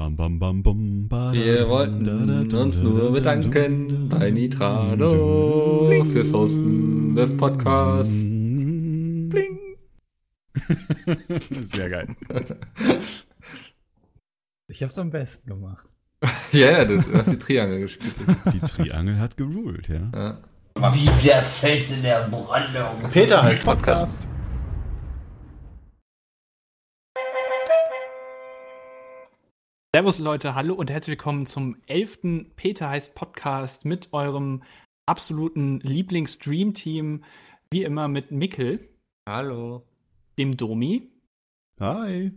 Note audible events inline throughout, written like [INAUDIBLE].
Bam, bam, bam, bam, ba, Wir wollten uns nur da, bedanken da, bei Nitrado fürs Hosten des Podcasts. Bling. [LAUGHS] Sehr geil. Ich hab's am besten gemacht. [LAUGHS] Ja, ja, du hast die Triangel gespielt. Die Triangel hat geruled, ja. ja. Wie der Fels in der Brandung. Peter heißt Podcast. Servus Leute, hallo und herzlich willkommen zum 11. Peter heißt Podcast mit eurem absoluten Lieblings-Dream-Team, wie immer mit Mikkel, Hallo. dem Domi Hi.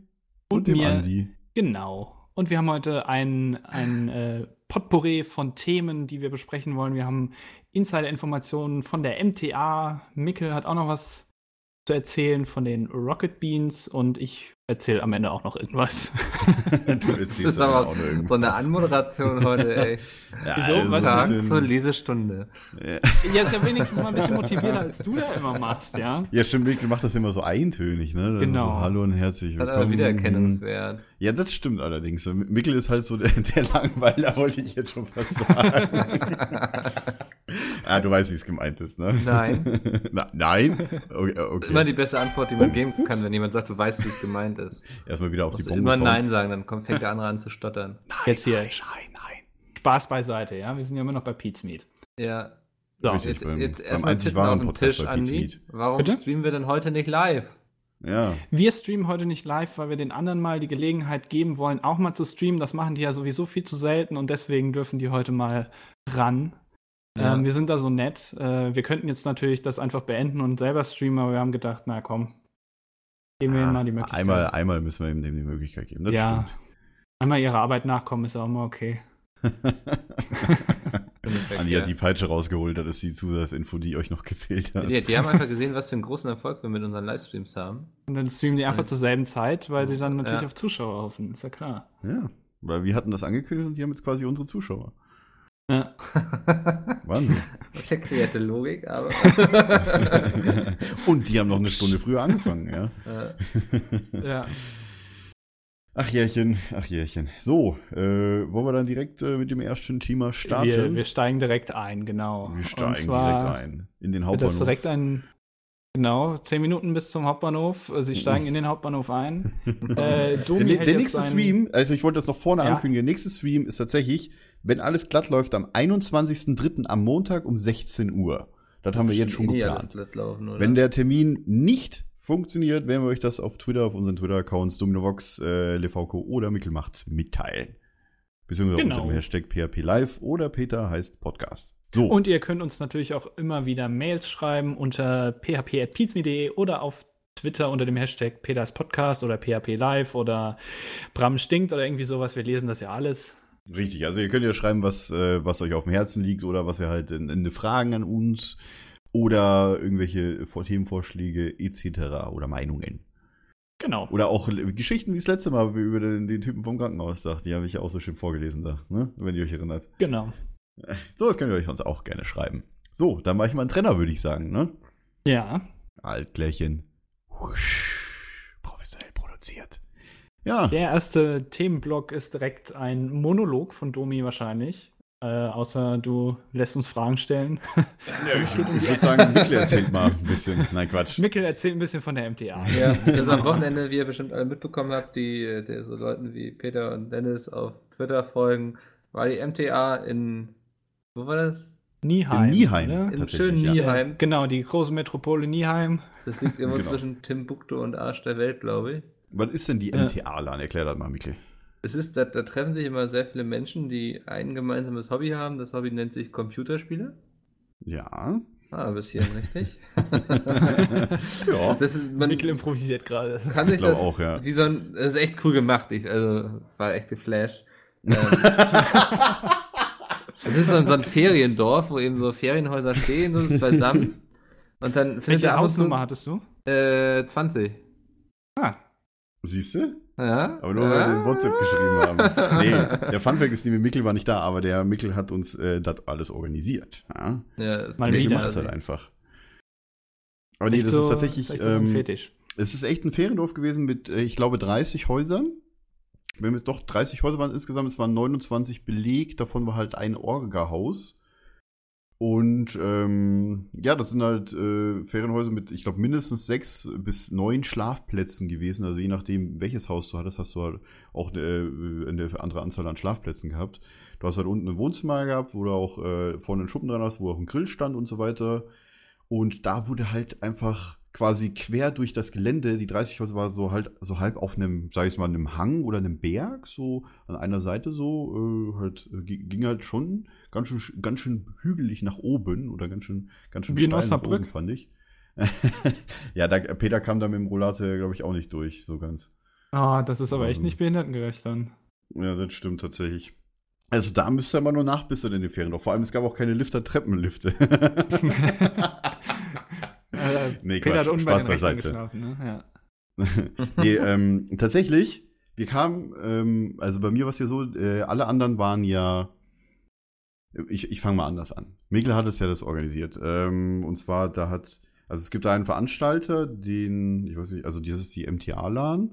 und, dem mir. Andi. Genau. Und wir haben heute ein, ein [LAUGHS] äh, Potpourri von Themen, die wir besprechen wollen. Wir haben Insider-Informationen von der MTA. Mikkel hat auch noch was zu erzählen von den Rocket Beans und ich erzähle am Ende auch noch irgendwas. [LAUGHS] du Das ist aber auch irgendwas. so eine Anmoderation heute, ey. [LAUGHS] Ja, Wieso? Was? Tag bisschen- zur Lesestunde. Ja. ja, ist ja wenigstens mal ein bisschen motivierter, als du da immer machst, ja. Ja, stimmt, Mikkel macht das immer so eintönig, ne? Genau. So, Hallo und herzlich Hat willkommen. aber Wiedererkennungswert. Ja, das stimmt allerdings. Mikkel ist halt so der, [LAUGHS] der Langweiler, wollte ich jetzt schon fast sagen. ah, du weißt, wie es gemeint ist, ne? Nein. Na, nein? Okay, okay. Immer die beste Antwort, die man geben kann, wenn jemand sagt, du weißt, wie es gemeint ist. Erstmal wieder auf Musst die du Bongos immer. Nein sagen, dann kommt, fängt der andere an zu stottern. [LAUGHS] Jetzt hier Nein, nein, nein. Spaß beiseite, ja. Wir sind ja immer noch bei Pete's Meat. Ja. So, Richtig, Jetzt, beim- jetzt erstmal Titten auf dem Podcast Tisch, Andi. Meat. Warum Bitte? streamen wir denn heute nicht live? Ja. Wir streamen heute nicht live, weil wir den anderen mal die Gelegenheit geben wollen, auch mal zu streamen. Das machen die ja sowieso viel zu selten und deswegen dürfen die heute mal ran. Ja. Ähm, wir sind da so nett. Äh, wir könnten jetzt natürlich das einfach beenden und selber streamen, aber wir haben gedacht, na komm, geben wir ihnen mal die Möglichkeit. Ah, Einmal, einmal müssen wir ihm dem die Möglichkeit geben. Das ja, einmal ihrer Arbeit nachkommen ist auch mal okay. stimmt. Andi hat die Peitsche rausgeholt, das ist die Zusatzinfo, die euch noch gefehlt hat. Die, die haben einfach gesehen, was für einen großen Erfolg wir mit unseren Livestreams haben. Und dann streamen die einfach Ja. zur selben Zeit, weil sie dann natürlich Ja. auf Zuschauer hoffen, ist ja klar. Ja, weil wir hatten das angekündigt und die haben jetzt quasi unsere Zuschauer. Ja. [LAUGHS] Wahnsinn. Verkehrte Logik, aber. [LAUGHS] und die haben noch eine Stunde früher angefangen, ja. äh, ja. Ach Jährchen, ach Jährchen. So, äh, wollen wir dann direkt äh, mit dem ersten Thema starten? Wir, wir steigen direkt ein, genau. Wir steigen Und zwar direkt ein. In den Hauptbahnhof. das direkt ein, genau, zehn Minuten bis zum Hauptbahnhof. Sie steigen in den Hauptbahnhof ein. [LAUGHS] äh, der der nächste Stream, also ich wollte das noch vorne Ja. ankündigen, der nächste Stream ist tatsächlich, wenn alles glatt läuft, am 21.03. am Montag um 16 Uhr. Das haben wir jetzt schon eh geplant. glatt laufen, oder? Wenn der Termin nicht funktioniert, werden wir euch das auf Twitter, auf unseren Twitter-Accounts Dominovox, äh, LeVco oder Mickelmachts mitteilen. Beziehungsweise Genau. unter dem Hashtag PHP Live oder Peter heißt Podcast. So. Und ihr könnt uns natürlich auch immer wieder Mails schreiben unter php.pizme.de oder auf Twitter unter dem Hashtag Peters Podcast oder PHP Live oder Bram stinkt oder irgendwie sowas. Wir lesen das ja alles. Richtig, also ihr könnt ja schreiben, was, äh, was euch auf dem Herzen liegt oder was wir halt in, in Fragen an uns oder irgendwelche Vor- Themenvorschläge etc. oder Meinungen. Genau. Oder auch Geschichten wie das letzte Mal über den, den Typen vom Krankenhaus da. Die habe ich ja auch so schön vorgelesen da, ne? wenn ihr euch erinnert. Genau. [LAUGHS] So, das könnt ihr euch uns auch gerne schreiben. So, dann mache ich mal einen Trenner, würde ich sagen, ne? Ja. Altklärchen. Husch, professionell produziert. Ja, Der erste Themenblock ist direkt ein Monolog von Domi wahrscheinlich. Äh, außer du lässt uns Fragen stellen. ich [LAUGHS] würde sagen, Mikkel erzählt mal ein bisschen. Nein, Quatsch. Mikkel erzählt ein bisschen von der MTA. Ja, also am Wochenende, wie ihr bestimmt alle mitbekommen habt, die, die so Leuten wie Peter und Dennis auf Twitter folgen, war die MTA in, wo war das? Nieheim. In Nieheim. In Tatsächlich, schönen ja. Nieheim. Äh, genau, die große Metropole Nieheim. Das liegt irgendwo Genau. zwischen Timbuktu und Arsch der Welt, glaube ich. Was ist denn die Ja. MTA-LAN? Erklär das mal, Mikkel. Es ist, da, da treffen sich immer sehr viele Menschen, die ein gemeinsames Hobby haben. Das Hobby nennt sich Computerspiele. Ja. Ah, bis hierhin richtig. [LAUGHS] ja. Das ist, man Mikkel improvisiert gerade. kann sich Ich glaube das auch, ja. wie so ein, das ist echt cool gemacht. Ich, also, war echt geflasht. Ähm, [LAUGHS] Es ist so ein, so ein Feriendorf, wo eben so Ferienhäuser stehen, so beisammen. Und dann findet Welche er Hausnummer hattest du? Äh, 20. Ah, Siehst du? Ja. Aber nur, weil wir in WhatsApp geschrieben haben. [LAUGHS] Nee, der Funfact ist, der Mikkel war nicht da, aber der Mikkel hat uns äh, das alles organisiert. Ja? Ja, ist Mal wieder. macht es halt einfach. Aber nee, echt das so, ist tatsächlich, echt so ähm, Fetisch. es ist echt ein Feriendorf gewesen mit, äh, ich glaube, 30 Häusern. wenn wir doch 30 Häuser waren insgesamt, es waren 29 belegt, davon war halt ein Orga-Haus. Und ähm, ja, das sind halt äh, Ferienhäuser mit, ich glaube, mindestens sechs bis neun Schlafplätzen gewesen. Also je nachdem, welches Haus du hattest, hast du halt auch äh, eine andere Anzahl an Schlafplätzen gehabt. Du hast halt unten ein Wohnzimmer gehabt, wo du auch äh, vorne einen Schuppen dran hast, wo auch ein Grill stand und so weiter. Und da wurde halt einfach quasi quer durch das Gelände, die 30 Häuser war so halt so halb auf einem, sag ich mal, einem Hang oder einem Berg, so an einer Seite so, äh, halt, äh, gi- ging halt schon ganz schön, ganz schön hügelig nach oben oder ganz schön, ganz schön Wie steil nach oben, fand ich. [LAUGHS] ja, da, Peter kam da mit dem Rollator, glaube ich, auch nicht durch, so ganz. Ah, das ist aber echt Ähm. nicht behindertengerecht dann. Ja, das stimmt tatsächlich. Also da müsste mal nur nachbessern in den Ferien. Vor allem, es gab auch keine Lifter-Treppenlifte. [LAUGHS] [LAUGHS] Nee, Peter hat Quatsch, bei Spaß beiseite. geschlafen, ne? Ja. nee, ähm, tatsächlich, wir kamen, ähm, also bei mir war es ja so, äh, alle anderen waren ja, ich, ich fange mal anders an. Mikkel hat es ja das organisiert. Ähm, und zwar, da hat, also es gibt da einen Veranstalter, den, ich weiß nicht, also das ist die MTA-LAN.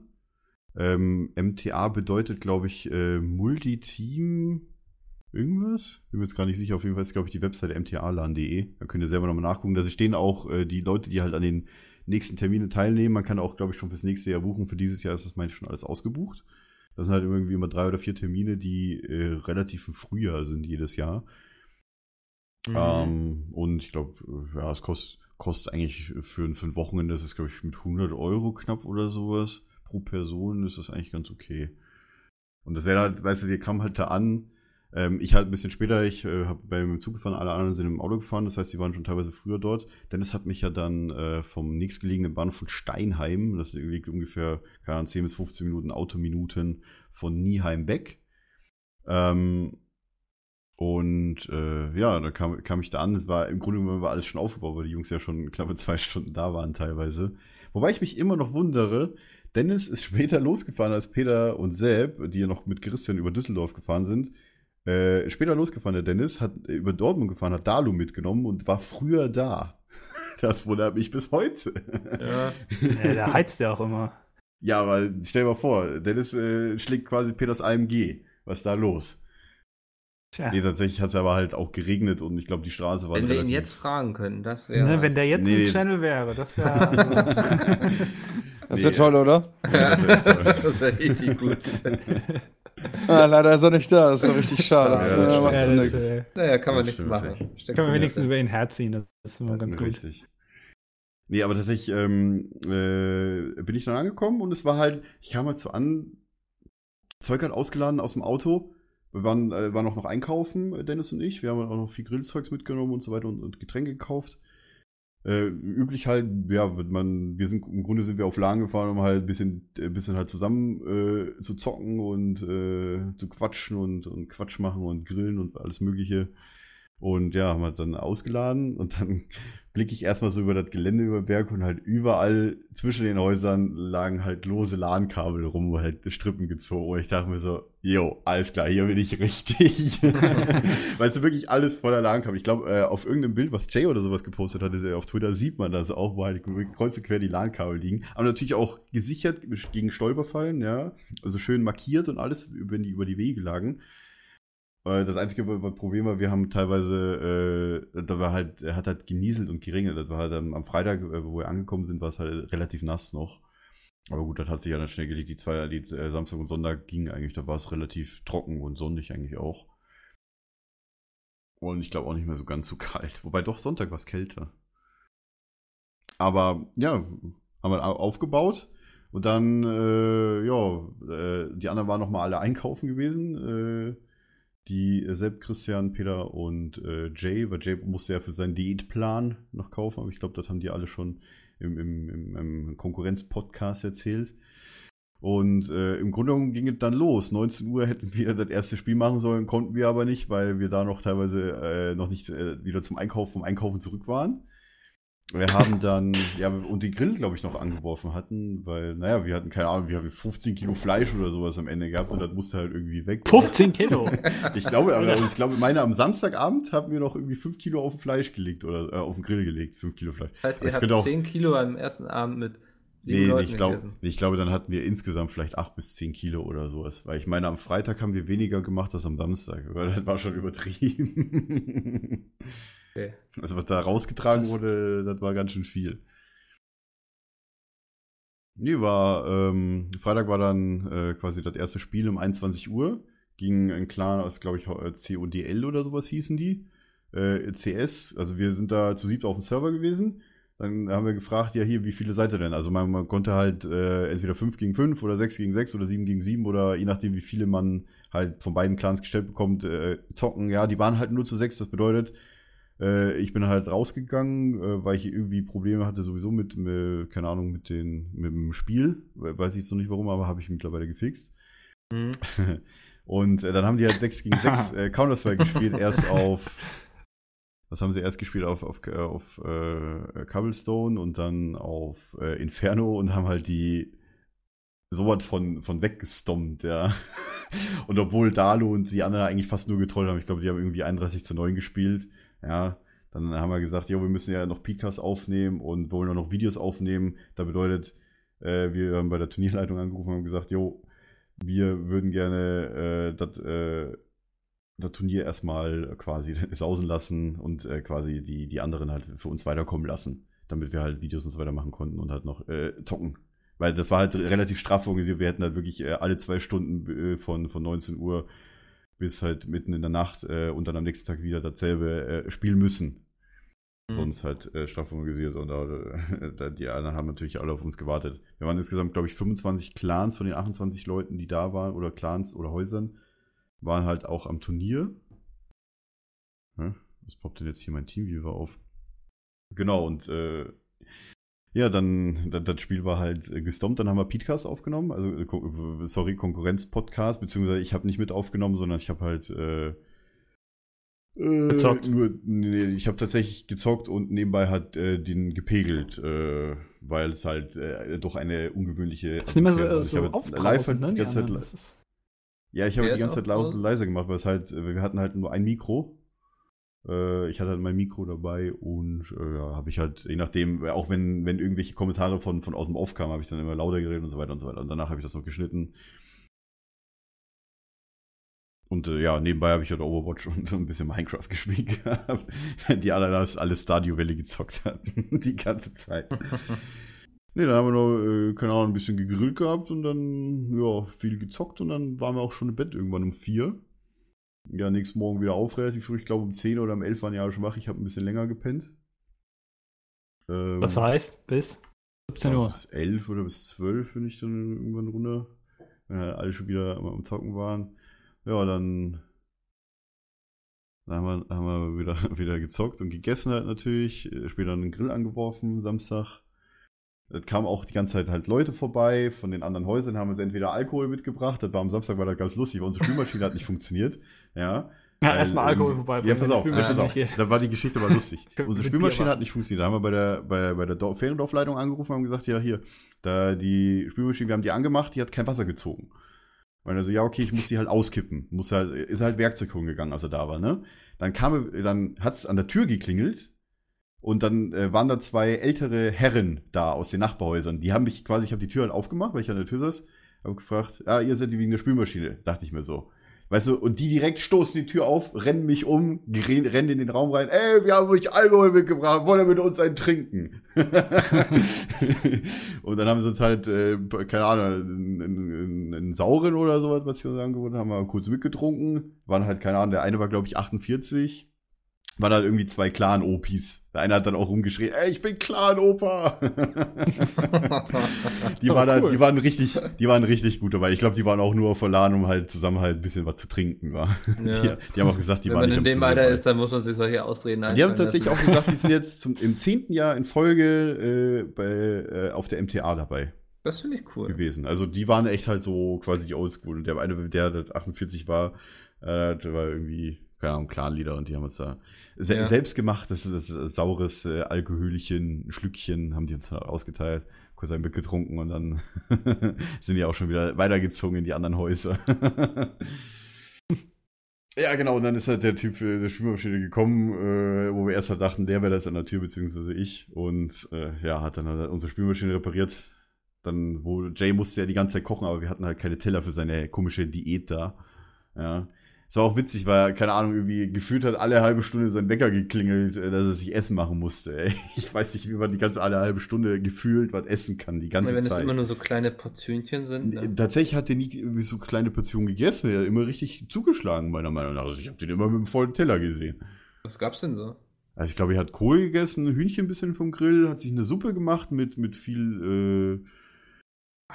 Ähm, MTA bedeutet, glaube ich, äh, Multiteam irgendwas. Bin mir jetzt gar nicht sicher. Auf jeden Fall ist, glaube ich, die Webseite mtalan.de. Da könnt ihr selber nochmal nachgucken. Da stehen auch äh, die Leute, die halt an den nächsten Terminen teilnehmen. Man kann auch, glaube ich, schon fürs nächste Jahr buchen. Für dieses Jahr ist das, meine ich, schon alles ausgebucht. Das sind halt irgendwie immer drei oder vier Termine, die äh, relativ im Frühjahr sind jedes Jahr. Mhm. Ähm, und ich glaube, ja, es kostet, kostet eigentlich für, ein- für ein Wochenende, das ist, glaube ich, mit 100 Euro knapp oder sowas pro Person, ist das eigentlich ganz okay. Und das wäre halt, weißt du, wir kamen halt da an, ähm, ich halt ein bisschen später, ich äh, habe beim Zug gefahren, alle anderen sind im Auto gefahren, das heißt, die waren schon teilweise früher dort. Dennis hat mich ja dann äh, vom nächstgelegenen Bahnhof von Steinheim, das liegt ungefähr, keine Ahnung, 10 bis 15 Minuten Autominuten von Nieheim weg. Ähm, und äh, ja, da kam, kam ich da an. Es war im Grunde genommen war alles schon aufgebaut, weil die Jungs ja schon [LAUGHS] knappe zwei Stunden da waren teilweise. Wobei ich mich immer noch wundere, Dennis ist [LAUGHS] später losgefahren als Peter und Seb, die ja noch mit Christian über Düsseldorf gefahren sind. Äh, später losgefahren, der Dennis, hat äh, über Dortmund gefahren, hat Dalu mitgenommen und war früher da. [LAUGHS] Das wundert mich bis heute. Ja. [LAUGHS] Ja, der heizt ja auch immer. Ja, aber stell dir mal vor, Dennis äh, schlägt quasi Peters AMG. Was ist da los? Tja. Nee, tatsächlich hat es aber halt auch geregnet und ich glaube, die Straße war Wenn wir ihn jetzt fragen können, das wäre. Ne, wenn der jetzt Nee. ein Channel wäre, das wäre. Also, [LAUGHS] Das wäre toll, oder? Ja, das wär toll. das wäre richtig gut. Ah, leider ist er nicht da, das ist doch richtig schade. Ja, Ja, ja, nix. äh, Naja, kann man nichts machen. Steckt können wir in wenigstens über ihn herziehen, das ist immer ganz gut. Richtig. Nee, aber tatsächlich ähm, äh, bin ich dann angekommen und es war halt, ich kam halt so an, Zeug halt ausgeladen aus dem Auto. Wir waren, äh, waren auch noch einkaufen, äh, Dennis und ich. Wir haben auch noch viel Grillzeugs mitgenommen und so weiter und, und Getränke gekauft. Äh, üblich halt, ja, wird man, wir sind im Grunde sind wir auf Lagen gefahren, um halt ein bisschen, ein bisschen halt zusammen äh, zu zocken und äh, zu quatschen und, und Quatsch machen und grillen und alles Mögliche. Und ja, haben wir dann ausgeladen und dann [LAUGHS] blicke ich erstmal so über das Gelände über den Berg und halt überall zwischen den Häusern lagen halt lose LAN-Kabel rum, wo halt Strippen gezogen. Und ich dachte mir so, jo, alles klar, hier bin ich richtig. [LAUGHS] weißt du, wirklich alles voller LAN-Kabel. Ich glaube, äh, auf irgendeinem Bild, was Jay oder sowas gepostet hat, auf Twitter sieht man das auch, wo halt kreuz und quer die LAN-Kabel liegen. Aber natürlich auch gesichert gegen Stolperfallen, ja. Also schön markiert und alles, wenn die über die Wege lagen. Das einzige Problem war, wir haben teilweise, äh, da war halt, er hat halt genieselt und geregnet. Das war halt am, Freitag, äh, wo wir angekommen sind, war es halt relativ nass noch. Aber gut, das hat sich ja dann schnell gelegt. Die zwei, die äh, Samstag und Sonntag gingen eigentlich, da war es relativ trocken und sonnig eigentlich auch. Und ich glaube auch nicht mehr so ganz so [LAUGHS] kalt. Wobei doch Sonntag war es kälter. Aber ja, haben wir au- aufgebaut. Und dann, äh, ja, äh, die anderen waren noch mal alle einkaufen gewesen. Äh, die äh, Sepp, Christian, Peter und äh, Jay, weil Jay musste ja für seinen Diätplan noch kaufen, aber ich glaube, das haben die alle schon im, im, im, Konkurrenz-Podcast erzählt. Und äh, im Grunde genommen ging es dann los. 19 Uhr hätten wir das erste Spiel machen sollen, konnten wir aber nicht, weil wir da noch teilweise äh, noch nicht äh, wieder zum Einkaufen, vom Einkaufen zurück waren. Wir haben dann, ja, und den Grill, glaube ich, noch angeworfen hatten, weil, naja, wir hatten keine Ahnung, wir haben 15 Kilo Fleisch oder sowas am Ende gehabt und das musste halt irgendwie weg. 15 Kilo. [LAUGHS] Ich glaube, aber ich glaube, meine am Samstagabend haben wir noch irgendwie 5 Kilo auf den Fleisch gelegt oder äh, auf den Grill gelegt, 5 Kilo Fleisch. Das heißt, ihr Das habt auch- 10 Kilo am ersten Abend mit sieben Nee, Leuten ich, glaub, gegessen. ich glaube, dann hatten wir insgesamt vielleicht acht bis zehn Kilo oder sowas. Weil ich meine, am Freitag haben wir weniger gemacht als am Samstag. Weil das war schon übertrieben. [LAUGHS] Okay. Also was da rausgetragen Krass. wurde, das war ganz schön viel. Nee, war, ähm, Freitag war dann äh, quasi das erste Spiel um 21 Uhr. Ging ein Clan aus, glaube ich, äh, CODL oder sowas hießen die. Äh, CS, also wir sind da zu siebt auf dem Server gewesen. Dann haben wir gefragt, ja hier, wie viele seid ihr denn? Also man, man konnte halt äh, entweder 5 gegen 5 oder 6 gegen 6 oder 7 gegen 7 oder je nachdem, wie viele man halt von beiden Clans gestellt bekommt, äh, zocken. Ja, die waren halt nur zu 6, das bedeutet, äh, ich bin halt rausgegangen, äh, weil ich irgendwie Probleme hatte sowieso mit, äh, keine Ahnung, mit, den, mit dem Spiel. We- Weiß ich jetzt noch nicht warum, aber habe ich mittlerweile gefixt. Mhm. [LAUGHS] Und äh, dann haben die halt 6 gegen 6 [LAUGHS] äh, Counter-Strike gespielt, erst auf. Was haben sie erst gespielt? Auf, auf, auf äh, Cobblestone und dann auf äh, Inferno und haben halt die sowas von, von weggestompt, ja. [LAUGHS] und obwohl Dalo und die anderen eigentlich fast nur getrollt haben, ich glaube, die haben irgendwie 31 zu 9 gespielt, ja. Dann haben wir gesagt, jo, wir müssen ja noch Pikas aufnehmen und wollen auch noch Videos aufnehmen. Da bedeutet, äh, wir haben bei der Turnierleitung angerufen und haben gesagt, jo, wir würden gerne äh, das äh, das Turnier erstmal quasi [LAUGHS] sausen lassen und äh, quasi die, die anderen halt für uns weiterkommen lassen, damit wir halt Videos und so weiter machen konnten und halt noch äh, zocken. Weil das war halt relativ straff organisiert. Wir hätten halt wirklich äh, alle zwei Stunden äh, von, von 19 Uhr bis halt mitten in der Nacht äh, und dann am nächsten Tag wieder dasselbe äh, spielen müssen. Mhm. Sonst halt äh, straff organisiert und äh, [LAUGHS] da- die anderen haben natürlich alle auf uns gewartet. Wir waren insgesamt, glaube ich, 25 Clans von den 28 Leuten, die da waren, oder Clans oder Häusern, waren halt auch am Turnier. Hä? Was poppt denn jetzt hier mein Teamviewer auf? Genau, und äh, ja, dann, dann, das Spiel war halt äh, gestompt, dann haben wir Podcast aufgenommen, also, äh, sorry, Konkurrenz-Podcast, beziehungsweise ich habe nicht mit aufgenommen, sondern ich habe halt äh, äh, Gezockt. Nur, nee, ich habe tatsächlich gezockt und nebenbei hat äh, den gepegelt, äh, weil es halt äh, doch eine ungewöhnliche. Das ist nicht mehr so, war. so Ich habe aufbrausend, live halt ne? die ganze Zeit, ja, ich habe Wer die ganze Zeit aufbrausend? leiser gemacht, weil es halt, äh, wir hatten halt nur ein Mikro. Äh, ich hatte halt mein Mikro dabei und äh, ja, habe ich halt, je nachdem, auch wenn, wenn irgendwelche Kommentare von, von außen aufkamen, habe ich dann immer lauter geredet und so weiter und so weiter. Und danach habe ich das noch geschnitten. Und äh, ja, nebenbei habe ich halt Overwatch [LAUGHS] und ein bisschen Minecraft gespielt gehabt. [LAUGHS] Die alle, alle Stadio-Welle gezockt hatten. [LAUGHS] Die ganze Zeit. Nee, dann haben wir noch, äh, keine Ahnung, ein bisschen gegrillt gehabt und dann, ja, viel gezockt und dann waren wir auch schon im Bett irgendwann um vier. Ja, nächsten Morgen wieder auf, relativ früh. Ich glaube, um 10 oder um 11 waren alle schon wach. Ich habe ein bisschen länger gepennt. Ähm, das heißt, bis 17 ja, Uhr. Bis 11 oder bis 12 bin ich dann irgendwann runter. Wenn halt alle schon wieder am, Zocken waren. Ja, dann, dann haben, wir, haben wir wieder, [LAUGHS] wieder gezockt und gegessen halt natürlich. Äh, Später einen Grill angeworfen, Samstag. Es kamen auch die ganze Zeit halt Leute vorbei. Von den anderen Häusern haben sie entweder Alkohol mitgebracht. Das war am Samstag war das ganz lustig, weil unsere Spülmaschine hat nicht funktioniert. Ja. Ja, Weil, erstmal Alkohol ähm, vorbei. Ja, pass auf, ja, pass auf. Da war die Geschichte aber lustig. [LAUGHS] Unsere Spülmaschine hat nicht funktioniert. Da haben wir bei der, bei, bei der Dor- Feriendorfleitung angerufen und haben gesagt, ja, hier, da die Spülmaschine, wir haben die angemacht, die hat kein Wasser gezogen. Und er so, ja, okay, ich muss die halt auskippen. Muss halt, ist halt Werkzeug holen gegangen, als er da war, ne? Dann kam, er- dann hat's an der Tür geklingelt und dann äh, waren da zwei ältere Herren da aus den Nachbarhäusern. Die haben mich quasi, ich habe die Tür halt aufgemacht, weil ich an der Tür saß, habe gefragt, ah, ihr seid die wegen der Spülmaschine, dachte ich mir so. Weißt du, und die direkt stoßen die Tür auf, rennen mich um, rennen, in den Raum rein, ey, wir haben euch Alkohol mitgebracht, wollt ihr mit uns einen trinken? [LAUGHS] und dann haben sie uns halt, äh, keine Ahnung, einen, einen, einen sauren oder sowas, was sie uns angeboten haben, haben wir kurz mitgetrunken. Waren halt, keine Ahnung, der eine war, glaube ich, 48. Waren halt irgendwie zwei Clan-Opis. Der eine hat dann auch rumgeschrien, ey, ich bin Clan-Opa. [LAUGHS] die, waren Oh, cool. die waren richtig, die waren richtig gut dabei. Ich glaube, die waren auch nur verladen, um halt zusammen halt ein bisschen was zu trinken, war. Ja. [LAUGHS] Die, die haben auch gesagt, die Wenn waren man nicht in dem Alter ist, dann muss man sich solche Ausreden Die haben tatsächlich auch gesagt, die sind [LAUGHS] jetzt zum, im zehnten Jahr in Folge äh, bei, äh, auf der MTA dabei Das finde ich cool. gewesen. Also die waren echt halt so quasi die Oldschool. Und der eine, der, der 48 war, äh, der war irgendwie, keine Ahnung, Clanleader und die haben uns da se Ja. selbst gemacht, das ist das saures äh, Alkoholchen, Schlückchen, haben die uns da ausgeteilt, kurz ein Bier getrunken und dann [LAUGHS] sind die auch schon wieder weitergezogen in die anderen Häuser. [LAUGHS] Ja, genau, und dann ist halt der Typ äh, der Spülmaschine gekommen, äh, wo wir erst halt dachten, der wäre das an der Tür, beziehungsweise ich. Und äh, ja, hat dann halt unsere Spülmaschine repariert. dann, wo Jay musste ja die ganze Zeit kochen, aber wir hatten halt keine Teller für seine komische Diät da. Ja. Es war auch witzig, weil, keine Ahnung, irgendwie gefühlt hat alle halbe Stunde sein Wecker geklingelt, äh, dass er sich Essen machen musste. Ey. [LAUGHS] Ich weiß nicht, wie man die ganze alle halbe Stunde gefühlt was essen kann, die ganze Wenn es Zeit. immer nur so kleine Portionchen sind. Ne? Tatsächlich hat der nie irgendwie so kleine Portionen gegessen. Er hat immer richtig zugeschlagen, meiner Meinung nach. Also ich habe den immer mit einem vollen Teller gesehen. Was gab's denn so? Also ich glaube, er hat Kohl gegessen, Hühnchen ein bisschen vom Grill, hat sich eine Suppe gemacht mit, mit viel, äh,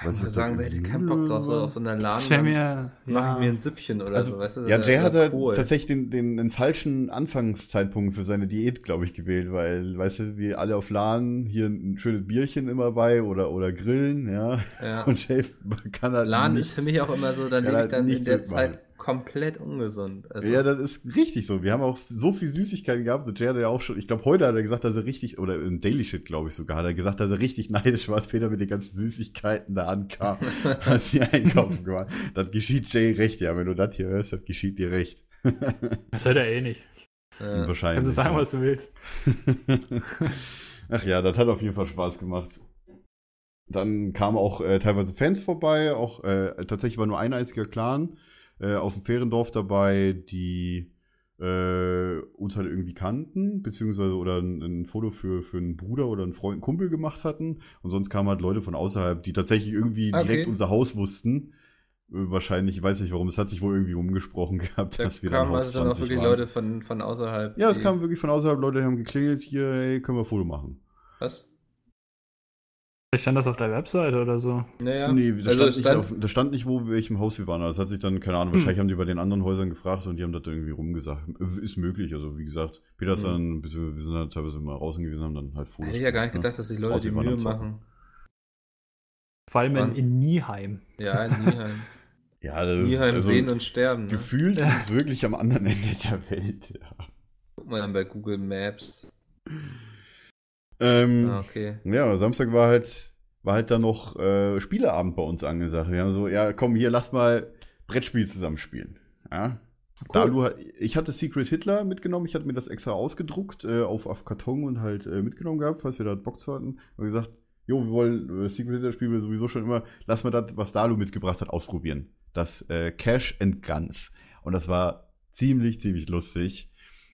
Ich Weiß würde sagen, das hätte keinen Bock drauf, so auf so einer Laden. Das wäre mir. Mach ja. ich mir ein Süppchen oder also, so, weißt du? ja, Jay Kohl. tatsächlich den, den, den falschen Anfangszeitpunkt für seine Diät, glaube ich, gewählt, weil, weißt du, wir alle auf LAN, hier ein schönes Bierchen immer bei oder, oder grillen, ja. Ja. [LAUGHS] Und Jay kann halt LAN nichts- ist für mich auch immer so, dann Ja, lebe ich halt dann in der. Zeit komplett ungesund. Also, Ja, das ist richtig so. Wir haben auch so viel Süßigkeiten gehabt und Jay hat ja auch schon, ich glaube, heute hat er gesagt, dass er richtig, oder im Daily Shit, glaube ich sogar, hat er gesagt, dass er richtig neidisch war, als Peter mit den ganzen Süßigkeiten da ankam, [LAUGHS] als sie einkaufen waren. Das geschieht Jay recht, ja. Wenn du das hier hörst, das geschieht dir recht. [LAUGHS] Das hört er eh nicht. ja. Wahrscheinlich. Kannst du sagen, ja. was du willst. [LAUGHS] Ach ja, das hat auf jeden Fall Spaß gemacht. Dann kamen auch äh, teilweise Fans vorbei, auch äh, tatsächlich war nur ein einziger Clan äh, auf dem Fährendorf dabei, die äh, uns halt irgendwie kannten, beziehungsweise oder ein, ein Foto für, für einen Bruder oder einen Freund, einen Kumpel gemacht hatten. Und sonst kamen halt Leute von außerhalb, die tatsächlich irgendwie Okay. direkt unser Haus wussten. Äh, Wahrscheinlich, ich weiß nicht warum, es hat sich wohl irgendwie umgesprochen [LAUGHS] gehabt, Da dass wir dann Haus also dann auch 20 wirklich waren. Leute von, von außerhalb. Ja, es kamen wirklich von außerhalb Leute, die haben geklingelt, hier, hey, können wir ein Foto machen. Was? Stand das auf der Webseite oder so. Naja. Nee, da, also stand es nicht stand, auf, stand nicht, wo, welchem Haus wir waren. Das hat sich dann, keine Ahnung, Hm. wahrscheinlich haben die bei den anderen Häusern gefragt und die haben das irgendwie rumgesagt. Ist möglich, also wie gesagt, Peter ist Hm. dann, wir, wir sind dann teilweise mal draußen gewesen, haben dann halt Fotos hätte ich ja gar nicht gemacht, gedacht, dass die Leute die Mühe machen. Vor allem in, in Nieheim. Ja, in Nieheim. Ne? [LAUGHS] Ja, das ist Nieheim also, sehen und sterben. Ne? gefühlt Ja. [LAUGHS] ist es wirklich am anderen Ende der Welt. Ja, Guck mal dann bei Google Maps. ähm, Ah, okay. ja aber Samstag war halt, war halt dann noch äh, Spieleabend bei uns angesagt. Wir haben so, ja, komm, hier, lass mal Brettspiel zusammenspielen. Ja, Dalu hat, ich hatte Secret Hitler mitgenommen, ich hatte mir das extra ausgedruckt, äh, auf, auf Karton und halt äh, mitgenommen gehabt, falls wir da Bock zu hatten. Und gesagt, jo, wir wollen, äh, Secret Hitler spielen wir sowieso schon immer, lass mal das, was Dalu mitgebracht hat, ausprobieren. Das äh, Cash and Guns. Und das war ziemlich, ziemlich lustig.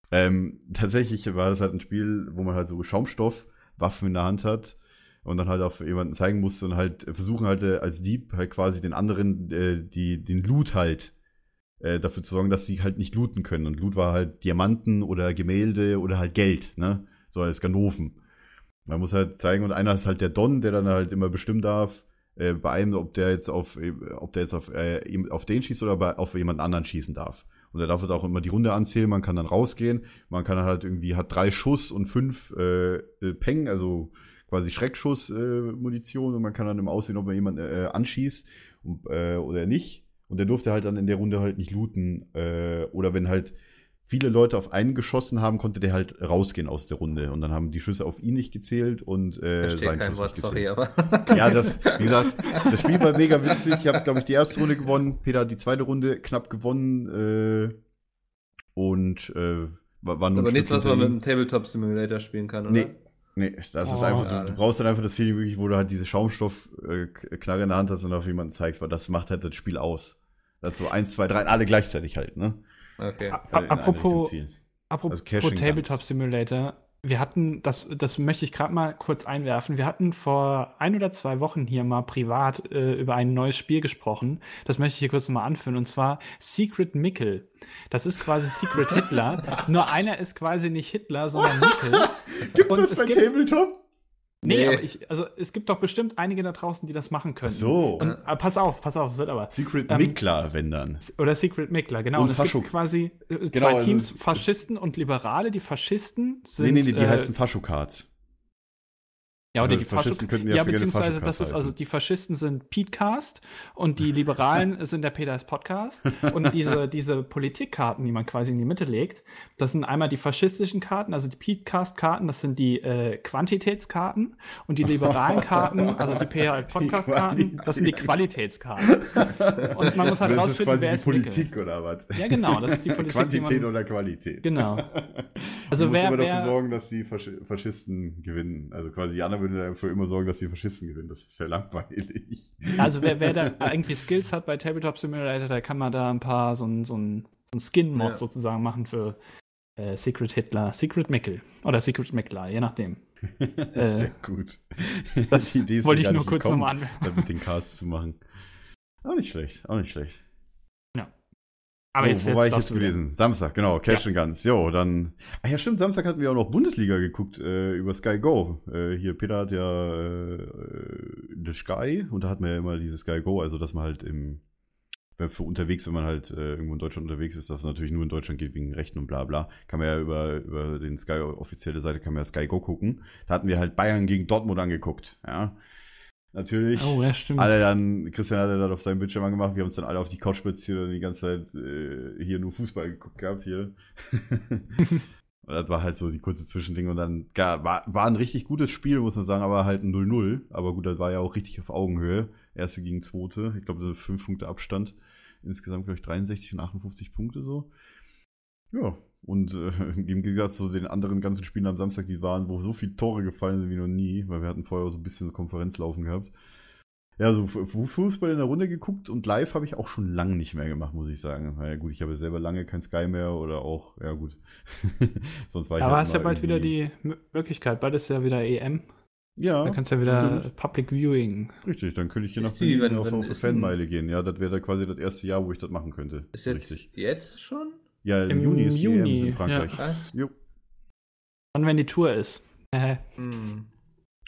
Ähm, tatsächlich war das halt ein Spiel, wo man halt so Schaumstoffwaffen in der Hand hat und dann halt auf jemanden zeigen musste und halt versuchen halt äh, als Dieb halt quasi den anderen äh, die, den Loot halt äh, dafür zu sorgen, dass sie halt nicht looten können. Und Loot war halt Diamanten oder Gemälde oder halt Geld, ne? So als Ganoven. Man muss halt zeigen, und einer ist halt der Don, der dann halt immer bestimmen darf, äh, bei einem, ob der jetzt auf, ob der jetzt auf, äh, auf den schießt oder bei, auf jemand anderen schießen darf. Und er darf halt auch immer die Runde anzählen, man kann dann rausgehen, man kann halt irgendwie, hat drei Schuss und fünf äh, Peng, also quasi Schreckschuss-Munition Munition und man kann dann immer aussehen, ob man jemanden äh, anschießt und, äh, oder nicht. Und der durfte halt dann in der Runde halt nicht looten. Äh, oder wenn halt viele Leute auf einen geschossen haben, konnte der halt rausgehen aus der Runde. Und dann haben die Schüsse auf ihn nicht gezählt und äh, sein kein Schuss Wort, nicht sorry, aber. [LAUGHS] Ja, das, wie gesagt, das Spiel war mega witzig. Ich habe, glaube ich, die erste Runde gewonnen. Peter hat die zweite Runde knapp gewonnen. Äh, und äh, war, war nur aber ein nichts, was man mit einem Tabletop Simulator spielen kann, oder? Nee, nee, das ist Oh, einfach, du, du brauchst dann einfach das Feeling wirklich, wo du halt diese Schaumstoffknarre in der Hand hast und auf jemanden zeigst, weil das macht halt das Spiel aus. Das ist so eins, zwei, drei, alle gleichzeitig halt, ne? Okay. A- in apropos, apropos Also Tabletop. Simulator. Wir hatten, das, das möchte ich gerade mal kurz einwerfen. Wir hatten vor ein oder zwei Wochen hier mal privat äh, über ein neues Spiel gesprochen. Das möchte ich hier kurz mal anführen. Und zwar Secret Mickel. Das ist quasi Secret Hitler. [LAUGHS] Nur einer ist quasi nicht Hitler, sondern Mickel. Gibt's Und das es bei gibt- Tabletop? Nee, Nee. aber ich, also es gibt doch bestimmt einige da draußen, die das machen können. Ach so. Und äh, pass auf, pass auf, es wird aber. Secret Ähm, Mickler, wenn dann. Oder Secret Mickler, genau. Und Und, es Fascho- gibt quasi äh, zwei Genau, also Teams, es- Faschisten und Liberale. Die Faschisten sind. nee, nee, nee, die äh, heißen Faschokards. Ja, oder Also die Faschisten könnten ja ja, beziehungsweise das ist also die Faschisten sind Petecast und die Liberalen [LAUGHS] sind der Peters Podcast und diese [LAUGHS] diese Politikkarten, die man quasi in die Mitte legt, das sind einmal die faschistischen Karten, also die Petecast Karten, das sind die äh, Quantitätskarten und die liberalen [LAUGHS] Karten, also die PR Podcast Karten, das sind die Qualitätskarten. Und man muss halt das ist rausfinden, quasi wer die ist Mickel. Politik oder was? Ja, genau, das ist die Politik, die Quantität man, oder Qualität. Genau. Also du musst wer, immer dafür wer sorgen, dass die Fasch Faschisten gewinnen. Also quasi die anderen würde dafür immer sorgen, dass die Faschisten gewinnen. Das ist ja langweilig. Also wer, wer da [LAUGHS] irgendwie Skills hat bei Tabletop Simulator, da kann man da ein paar so ein, so ein, so ein Skin-Mod Ja. sozusagen machen für äh, Secret Hitler, Secret Mickel oder Secret Meckler, je nachdem. [LAUGHS] Sehr gut. Das [LAUGHS] Die Idee ist wollte ich nur kurz nochmal an. das mit den Casts zu machen. Auch nicht schlecht, auch nicht schlecht. Aber oh, jetzt, wo war ich jetzt du wieder. gewesen? Samstag, genau, Cash and Guns. Jo, dann. Ach ja, stimmt, Samstag hatten wir auch noch Bundesliga geguckt äh, über Sky Go. Äh, hier, Peter hat ja äh, The Sky und da hat man ja immer dieses Sky Go, also dass man halt im wenn für unterwegs, wenn man halt äh, irgendwo in Deutschland unterwegs ist, das natürlich nur in Deutschland geht wegen Rechten und bla bla, kann man ja über, über den Sky offizielle Seite kann man ja Sky Go gucken. Da hatten wir halt Bayern gegen Dortmund angeguckt. Ja. Natürlich. Oh, ja, stimmt. Alle dann, Christian hat er dann auf seinem Bildschirm angemacht, wir haben uns dann alle auf die Couch spaziert und die ganze Zeit äh, hier nur Fußball geguckt gehabt hier. [LAUGHS] und das war halt so die kurze Zwischending und dann gar, war, war ein richtig gutes Spiel, muss man sagen, aber halt ein 0-0. Aber gut, das war ja auch richtig auf Augenhöhe. Erste gegen zweite. Ich glaube, so fünf Punkte Abstand. Insgesamt, glaube ich, 63 und 58 Punkte so. Ja, und äh, [LAUGHS] im Gegensatz zu den anderen ganzen Spielen am Samstag, die waren, wo so viele Tore gefallen sind wie noch nie, weil wir hatten vorher so ein bisschen Konferenz laufen gehabt. Ja, so Fu- Fu- Fußball in der Runde geguckt und live habe ich auch schon lange nicht mehr gemacht, muss ich sagen. Weil gut, ich habe selber lange kein Sky mehr oder auch, ja gut. [LAUGHS] Sonst war ich Aber halt hast ja bald wieder die Möglichkeit, bald ist ja wieder EM. Ja, Da kannst du ja wieder stimmt. Public Viewing. Richtig, dann könnte ich hier Ist nach die- Berlin auf, wann auf Fanmeile gehen. Ja, das wäre da quasi das erste Jahr, wo ich das machen könnte. Ist jetzt Richtig. jetzt schon? Ja, im, Im Juni ist die Juni, EM in Frankreich. Krass. Jo. Dann, wenn die Tour ist. Äh, [LAUGHS] Hm.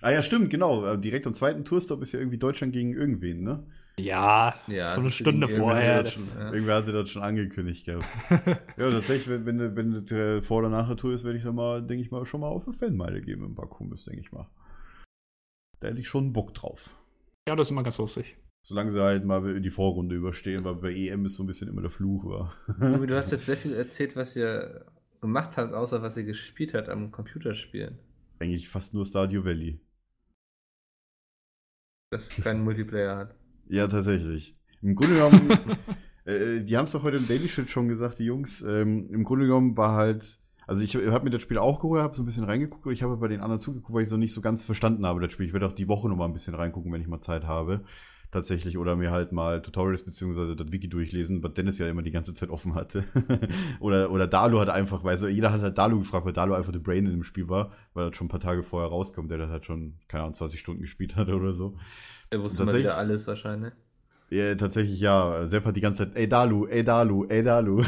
Ah ja, stimmt, genau. Äh, Direkt am zweiten Tourstop ist ja irgendwie Deutschland gegen irgendwen, ne? ja, Ja, so eine Stunde vorher. schon, ja. Irgendwer hatte das schon angekündigt gehabt. [LAUGHS] ja, tatsächlich, wenn, wenn, wenn das äh, vor oder nach der Tour ist, werde ich dann mal, denke ich mal, schon mal auf eine Fanmeile gehen mit ein paar Kumpels, denke ich mal. Da hätte ich schon Bock drauf. ja, das ist immer ganz lustig. Solange sie halt mal die Vorrunde überstehen, weil bei EM ist so ein bisschen immer der Fluch war. Du [LAUGHS] hast jetzt sehr viel erzählt, was ihr gemacht habt, außer was ihr gespielt habt am Computerspielen. Eigentlich fast nur Stadio Valley. Das keinen Multiplayer hat. [LAUGHS] Ja, tatsächlich. Im Grunde genommen, [LAUGHS] äh, die haben es doch heute im Daily Shit schon gesagt, die Jungs. Ähm, Im Grunde genommen war halt, also ich habe mir das Spiel auch geholt, habe so ein bisschen reingeguckt, aber ich habe bei den anderen zugeguckt, weil ich so nicht so ganz verstanden habe, das Spiel. Ich werde auch die Woche noch mal ein bisschen reingucken, wenn ich mal Zeit habe. Tatsächlich, oder mir halt mal Tutorials beziehungsweise das Wiki durchlesen, was Dennis ja immer die ganze Zeit offen hatte. [LAUGHS] oder, oder Dalu hat einfach, weißt du, jeder hat halt Dalu gefragt, weil Dalu einfach the Brain in dem Spiel war, weil das schon ein paar Tage vorher rauskommt, der das halt schon, keine Ahnung, 20 Stunden gespielt hatte oder so. Er wusste mal wieder alles wahrscheinlich. Ja, tatsächlich ja. Sepp hat die ganze Zeit, ey Dalu, ey Dalu, ey Dalu.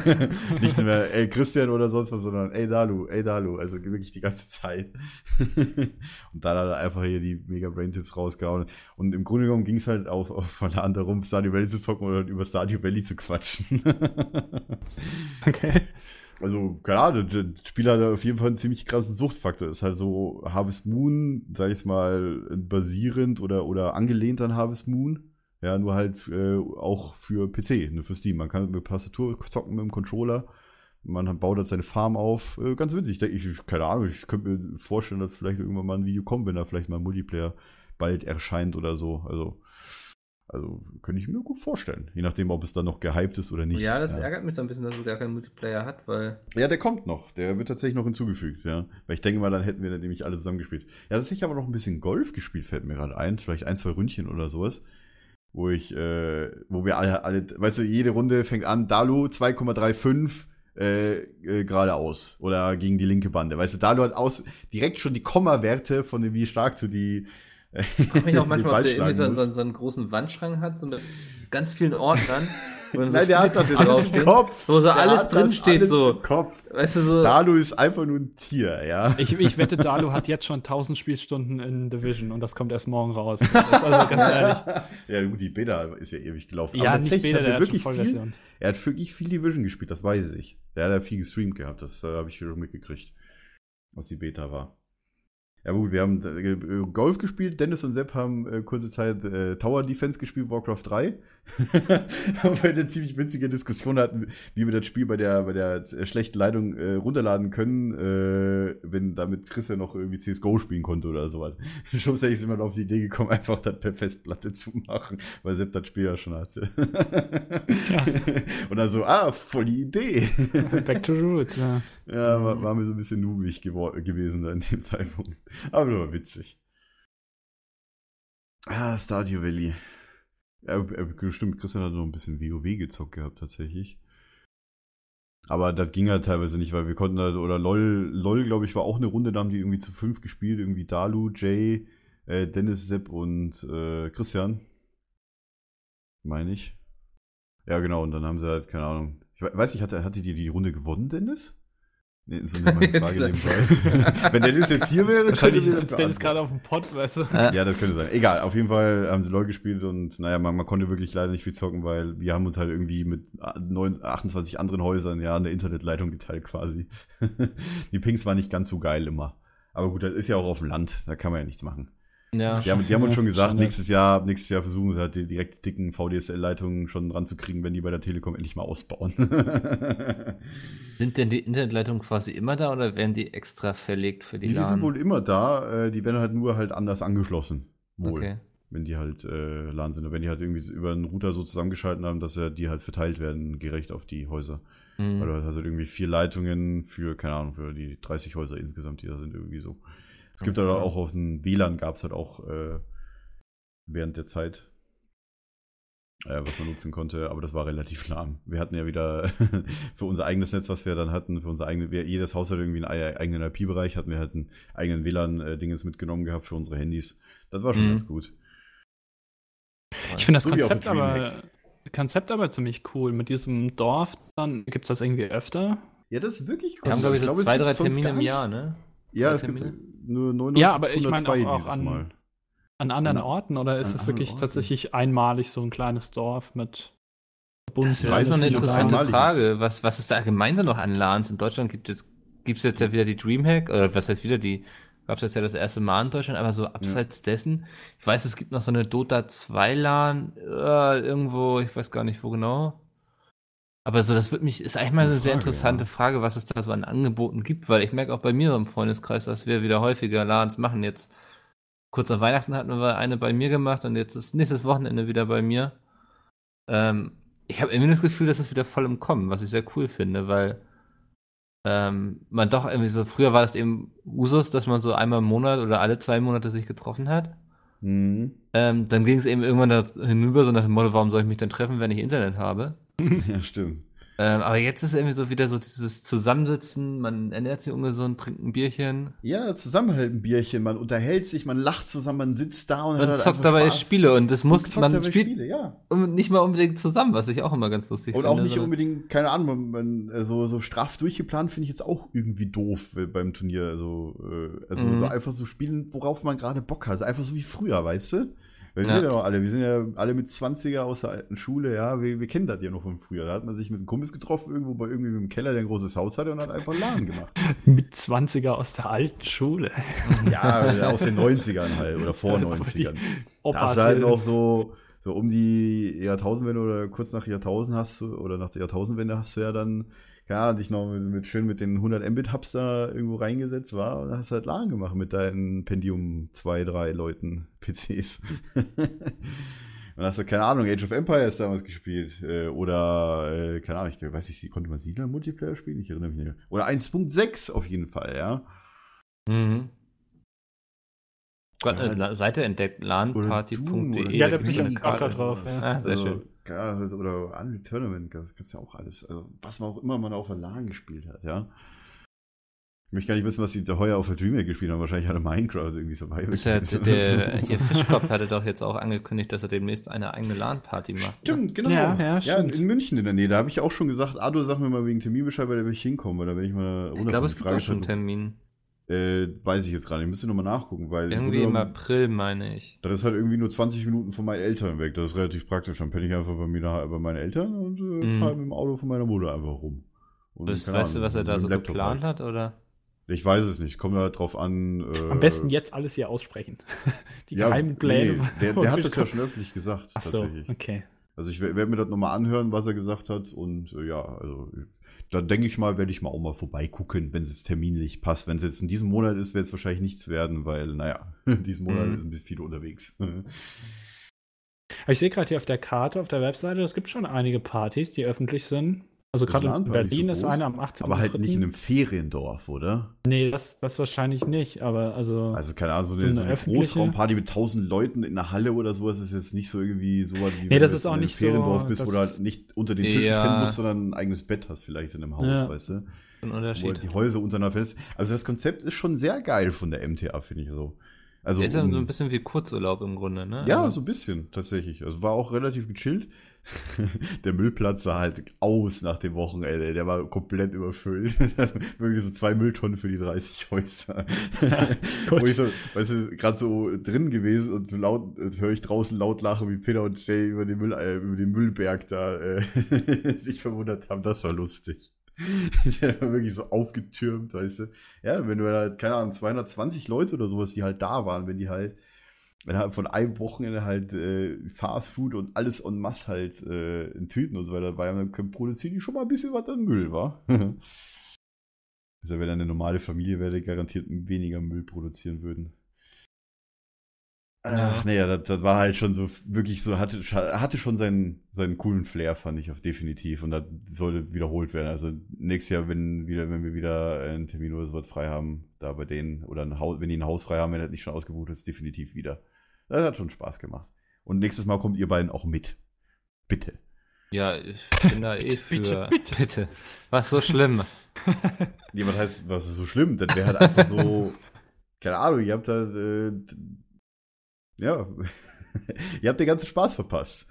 [LAUGHS] Nicht mehr, ey Christian oder sonst was, sondern ey Dalu, ey Dalu. Also wirklich die ganze Zeit. [LAUGHS] und dann hat er einfach hier die mega Brain-Tipps rausgehauen. Und im Grunde genommen ging es halt auf, auf von der anderen rum, Stardew Valley zu zocken oder über Stardew Valley zu quatschen. [LAUGHS] Okay. Also, keine Ahnung, das Spiel hat auf jeden Fall einen ziemlich krassen Suchtfaktor. Ist halt so Harvest Moon, sag ich mal, basierend oder, oder angelehnt an Harvest Moon. Ja, nur halt äh, auch für PC, nur für Steam. Man kann mit Tastatur zocken mit dem Controller. Man baut halt seine Farm auf. Äh, ganz witzig. Ich, ich, keine Ahnung, ich könnte mir vorstellen, dass vielleicht irgendwann mal ein Video kommt, wenn da vielleicht mal ein Multiplayer bald erscheint oder so. Also, also könnte ich mir gut vorstellen. Je nachdem, ob es dann noch gehypt ist oder nicht. ja, das ärgert mich so ein bisschen, dass es gar keinen Multiplayer hat, weil Ja, der kommt noch. Der wird tatsächlich noch hinzugefügt, ja. Weil ich denke mal, dann hätten wir dann nämlich alle zusammen gespielt. Ja, tatsächlich aber noch ein bisschen Golf gespielt, fällt mir gerade ein. Vielleicht ein, zwei Ründchen oder sowas. Wo ich, äh, wo wir alle, alle, weißt du, jede Runde fängt an, Dalu 2,35 äh, äh, geradeaus oder gegen die linke Bande. Weißt du, Dalu hat aus, direkt schon die Komma-Werte von dem, wie stark du die. Äh, ich frage mich auch [LAUGHS] manchmal, ob der irgendwie so, so, so einen großen Wandschrank hat, so mit ganz vielen Ordnern. [LAUGHS] wo dann so Nein, der hat das alles im Kopf. Wo so Der alles hat das drin steht, alles so. im Kopf. Weißt du, so. Dalu ist einfach nur ein Tier, ja. Ich, ich wette, Dalu hat jetzt schon 1000 Spielstunden in Division und das kommt erst morgen raus. Das ist also ganz ehrlich. [LAUGHS] Ja, gut, die Beta ist ja ewig gelaufen. Ja, Aber nicht Beta, der er hat schon wirklich viel. Er hat wirklich viel Division gespielt, das weiß ich. Der hat ja viel gestreamt gehabt, das äh, habe ich schon mitgekriegt, was die Beta war. Ja gut, wir haben äh, Golf gespielt, Dennis und Sepp haben äh, kurze Zeit äh, Tower Defense gespielt, Warcraft 3. haben wir eine ziemlich witzige Diskussion hatten, wie wir das Spiel bei der, bei der schlechten Leitung äh, runterladen können, äh, wenn damit Chris ja noch irgendwie CSGO spielen konnte oder sowas. Schlussendlich sind wir auf die Idee gekommen, einfach das per Festplatte zu machen, weil Sepp das Spiel ja schon hatte. [LAUGHS] Und dann so, ah, voll die Idee. [LAUGHS] Back to Roots, ja. Ja, war, war mir so ein bisschen nubig gewesen da in dem Zeitpunkt. Aber nur witzig. Ah, Stardew Valley. Ja, äh, stimmt, Christian hat noch ein bisschen WoW gezockt gehabt, tatsächlich. Aber das ging halt teilweise nicht, weil wir konnten halt, oder LOL, LOL, glaube ich, war auch eine Runde, da haben die irgendwie zu fünf gespielt, irgendwie Dalu, Jay, äh, Dennis, Sepp und äh, Christian. Meine ich. Ja, genau, und dann haben sie halt, keine Ahnung. Ich we- weiß nicht, hatte, hatte die die Runde gewonnen, Dennis? Nee, so eine meine [LAUGHS] Frage nebenbei. [LAUGHS] Wenn Dennis jetzt hier wäre, Wahrscheinlich könnte das Dennis gerade auf dem Pott, weißt du. Ja. Ja, das könnte sein. Egal, auf jeden Fall haben sie LOL gespielt und naja, man, man konnte wirklich leider nicht viel zocken, weil wir haben uns halt irgendwie mit 9, 28 anderen Häusern ja eine Internetleitung geteilt quasi. [LAUGHS] die Pings waren nicht ganz so geil immer. Aber gut, das ist ja auch auf dem Land, da kann man ja nichts machen. Ja. Die haben, die haben uns schon gesagt, nächstes Jahr, nächstes Jahr versuchen sie halt die direkt dicken VDSL-Leitungen schon ranzukriegen, wenn die bei der Telekom endlich mal ausbauen. [LAUGHS] Sind denn die Internetleitungen quasi immer da oder werden die extra verlegt für die die LAN? sind wohl immer da, äh, die werden halt nur halt anders angeschlossen. Wohl. Okay. wenn die halt äh, LAN sind. Und wenn die halt irgendwie über einen Router so zusammengeschalten haben, dass ja die halt verteilt werden, gerecht auf die Häuser. Hm. Weil du hast halt irgendwie vier Leitungen für, keine Ahnung, für die 30 Häuser insgesamt, die da sind, irgendwie so. Es gibt halt auch auf dem WLAN gab es halt auch äh, während der Zeit, äh, was man nutzen konnte, aber das war relativ [LAUGHS] lahm. Wir hatten ja wieder [LAUGHS] für unser eigenes Netz, was wir dann hatten, für unser eigenes, jedes Haus hat irgendwie einen ei- eigenen IP-Bereich, hatten wir halt einen eigenen WLAN-Dingens mitgenommen gehabt für unsere Handys. Das war schon Mhm. ganz gut. Ich finde das So Konzept aber. Konzept aber ziemlich cool. Mit diesem Dorf, dann gibt es das irgendwie öfter. Ja, das ist wirklich Wir haben, glaube ich, so glaube, es zwei, drei Termine im. Jahr, ne? Ja, es gibt nur 99 Ja, aber ich meine auch- 102 auch an- Mal. An anderen An- Orten oder ist es wirklich Orten. tatsächlich einmalig so ein kleines Dorf mit verbunden? Das ist weiß noch eine interessante einmalig Frage. Was, was ist da gemeinsam noch an LANs? In Deutschland gibt es gibt's jetzt ja wieder die Dreamhack, oder was heißt wieder die, gab es jetzt ja das erste Mal in Deutschland, aber so abseits dessen, ich weiß, es gibt noch so eine Dota 2 LAN, äh, irgendwo, ich weiß gar nicht wo genau. Aber so, das wird mich, ist eigentlich mal Gute eine sehr interessante ja. Frage, was es da so an Angeboten gibt, weil ich merke auch bei mir so im Freundeskreis, dass wir wieder häufiger LANs machen. Jetzt kurz nach Weihnachten hatten wir eine bei mir gemacht und jetzt ist nächstes Wochenende wieder bei mir. Ähm, ich habe irgendwie das Gefühl, dass es wieder voll im Kommen, was ich sehr cool finde, weil ähm, man doch irgendwie so, früher war es eben Usus, dass man so einmal im Monat oder alle zwei Monate sich getroffen hat. Mhm. Ähm, dann ging es eben irgendwann da hinüber, so nach dem Motto, warum soll ich mich denn treffen, wenn ich Internet habe? [LAUGHS] Ja, stimmt. Ähm, aber jetzt ist irgendwie so wieder so dieses Zusammensitzen, man ernährt sich ungesund, trinkt ein Bierchen Ja, zusammenhalten Bierchen, man unterhält sich, man lacht zusammen, man sitzt da und, und hat halt zockt dabei Spaß. Spiele und das muss, Und man spielt Spiele, ja. um- nicht mal unbedingt zusammen, was ich auch immer ganz lustig Und finde. auch nicht unbedingt, keine Ahnung, man, man, äh, so, so straff durchgeplant finde ich jetzt auch irgendwie doof äh, beim Turnier. Also, äh, also Mhm. so einfach so spielen, worauf man gerade Bock hat. Also einfach so wie früher, weißt du? Wir Ja. sind ja noch alle, wir sind ja alle mit 20er aus der alten Schule, ja, wir, wir kennen das ja noch von früher. Da hat man sich mit einem Kumpels getroffen, irgendwo bei irgendwie im Keller, der ein großes Haus hatte und hat einfach einen Laden gemacht. [LAUGHS] Mit 20er aus der alten Schule. [LAUGHS] ja, aus den 90ern halt oder vor [LAUGHS] Also die 90ern. Opas Das ist halt noch so, so um die Jahrtausendwende oder kurz nach Jahrtausend hast du, oder nach der Jahrtausendwende hast du ja dann, ja, dich noch mit, mit schön mit den 100 Mbit Hubs da irgendwo reingesetzt, war, und hast halt LAN gemacht mit deinen Pentium 2, 3 Leuten [LAUGHS] PCs. Und hast du, keine Ahnung, Age of Empires damals gespielt. Äh, oder, äh, keine Ahnung, ich weiß nicht, konnte man Siedler Multiplayer spielen? Ich erinnere mich nicht. Oder 1.6 auf jeden Fall, ja. Mhm. Ja. eine Seite entdeckt, lanparty.de. Ja, da bin ich auch grad drauf, ja. Ah, sehr also, schön. Ja, oder Unreal Tournament, das gibt's ja auch alles. Also, was man auch immer man auf der LAN gespielt hat, ja. Ich möchte gar nicht wissen, was die da heuer auf der Dreamhack gespielt haben. Wahrscheinlich alle Minecraft irgendwie so weit. Ist ja, der, der, ihr Fischkopf hatte doch jetzt auch angekündigt, dass er demnächst eine eigene LAN-Party macht. ne? Stimmt, genau. Ja, ja, stimmt. in München in der Nähe. Da habe ich auch schon gesagt, Ado, sag mir mal wegen Terminbescheid, weil da will ich hinkommen, weil da will ich mal Ich glaube, es gibt auch schon einen Termin. Äh, weiß ich jetzt gerade nicht. Müsste nochmal nachgucken, weil. Irgendwie im April, meine ich. Das ist halt irgendwie nur 20 Minuten von meinen Eltern weg. Das ist relativ praktisch. Dann penne ich einfach bei mir nach, bei meinen Eltern und äh, Mhm. fahre mit dem Auto von meiner Mutter einfach rum. Und, Weißt, keine weißt du, Ahnung, was er da so Laptop geplant halt. hat, oder? Ich weiß es nicht. Kommt halt drauf an. Äh, Am besten jetzt alles hier aussprechen. [LAUGHS] Die ja, geheimen Pläne. Nee, der, der hat das ja schon öffentlich gesagt, Ach so, tatsächlich. okay. Also ich werde mir das nochmal anhören, was er gesagt hat. Und äh, ja, also dann denke ich mal, werde ich mal auch mal vorbeigucken, wenn es terminlich passt. Wenn es jetzt in diesem Monat ist, wird es wahrscheinlich nichts werden, weil, naja, [LAUGHS] in diesem Monat Mhm. sind ein bisschen viele unterwegs. Ich sehe gerade hier auf der Karte, auf der Webseite, es gibt schon einige Partys, die öffentlich sind. Also gerade in Berlin so ist eine am 18. Aber halt nicht in einem Feriendorf, oder? Nee, das, das wahrscheinlich nicht, aber also. Also keine Ahnung, so So eine, eine so eine Großraumparty mit tausend Leuten in einer Halle oder sowas ist jetzt nicht so irgendwie so was wie Nee, wenn das du ist auch in einem nicht so, Feriendorf bist, wo du halt nicht unter den Tischen Ja. pennen musst, sondern ein eigenes Bett hast vielleicht in einem Haus, Ja. weißt du? Ein Wo halt Unterschied. die Häuser untereinander fest. Also das Konzept ist schon sehr geil von der MTA, finde ich so. Also Der ist ja um- so ein bisschen wie Kurzurlaub im Grunde, ne? Ja, Also- so ein bisschen, tatsächlich. Also war auch relativ gechillt. [LAUGHS] der Müllplatz sah halt aus nach dem Wochenende. Der war komplett überfüllt. [LAUGHS] Wirklich so zwei Mülltonnen für die 30 Häuser. [LAUGHS] Gut. Wo ich so, weißt du, gerade so drin gewesen und laut höre ich draußen laut lachen, wie Peter und Jay über den, Müll, äh, über den Müllberg da äh, sich verwundert haben. Das war lustig. Der war wirklich so aufgetürmt, weißt du. Ja, wenn du halt, keine Ahnung, 220 Leute oder sowas, die halt da waren, wenn die halt innerhalb von einem Wochenende halt äh, Fast Food und alles en masse halt äh, in Tüten und so weiter dabei haben, dann produzieren die schon mal ein bisschen was an Müll, wa? [LAUGHS] also wenn eine normale Familie wäre, garantiert weniger Müll produzieren würden. Ach, naja, das, das war halt schon so, wirklich so, hatte, hatte schon seinen, seinen coolen Flair, fand ich, auf definitiv. Und das sollte wiederholt werden. Also nächstes Jahr, wenn wieder, wenn wir wieder einen Termin oder sowas frei haben, da bei denen, oder ein Haus, wenn die ein Haus frei haben, wenn das nicht schon ausgebucht ist, definitiv wieder. Das hat schon Spaß gemacht. Und nächstes Mal kommt ihr beiden auch mit. Bitte. Ja, ich bin da [LAUGHS] eh für. bitte, bitte. bitte. Was so schlimm? [LAUGHS] Was heißt, was ist so schlimm? Das wäre halt einfach so, keine Ahnung, ihr habt halt, äh, ja, [LAUGHS] ihr habt den ganzen Spaß verpasst.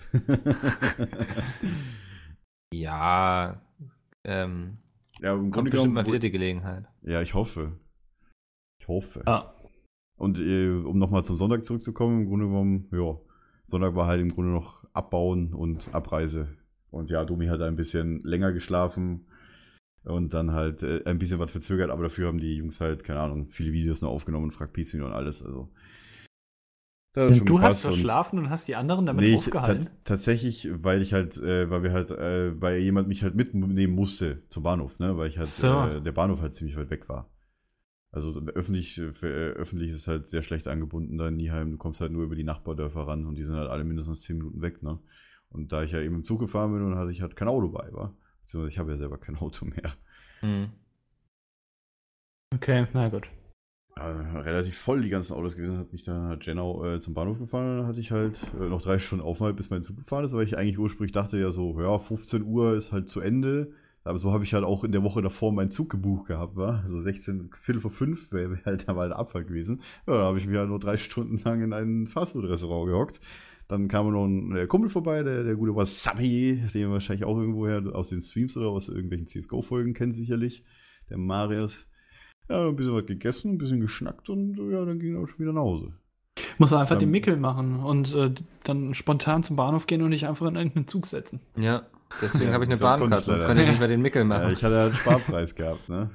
Ja, ähm, ja, im kommt Grunde bestimmt mal genommen, wieder die Gelegenheit. ja, ich hoffe. Ich hoffe. Ja. Und äh, um nochmal zum Sonntag zurückzukommen, im Grunde genommen, ja, Sonntag war halt im Grunde noch Abbauen und Abreise. Und ja, Domi hat ein bisschen länger geschlafen und dann halt äh, ein bisschen was verzögert, aber dafür haben die Jungs halt, keine Ahnung, viele Videos noch aufgenommen und fragt Pizza und alles. Also. du hast gepasst und- verschlafen und hast die anderen damit Nee, ich, aufgehalten. tats- tatsächlich, weil ich halt, äh, weil wir halt, äh, weil jemand mich halt mitnehmen musste zum Bahnhof, ne, weil ich halt, So. äh, der Bahnhof halt ziemlich weit weg war. Also öffentlich, äh, für, äh, öffentlich ist es halt sehr schlecht angebunden da in Nieheim. Du kommst halt nur über die Nachbardörfer ran und die sind halt alle mindestens 10 Minuten weg, ne. Und da ich ja eben im Zug gefahren bin und hatte ich halt kein Auto bei, war. Beziehungsweise ich habe ja selber kein [LAUGHS] Auto mehr. Hm. Okay, na gut. äh, relativ voll die ganzen Autos gewesen, hat mich dann halt Genau äh, zum Bahnhof gefahren und dann hatte ich halt äh, noch drei Stunden Aufenthalt, bis mein Zug gefahren ist, weil ich eigentlich ursprünglich dachte ja so, ja, 15 Uhr ist halt zu Ende. Aber so habe ich halt auch in der Woche davor meinen Zug gebucht gehabt, war. Also 16, Viertel vor fünf wäre halt da mal der Abfall gewesen. Ja, da habe ich mich halt nur drei [LAUGHS] Stunden lang in ein Fastfood-Restaurant gehockt. Dann kam noch ein äh, Kumpel vorbei, der, der gute Wasabi, den ihr wahrscheinlich auch irgendwoher aus den Streams oder aus irgendwelchen CSGO-Folgen kennt sicherlich. Der Marius. Ja, ein bisschen was gegessen, ein bisschen geschnackt und ja, dann ging er auch schon wieder nach Hause. Muss man einfach Ähm, den Mickel machen und äh, dann spontan zum Bahnhof gehen und nicht einfach in irgendeinen Zug setzen. Ja, deswegen Ja, habe ich eine konnte Bahnkarte, sonst kann ich nicht. mehr den Mickel Ja, machen. ich hatte halt einen Sparpreis gehabt, ne?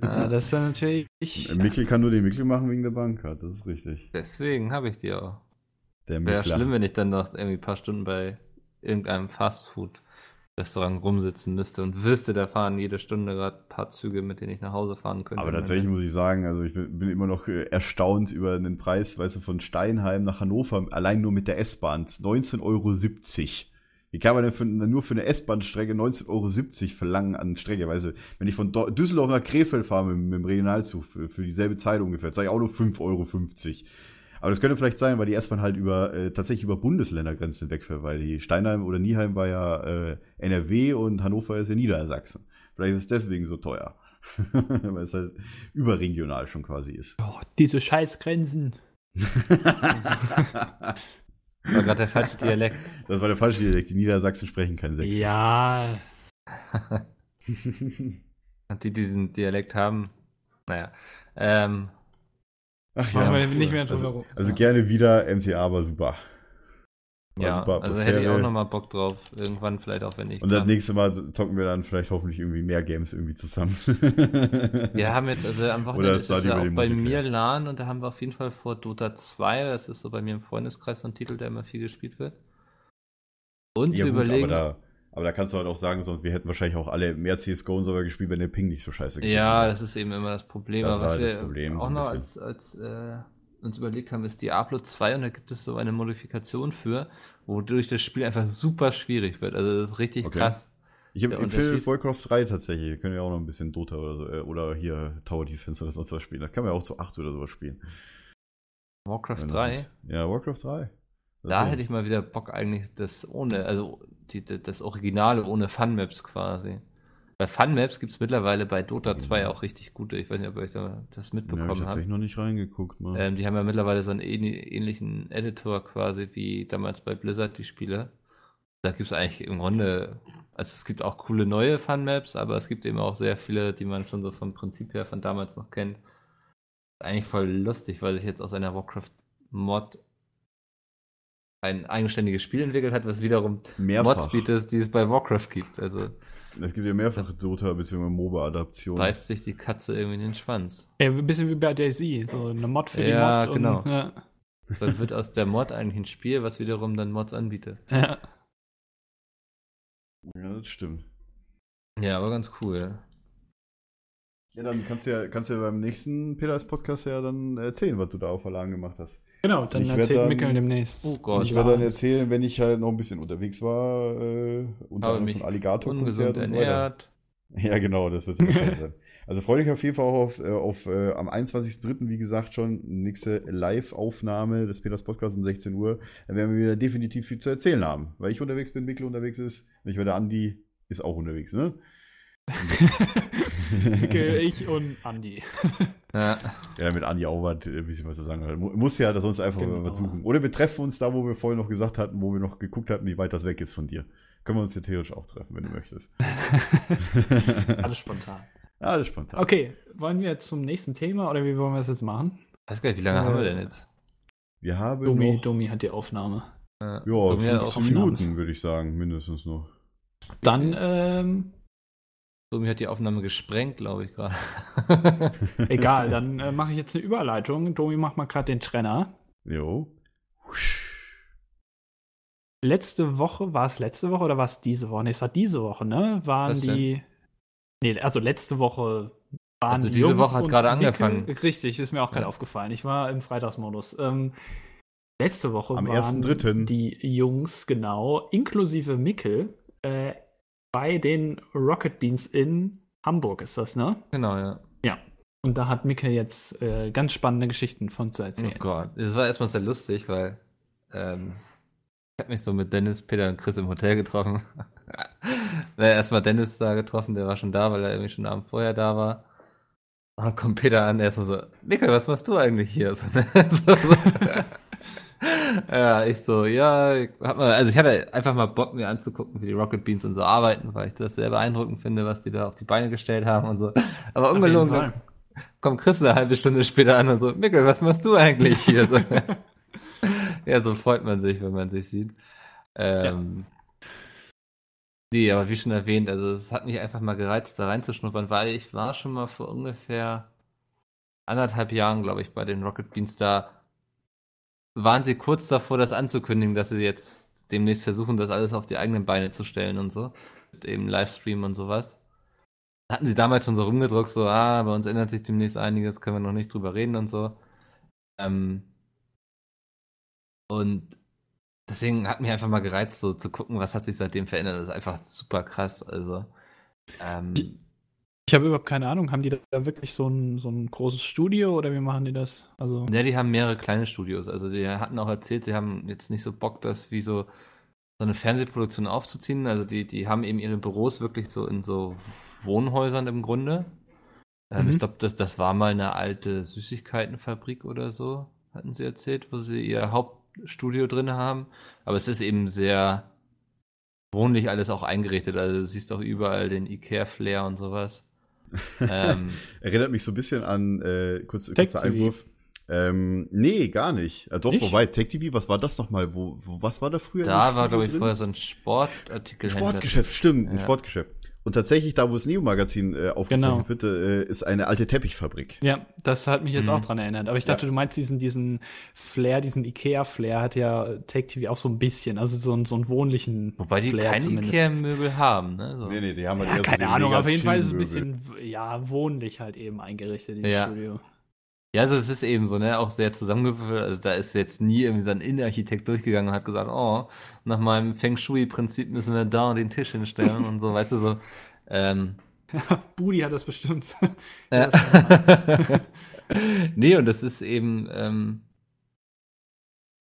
Ah, das ist dann natürlich. [LAUGHS] Ich, Mikkel kann nur den Mikkel machen wegen der Bahncard, das ist richtig. Deswegen habe ich die auch. Der Wäre schlimm, wenn ich dann noch irgendwie ein paar Stunden bei irgendeinem Fastfood-Restaurant rumsitzen müsste und wüsste, da fahren jede Stunde gerade ein paar Züge, mit denen ich nach Hause fahren könnte. Aber tatsächlich muss ich sagen, also ich bin, immer noch äh, erstaunt über einen Preis, weißt du, von Steinheim nach Hannover, allein nur mit der S-Bahn, 19,70 Euro. Wie kann man denn für, nur für eine S-Bahn-Strecke 19,70 Euro verlangen an Strecke? Weißt du, wenn ich von Do Düsseldorf nach Krefeld fahre mit, mit dem Regionalzug für, für dieselbe Zeit ungefähr, sage ich auch nur 5,50 Euro. Aber das könnte vielleicht sein, weil die S-Bahn halt über, äh, tatsächlich über Bundesländergrenzen wegfährt, weil die Steinheim oder Nieheim war ja äh, NRW und Hannover ist ja Niedersachsen. Vielleicht ist es deswegen so teuer. [LAUGHS] weil es halt überregional schon quasi ist. oh, diese Scheißgrenzen. [LAUGHS] war gerade der falsche Dialekt. [LAUGHS] Das war der falsche Dialekt. Die Niedersachsen sprechen kein Sächsisch. Ja. [LAUGHS] Die diesen Dialekt haben, naja. Ähm, Ach Wollen wir nicht mehr drüber also, rum- also Ja. gerne wieder, MCA war super. War ja, super also hätte ich auch nochmal Bock drauf. Irgendwann vielleicht auch, wenn ich Und das kann. nächste Mal zocken wir dann vielleicht hoffentlich irgendwie mehr Games irgendwie zusammen. [LAUGHS] Wir haben jetzt, also am Wochenende ist Stardew ja auch bei mir LAN und da haben wir auf jeden Fall vor Dota 2, das ist so bei mir im Freundeskreis so ein Titel, der immer viel gespielt wird. Und ja wir gut, überlegen, aber da, aber da kannst du halt auch sagen, sonst wir hätten wahrscheinlich auch alle mehr CSGO und so gespielt, wenn der Ping nicht so scheiße gewesen ja, wäre. das ist eben immer das Problem. Das aber was halt das wir Problem, so auch ein noch als, als äh, uns überlegt haben, ist Diablo 2 und da gibt es so eine Modifikation für, wodurch das Spiel einfach super schwierig wird. Also das ist richtig Okay. krass. Ich empfehle Warcraft 3 tatsächlich. Wir können ja auch noch ein bisschen Dota oder so. äh, Oder hier Tower Defense oder sonst was spielen. Da kann man ja auch zu 8 oder sowas spielen. Warcraft Wenn das 3. ist- Ja, Warcraft 3. Da hätte ich mal wieder Bock eigentlich das ohne, also die, das Originale ohne Fun-Maps quasi. Bei Fun-Maps gibt es mittlerweile bei Dota 2 auch richtig gute. Ich weiß nicht, ob ihr euch da das ja, ich mitbekommen habe habt. noch nicht reingeguckt, Mann. Ähm, die haben ja mittlerweile so einen ähn- ähnlichen Editor quasi wie damals bei Blizzard die Spiele. Da gibt es eigentlich im Grunde, also es gibt auch coole neue Fun-Maps, aber es gibt eben auch sehr viele, die man schon so vom Prinzip her von damals noch kennt. Ist eigentlich voll lustig, weil sich jetzt aus einer Warcraft-Mod ein eigenständiges Spiel entwickelt hat, was wiederum Mehrfach. Mods bietet, die es bei Warcraft gibt. Also Es gibt ja mehrfach Dota- bzw. MOBA-Adaptionen. beißt sich die Katze irgendwie in den Schwanz. Ja, ein bisschen wie bei Daisy, so eine Mod für Ja, die Mod. genau. Und, ja. Dann wird aus der Mod eigentlich ein Spiel, was wiederum dann Mods anbietet. Ja. Ja, das stimmt. Ja, aber ganz cool. Ja, dann kannst du ja, kannst du ja beim nächsten Peters Podcast ja dann erzählen, was du da auf Verlagen gemacht hast. Genau, dann Ich erzählt dann- Mikkel demnächst. Oh Gott. ich werde dann erzählen, wenn ich halt noch ein bisschen unterwegs war, äh, unter anderem mich von Alligator-Konzert Ungesund und so weiter. Ja, genau, das wird sehr sein. [LAUGHS] Also freue dich auf jeden Fall auch auf, äh, auf äh, am 21.03., wie gesagt, schon nächste Live-Aufnahme des Peters Podcasts um 16 Uhr. Da werden wir wieder definitiv viel zu erzählen haben. Weil ich unterwegs bin, Mikkel unterwegs ist. Und ich werde Andi ist auch unterwegs, ne? [LAUGHS] Mikkel, [LAUGHS] ich und Andi. Ja. Ja, mit Andi auch was, äh, ein bisschen was zu sagen. hat. Mu- Muss ja, dass uns einfach Genau. mal was suchen. Oder wir treffen uns da, wo wir vorher noch gesagt hatten, wo wir noch geguckt hatten, wie weit das weg ist von dir. Können wir uns hier theoretisch auch treffen, wenn du möchtest. [LAUGHS] Alles spontan. Ja, alles spontan. Okay, wollen wir zum nächsten Thema oder wie wollen wir das jetzt machen? Weiß gar nicht, wie lange Äh, haben wir denn jetzt? Wir haben Domi, noch, Domi hat die Aufnahme. Ja, ja, Domi hat 50 auch- Minuten, würde ich sagen, mindestens noch. Dann, ähm, Domi hat die Aufnahme gesprengt, glaube ich gerade. [LAUGHS] egal, dann äh, mache ich jetzt eine Überleitung. Domi macht mal gerade den Trenner. Jo. Letzte Woche, war es letzte Woche oder war es diese Woche? Nee, es war diese Woche, ne? Waren Was denn? die. Nee, also letzte Woche waren Also die diese Jungs Woche hat gerade angefangen. Richtig, ist mir auch gerade Ja. aufgefallen. Ich war im Freitagsmodus. Ähm, letzte Woche Am waren 1.3.. die Jungs, genau, inklusive Mickel, äh, bei den Rocket Beans in Hamburg ist das, ne? genau, ja. Und da hat Mickel jetzt äh, ganz spannende Geschichten von zu Oh erzählen. Gott. Das war erstmal sehr lustig, weil ähm, ich habe mich so mit Dennis, Peter und Chris im Hotel getroffen. [LAUGHS] naja, erstmal Dennis da getroffen, der war schon da, weil er irgendwie schon einen Abend vorher da war. Und dann kommt Peter an, ist so, Mikkel, was machst du eigentlich hier? So, [LAUGHS] ne? so, so. Ja, ich so, ja, hab mal, also ich hatte einfach mal Bock, mir anzugucken, wie die Rocket Beans und so arbeiten, weil ich das sehr beeindruckend finde, was die da auf die Beine gestellt haben und so. Aber ungelogen, kommt Chris eine halbe Stunde später an und so, Mikkel, was machst du eigentlich hier? So, [LAUGHS] ja, so freut man sich, wenn man sich sieht. Ähm, Nee, aber wie schon erwähnt, also es hat mich einfach mal gereizt, da reinzuschnuppern, weil ich war schon mal vor ungefähr anderthalb Jahren, glaube ich, bei den Rocket Beans da. Waren sie kurz davor, das anzukündigen, dass sie jetzt demnächst versuchen, das alles auf die eigenen Beine zu stellen und so. Mit eben Livestream und sowas. Hatten sie damals schon so rumgedruckt, so, ah, bei uns ändert sich demnächst einiges, können wir noch nicht drüber reden und so. Ähm, und deswegen hat mich einfach mal gereizt, so zu gucken, was hat sich seitdem verändert. Das ist einfach super krass. Also, ähm, Ich habe überhaupt keine Ahnung. Haben die da wirklich so ein, so ein großes Studio oder wie machen die das? Also, ja, die haben mehrere kleine Studios. Also, sie hatten auch erzählt, sie haben jetzt nicht so Bock, das wie so, so eine Fernsehproduktion aufzuziehen. Also, die, die haben eben ihre Büros wirklich so in so Wohnhäusern im Grunde. Ähm, Mhm. Ich glaube, das, das war mal eine alte Süßigkeitenfabrik oder so, hatten sie erzählt, wo sie ihr Hauptstudio drin haben. Aber es ist eben sehr wohnlich alles auch eingerichtet. Also, du siehst auch überall den Ikea-Flair und sowas. Ähm, [LAUGHS] Erinnert mich so ein bisschen an, äh, kurz, kurzer. Einwurf. Ähm, nee, gar nicht. Äh, doch, Nicht? wobei, Tech TV, was war das nochmal? Wo, wo, was war da früher? da war, glaube ich, drin? vorher so ein Sportartikelhändler. Sportgeschäft, stimmt, ein Ja. Sportgeschäft. Und tatsächlich, da wo das Neo-Magazin äh, aufgezeichnet Genau. wird, äh, ist eine alte Teppichfabrik. ja, das hat mich jetzt Mhm. auch dran erinnert. Aber ich dachte, Ja. du meinst diesen, diesen Flair, diesen Ikea-Flair hat ja Take TV auch so ein bisschen. Also so, einen- so einen wohnlichen Wobei die Flair keine zumindest. Ikea-Möbel haben, ne? So. Nee, nee, die haben halt Ja, eher so keine die Ahnung, auf jeden Fall ist es ein bisschen, ja, wohnlich halt eben eingerichtet, dieses Ja. Studio. Ja, also es ist eben so, ne, auch sehr zusammengewürfelt. Also da ist jetzt nie irgendwie so ein Innenarchitekt durchgegangen und hat gesagt, oh, nach meinem Feng Shui-Prinzip müssen wir da den Tisch hinstellen und so, weißt du, so. Ähm, [LAUGHS] Budi hat das bestimmt. [LAUGHS] Das- [LAUGHS] nee, und das ist eben, ähm,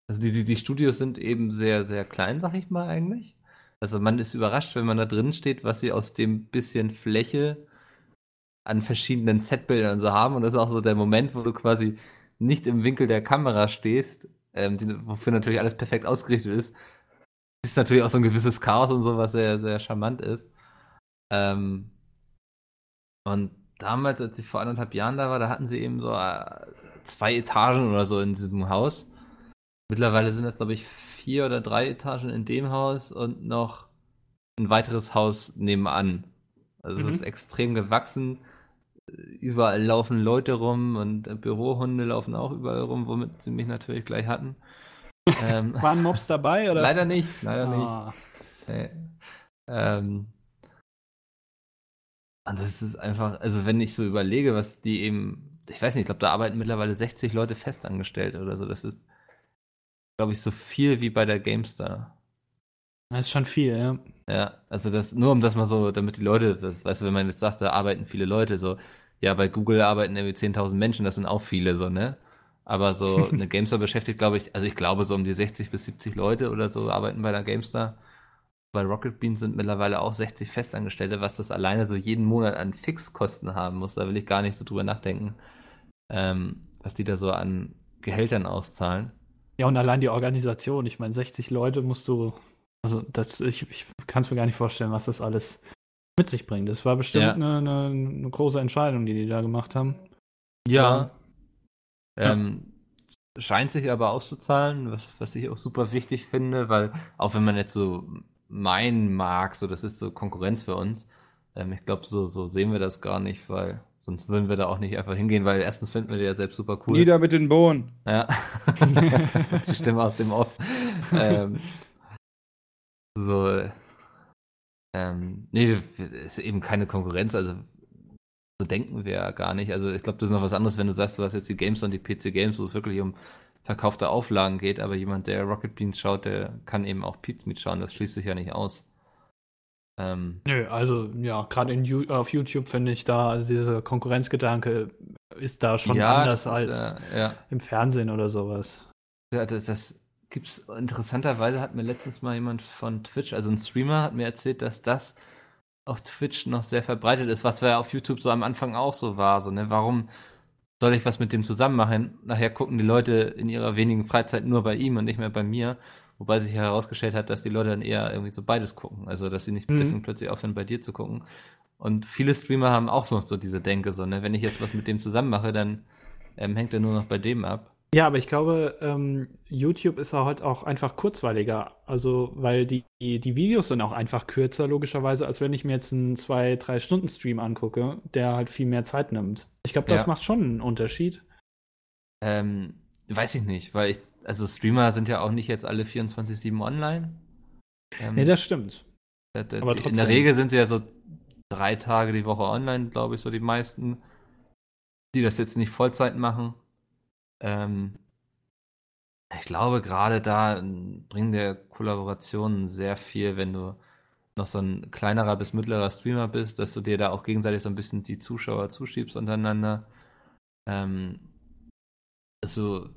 also die, die, die Studios sind eben sehr, sehr klein, sag ich mal eigentlich. Also man ist überrascht, wenn man da drin steht, was sie aus dem bisschen Fläche an verschiedenen Setbildern so haben. Und das ist auch so der Moment, wo du quasi nicht im Winkel der Kamera stehst, ähm, die, wofür natürlich alles perfekt ausgerichtet ist. Ist natürlich auch so ein gewisses Chaos und so, was sehr, sehr charmant ist. Ähm, und damals, als ich vor anderthalb Jahren da war, da hatten sie eben so äh, zwei Etagen oder so in diesem Haus. Mittlerweile sind das, glaube ich, vier oder drei Etagen in dem Haus und noch ein weiteres Haus nebenan. Also es Mhm. ist extrem gewachsen. Überall laufen Leute rum und Bürohunde laufen auch überall rum, womit sie mich natürlich gleich hatten. ähm, [LAUGHS] Waren Mobs dabei? Oder? leider nicht, leider nicht. Ah. Nee. Ähm, und das ist einfach, also wenn ich so überlege, was die eben, ich weiß nicht, ich glaube, da arbeiten mittlerweile 60 Leute festangestellt oder so. Das ist, glaube ich, so viel wie bei der GameStar. Das ist schon viel, ja. Ja, also das, nur um das mal so, damit die Leute, das, weißt du, wenn man jetzt sagt, da arbeiten viele Leute, so, ja, bei Google arbeiten irgendwie 10.000 Menschen, das sind auch viele, so, ne? Aber so [LAUGHS] eine GameStar beschäftigt, glaube ich, also ich glaube, so um die 60 bis 70 Leute oder so arbeiten bei der GameStar. Bei Rocket Beans sind mittlerweile auch 60 Festangestellte, was das alleine so jeden Monat an Fixkosten haben muss. Da will ich gar nicht so drüber nachdenken, ähm, was die da so an Gehältern auszahlen. Ja, und allein die Organisation. Ich meine, 60 Leute musst du. Also, das, ich, ich kann es mir gar nicht vorstellen, was das alles mit sich bringt. Das war bestimmt Ja. eine, eine, eine große Entscheidung, die die da gemacht haben. Ja. Ja. Ähm, Scheint sich aber auszuzahlen, was, was ich auch super wichtig finde, weil auch wenn man jetzt so meinen mag, so das ist so Konkurrenz für uns, ähm, ich glaube, so, so sehen wir das gar nicht, weil sonst würden wir da auch nicht einfach hingehen, weil erstens finden wir die ja selbst super cool. Nieder mit den Bohnen. Ja. [LAUGHS] Die Stimme aus dem Off. [LAUGHS] ähm, so. Ähm, nee, ist eben keine Konkurrenz, also so denken wir ja gar nicht. Also ich glaube, das ist noch was anderes, wenn du sagst, du hast jetzt die Games und die PC Games, wo es wirklich um verkaufte Auflagen geht, aber jemand, der Rocket Beans schaut, der kann eben auch Pizmeet schauen, das schließt sich ja nicht aus. Ähm, Nö, also ja, gerade auf YouTube finde ich da, also dieser Konkurrenzgedanke ist da schon ja, anders ist, als äh, ja. im Fernsehen oder sowas. Ja, das, das gibt's interessanterweise hat mir letztens mal jemand von Twitch, also ein Streamer, hat mir erzählt, dass das auf Twitch noch sehr verbreitet ist, was ja auf YouTube so am Anfang auch so war. So, ne? Warum soll ich was mit dem zusammen machen? Nachher gucken die Leute in ihrer wenigen Freizeit nur bei ihm und nicht mehr bei mir. Wobei sich herausgestellt hat, dass die Leute dann eher irgendwie so beides gucken. Also, dass sie nicht Mhm. deswegen plötzlich aufhören, bei dir zu gucken. Und viele Streamer haben auch so, so diese Denke, so, ne? Wenn ich jetzt was mit dem zusammen mache, dann ähm, hängt er nur noch bei dem ab. Ja, aber ich glaube, ähm, YouTube ist ja heute auch einfach kurzweiliger. Also, weil die, die, Videos sind auch einfach kürzer, logischerweise, als wenn ich mir jetzt einen 2-3-Stunden-Stream angucke, der halt viel mehr Zeit nimmt. Ich glaube, das Ja. macht schon einen Unterschied. Ähm, weiß ich nicht, weil ich, also Streamer sind ja auch nicht jetzt alle 24-7 online. Ähm, Nee, das stimmt. da- da- aber die, in der. Regel sind sie ja so drei Tage die Woche online, glaube ich, so die meisten, die das jetzt nicht Vollzeit machen. Ähm, ich glaube, gerade da bringen der Kollaborationen sehr viel, wenn du noch so ein kleinerer bis mittlerer Streamer bist, dass du dir da auch gegenseitig so ein bisschen die Zuschauer zuschiebst untereinander. Ähm, also,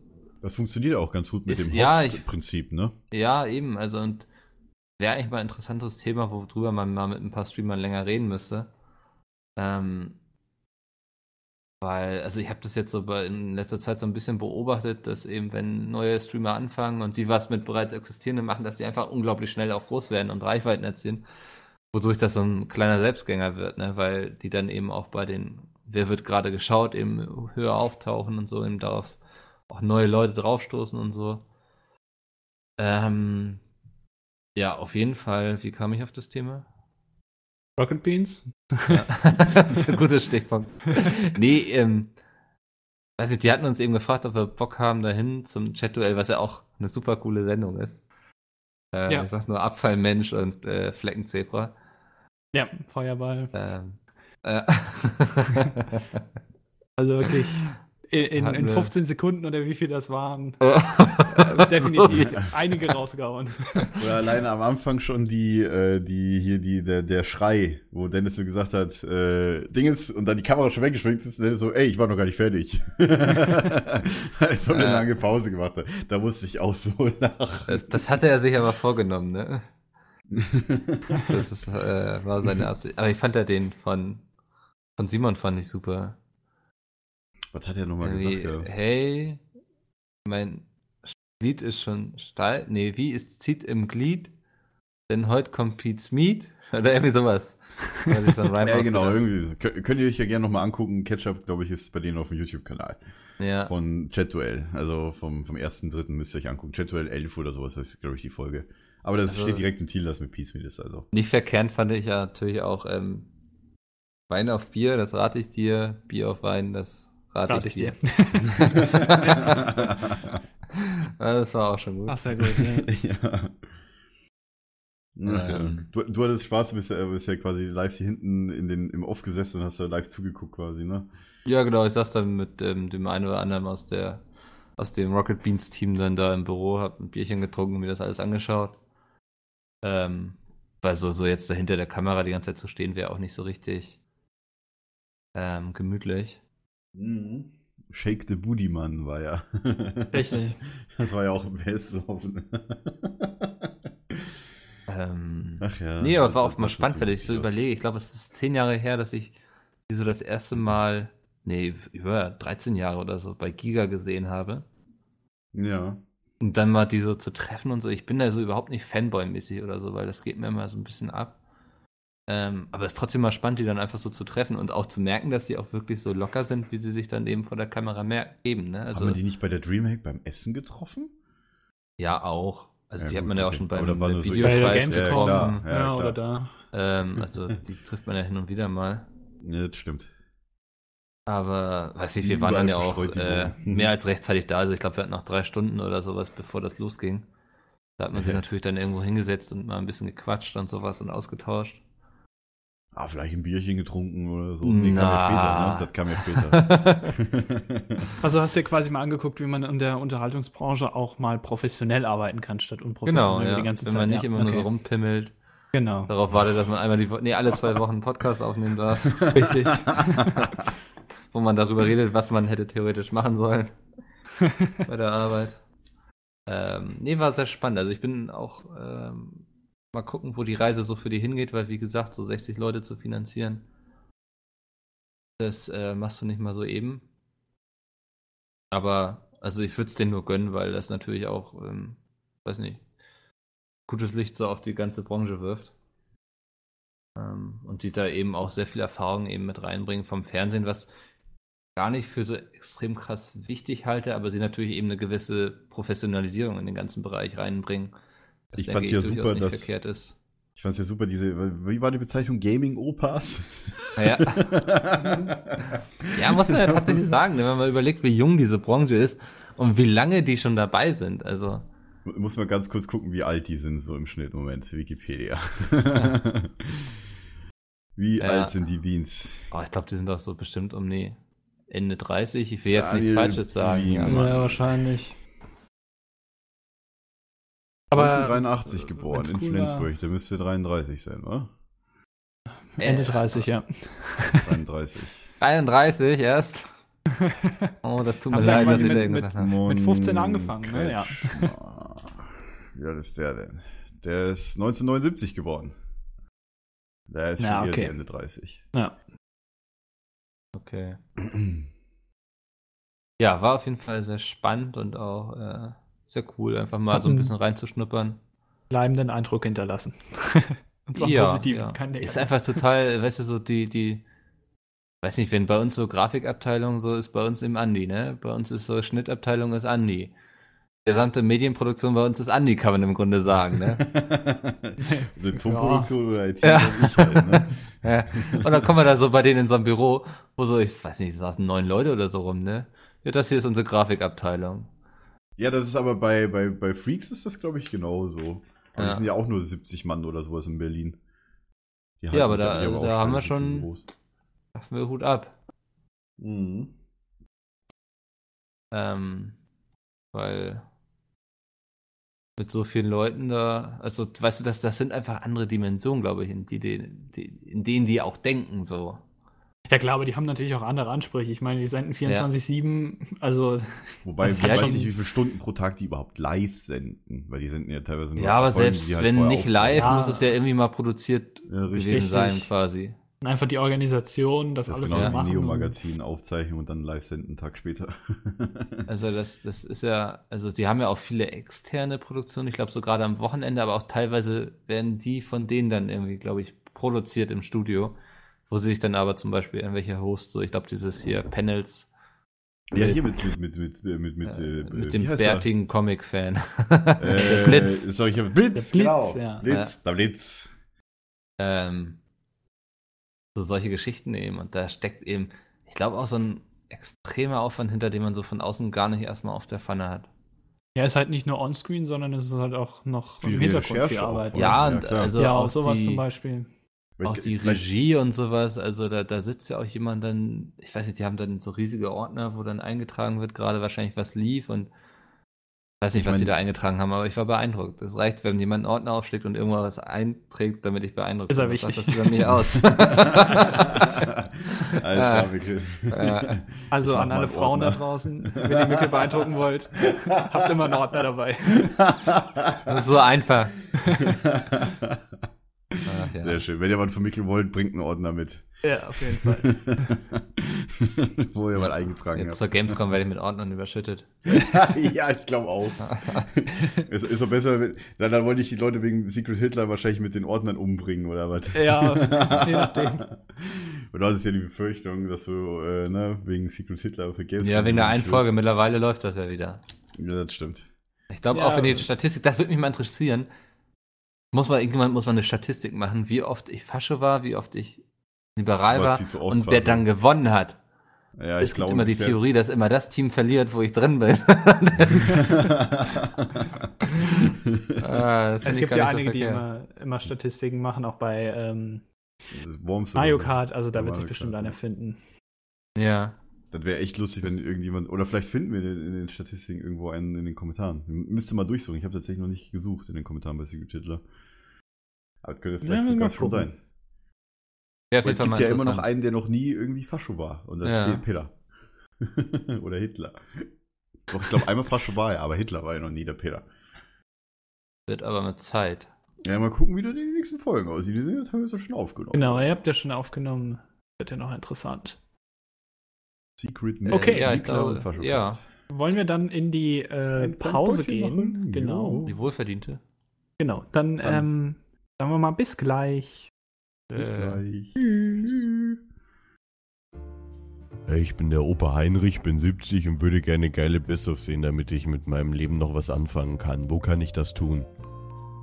Das funktioniert auch ganz gut mit Ist- dem ja, Host-Prinzip, ne? ja, eben, also und wäre eigentlich mal ein interessantes Thema, worüber man mal mit ein paar Streamern länger reden müsste. Ähm, weil, also ich habe das jetzt so in letzter Zeit so ein bisschen beobachtet, dass eben, wenn neue Streamer anfangen und die was mit bereits existierenden machen, dass die einfach unglaublich schnell auch groß werden und Reichweiten erzielen, wodurch das so ein kleiner Selbstgänger wird, ne? weil die dann eben auch bei den, wer wird gerade geschaut, eben höher auftauchen und so, eben darauf auch neue Leute draufstoßen und so. Ähm, ja, auf jeden Fall. Wie kam ich auf das Thema? Rocket Beans? Ja. [LAUGHS] das ist ein gutes Stichpunkt. Nee, ähm, weiß ich, die hatten uns eben gefragt, ob wir Bock haben dahin zum Chat-Duell, was ja auch eine super coole Sendung ist. Äh, Ja. Ich sag nur Abfallmensch und äh, Fleckenzebra. Ja, Feuerball. Ähm, äh, Also wirklich [LAUGHS] in, in, in wir- 15 Sekunden oder wie viel das waren, [LAUGHS] Äh, definitiv einige rausgehauen. Oder alleine am Anfang schon die, äh, die, hier, die, der, der Schrei, wo Dennis so gesagt hat, äh, Dinges, und dann die Kamera schon weggeschwenkt ist, und Dennis so, ey, ich war noch gar nicht fertig. [LAUGHS] Er so eine lange Pause gemacht hat. Da musste ich auch so lachen. Das, das hatte er sich aber vorgenommen, ne? [LAUGHS] Das ist, äh, war seine Absicht. Aber ich fand ja den von, von Simon fand ich super. Was hat er nochmal gesagt? Ja? hey, mein Glied ist schon steil. Nee, wie ist zieht im Glied? Denn heute kommt Pete's [LAUGHS] Meat. Oder irgendwie sowas. [LAUGHS] Ja, genau, irgendwie so. Könnt, könnt ihr euch ja gerne nochmal angucken. Ketchup, glaube ich, ist bei denen auf dem YouTube-Kanal. Ja. Von Chatduell. Also vom, vom ersten, dritten müsst ihr euch angucken. Chatduell 11 oder sowas ist, glaube ich, die Folge. Aber das Also- steht direkt im Titel, das mit Peace Meat ist, also. Nicht verkehrt fand ich ja natürlich auch ähm, Wein auf Bier, das rate ich dir. Bier auf Wein, das rate, Rate ich ich dir. dir. [LAUGHS] das war auch schon gut. Ach, sehr gut. Ja. [LAUGHS] ja. Ja. Ähm. Du, du hattest Spaß, du bist ja, bist ja quasi live hier hinten in den, im Off gesessen und hast da live zugeguckt quasi, ne? Ja, genau, ich saß dann mit ähm, dem einen oder anderen aus der aus dem Rocket Beans Team dann da im Büro, hab ein Bierchen getrunken und mir das alles angeschaut. Ähm, weil so, so jetzt da hinter der Kamera die ganze Zeit zu stehen, wäre auch nicht so richtig ähm, gemütlich. Mhm. Shake the Booty Mann war ja. Richtig. [LAUGHS] Das war ja auch im Best offen. Ähm, Ach ja. nee, aber war auch mal spannend, wenn ich so überlege. Ich glaube, es ist zehn Jahre her, dass ich die so das erste Mal, nee, über 13 Jahre oder so bei Giga gesehen habe. Ja. Und dann mal die so zu treffen und so. Ich bin da so überhaupt nicht Fanboy-mäßig oder so, weil das geht mir immer so ein bisschen ab. Ähm, aber es ist trotzdem mal spannend, die dann einfach so zu treffen und auch zu merken, dass die auch wirklich so locker sind, wie sie sich dann eben vor der Kamera mer geben. Ne? Also, Haben wir die nicht bei der Dreamhack beim Essen getroffen? ja, auch. Also Ja, die hat gut, man ja auch okay. schon beim nur so Videopreis Ja. Ja, Ja, oder da. Ähm, also die trifft man ja hin und wieder mal. Ja, das stimmt. Aber, weiß ich, wir waren dann ja auch äh, mehr als rechtzeitig da. Also ich glaube, wir hatten noch drei Stunden oder sowas, bevor das losging. Da hat man sich natürlich dann irgendwo hingesetzt und mal ein bisschen gequatscht und sowas und ausgetauscht. Ah, vielleicht ein Bierchen getrunken oder so. Na. Nee, kam ja später, ne? Das kam ja [LAUGHS] später. Also hast du dir quasi mal angeguckt, wie man in der Unterhaltungsbranche auch mal professionell arbeiten kann, statt unprofessionell genau, ja. die ganze Wenn Zeit. man nicht ja, immer nur so okay. rumpimmelt, Genau, darauf wartet, dass man einmal die Woche, nee, alle zwei Wochen einen Podcast aufnehmen darf, [LAUGHS] richtig. [LAUGHS] wo man darüber redet, was man hätte theoretisch machen sollen bei der Arbeit. Ähm, nee, war sehr spannend. Also ich bin auch ähm, mal gucken, wo die Reise so für die hingeht, weil wie gesagt, so 60 Leute zu finanzieren, das äh, machst du nicht mal so eben. Aber, also ich würde es denen nur gönnen, weil das natürlich auch, ähm, weiß nicht, gutes Licht so auf die ganze Branche wirft. Ähm, und die da eben auch sehr viel Erfahrung eben mit reinbringen vom Fernsehen, was gar nicht für so extrem krass wichtig halte, aber sie natürlich eben eine gewisse Professionalisierung in den ganzen Bereich reinbringen. Das Ich fand's ja super, dass- verkehrt ist. Ich fand's ja super, diese, wie war die Bezeichnung? Gaming-Opas? Ja. [LAUGHS] Ja, muss man ja tatsächlich sagen, ne, wenn man überlegt, wie jung diese Branche ist und wie lange die schon dabei sind. Also, Muss man ganz kurz gucken, wie alt die sind, so im Schnitt. Moment, Wikipedia. [LAUGHS] wie Ja. alt sind die Beans? oh, ich glaube, die sind doch so bestimmt um nee, Ende 30. Ich will jetzt Daniel nichts Falsches sagen. Ja, wahrscheinlich. Aber 1983 geboren, in Flensburg. Der müsste 33 sein, oder? Ende Äh, 30, ja. 33. 33 erst. [LAUGHS] Oh, das tut mir Aber leid, dass ich mit- da mit- gesagt habe. Mit 15 angefangen, ne? Ja. Wie alt [LAUGHS] ist der denn? Der ist 1979 geboren. Der ist schon Ja, okay. Ende 30. ja. Okay. Ja, war auf jeden Fall sehr spannend und auch äh, sehr cool, einfach mal so ein bisschen reinzuschnuppern. Bleibenden Eindruck hinterlassen. [LAUGHS] Und zwar ja, positiv, ja. kein Ist einfach total, weißt du, so die, die, weiß nicht, wenn bei uns so Grafikabteilung so ist, bei uns im Andi, ne? Bei uns ist so Schnittabteilung ist Andi. Gesamte Medienproduktion bei uns ist Andi, kann man im Grunde sagen, ne? also Tonproduktion oder IT Ja. halt, ne? [LAUGHS] ja. Und dann kommen wir da so bei denen in so einem Büro, wo so, ich weiß nicht, saßen neun Leute oder so rum, ne? Ja, das hier ist unsere Grafikabteilung. Ja, das ist aber bei, bei, bei Freaks ist das, glaube ich, genauso. Aber Ja. das sind ja auch nur 70 Mann oder sowas in Berlin. Die Ja, aber da- eigentlich da auch haben wir schon- groß. Machen wir Hut ab. Mhm. Ähm, weil mit so vielen Leuten da, also weißt du, das, das sind einfach andere Dimensionen, glaube ich, in, die, die, die, in denen die auch denken so. Ja klar, aber die haben natürlich auch andere Ansprüche. Ich meine, die senden 24-7, also Wobei, ich weiß nicht, wie viele Stunden pro Tag die überhaupt live senden, weil die senden ja teilweise nur Ja, aber Folgen, selbst halt wenn nicht live, Ja. muss es ja irgendwie mal produziert Ja, gewesen Richtig. sein, quasi. einfach die Organisation, das, Das alles genau zu machen. Neo-Magazin aufzeichnen und dann live senden einen Tag später. [LAUGHS] Also das, das ist ja, also die haben ja auch viele externe Produktionen, ich glaube so gerade am Wochenende, aber auch teilweise werden die von denen dann irgendwie, glaube ich, produziert im Studio, wo sie sich dann aber zum Beispiel irgendwelche Hosts, so ich glaube dieses hier Panels ja, hier mit, mit, mit, mit, mit, mit, mit, äh, äh, mit wie dem bärtigen Comic-Fan. Äh, [LAUGHS] Der Blitz. Ja, Blitz, Der Blitz, genau. ja. Blitz, der Blitz. ähm, so solche Geschichten eben. Und da steckt eben, ich glaube, auch so ein extremer Aufwand hinter, den man so von außen gar nicht erstmal auf der Pfanne hat. Ja, ist halt nicht nur onscreen, sondern es ist halt auch noch Viel im Hintergrund Recherche viel auch Arbeit. voll. Ja, ja, also ja, auch auch sowas die, zum Beispiel. Auch Ich- die Regie und sowas, also da, da sitzt ja auch jemand dann, ich weiß nicht, die haben dann so riesige Ordner, wo dann eingetragen wird, gerade wahrscheinlich was lief und ich weiß nicht, Ich was mein- die da eingetragen haben, aber ich war beeindruckt. Es reicht, wenn jemand einen Ordner aufschlägt und irgendwo was einträgt, damit ich beeindruckt Ist er bin. Wichtig. das über mich aus? [LAUGHS] Alles klar, Mikkel. Äh, Also an alle Frauen da Ordner. draußen, wenn ihr Mikkel beeindrucken wollt, habt immer einen Ordner dabei. das ist so einfach. [LAUGHS] Ach, ja. Sehr schön. Wenn ihr was von Mikkel wollt, bringt einen Ordner mit. Ja, auf jeden Fall. [LAUGHS] Wo ihr mal eingetragen Jetzt zur habt. Gamescom werde ich mit Ordnern überschüttet. [LAUGHS] ja, ich glaube auch. [LAUGHS] es ist doch besser, wenn, dann, dann wollte ich die Leute wegen Secret Hitler wahrscheinlich mit den Ordnern umbringen oder was. Ja, je nachdem. Und du hast ja die Befürchtung, dass du, äh, ne, wegen Secret Hitler für Games. Ja, wegen der einen Folge. Mittlerweile läuft das ja wieder. Ja, das stimmt. Ich glaube Ja. auch, wenn die Statistik, das würde mich mal interessieren. Muss man, irgendwann muss man eine Statistik machen, wie oft ich Fasche war, wie oft ich liberal war und wer Fasche. dann gewonnen hat. Ja, es gibt immer die Theorie, dass immer das Team verliert, wo ich drin bin. [LAUGHS] Ah, Es gibt ja einige, die immer, immer Statistiken machen, auch bei ähm, Mario. Kart, also da wird sich bestimmt einer finden. Ja. Das wäre echt lustig, wenn irgendjemand, oder vielleicht finden wir in, in den Statistiken irgendwo einen in den Kommentaren. Müsste mal durchsuchen. Ich habe tatsächlich noch nicht gesucht in den Kommentaren bei Secret Hitler. Aber das könnte vielleicht Ja, sogar schon sein. Jeden es gibt mal ja immer noch einen, der noch nie irgendwie Fascho war. Und das Ja. ist der Peter. [LAUGHS] oder Hitler. Doch, ich glaube, einmal Fascho war er, aber Hitler war ja noch nie der Peter. Wird aber mit Zeit. Ja, mal gucken, wie das in den nächsten Folgen aussieht. Die sind ja teilweise schon aufgenommen. Genau, ihr habt ja schon aufgenommen. Wird ja noch interessant. Secret Okay, ja, ich glaube, ja. Wollen wir dann in die äh, Pause gehen? machen? Genau. Die wohlverdiente. Genau. Dann, Dann- ähm, sagen wir mal bis gleich. Bis Äh, gleich. Tschüss. Hey, ich bin der Opa Heinrich, bin 70 und würde gerne geile Best-of sehen, damit ich mit meinem Leben noch was anfangen kann. Wo kann ich das tun?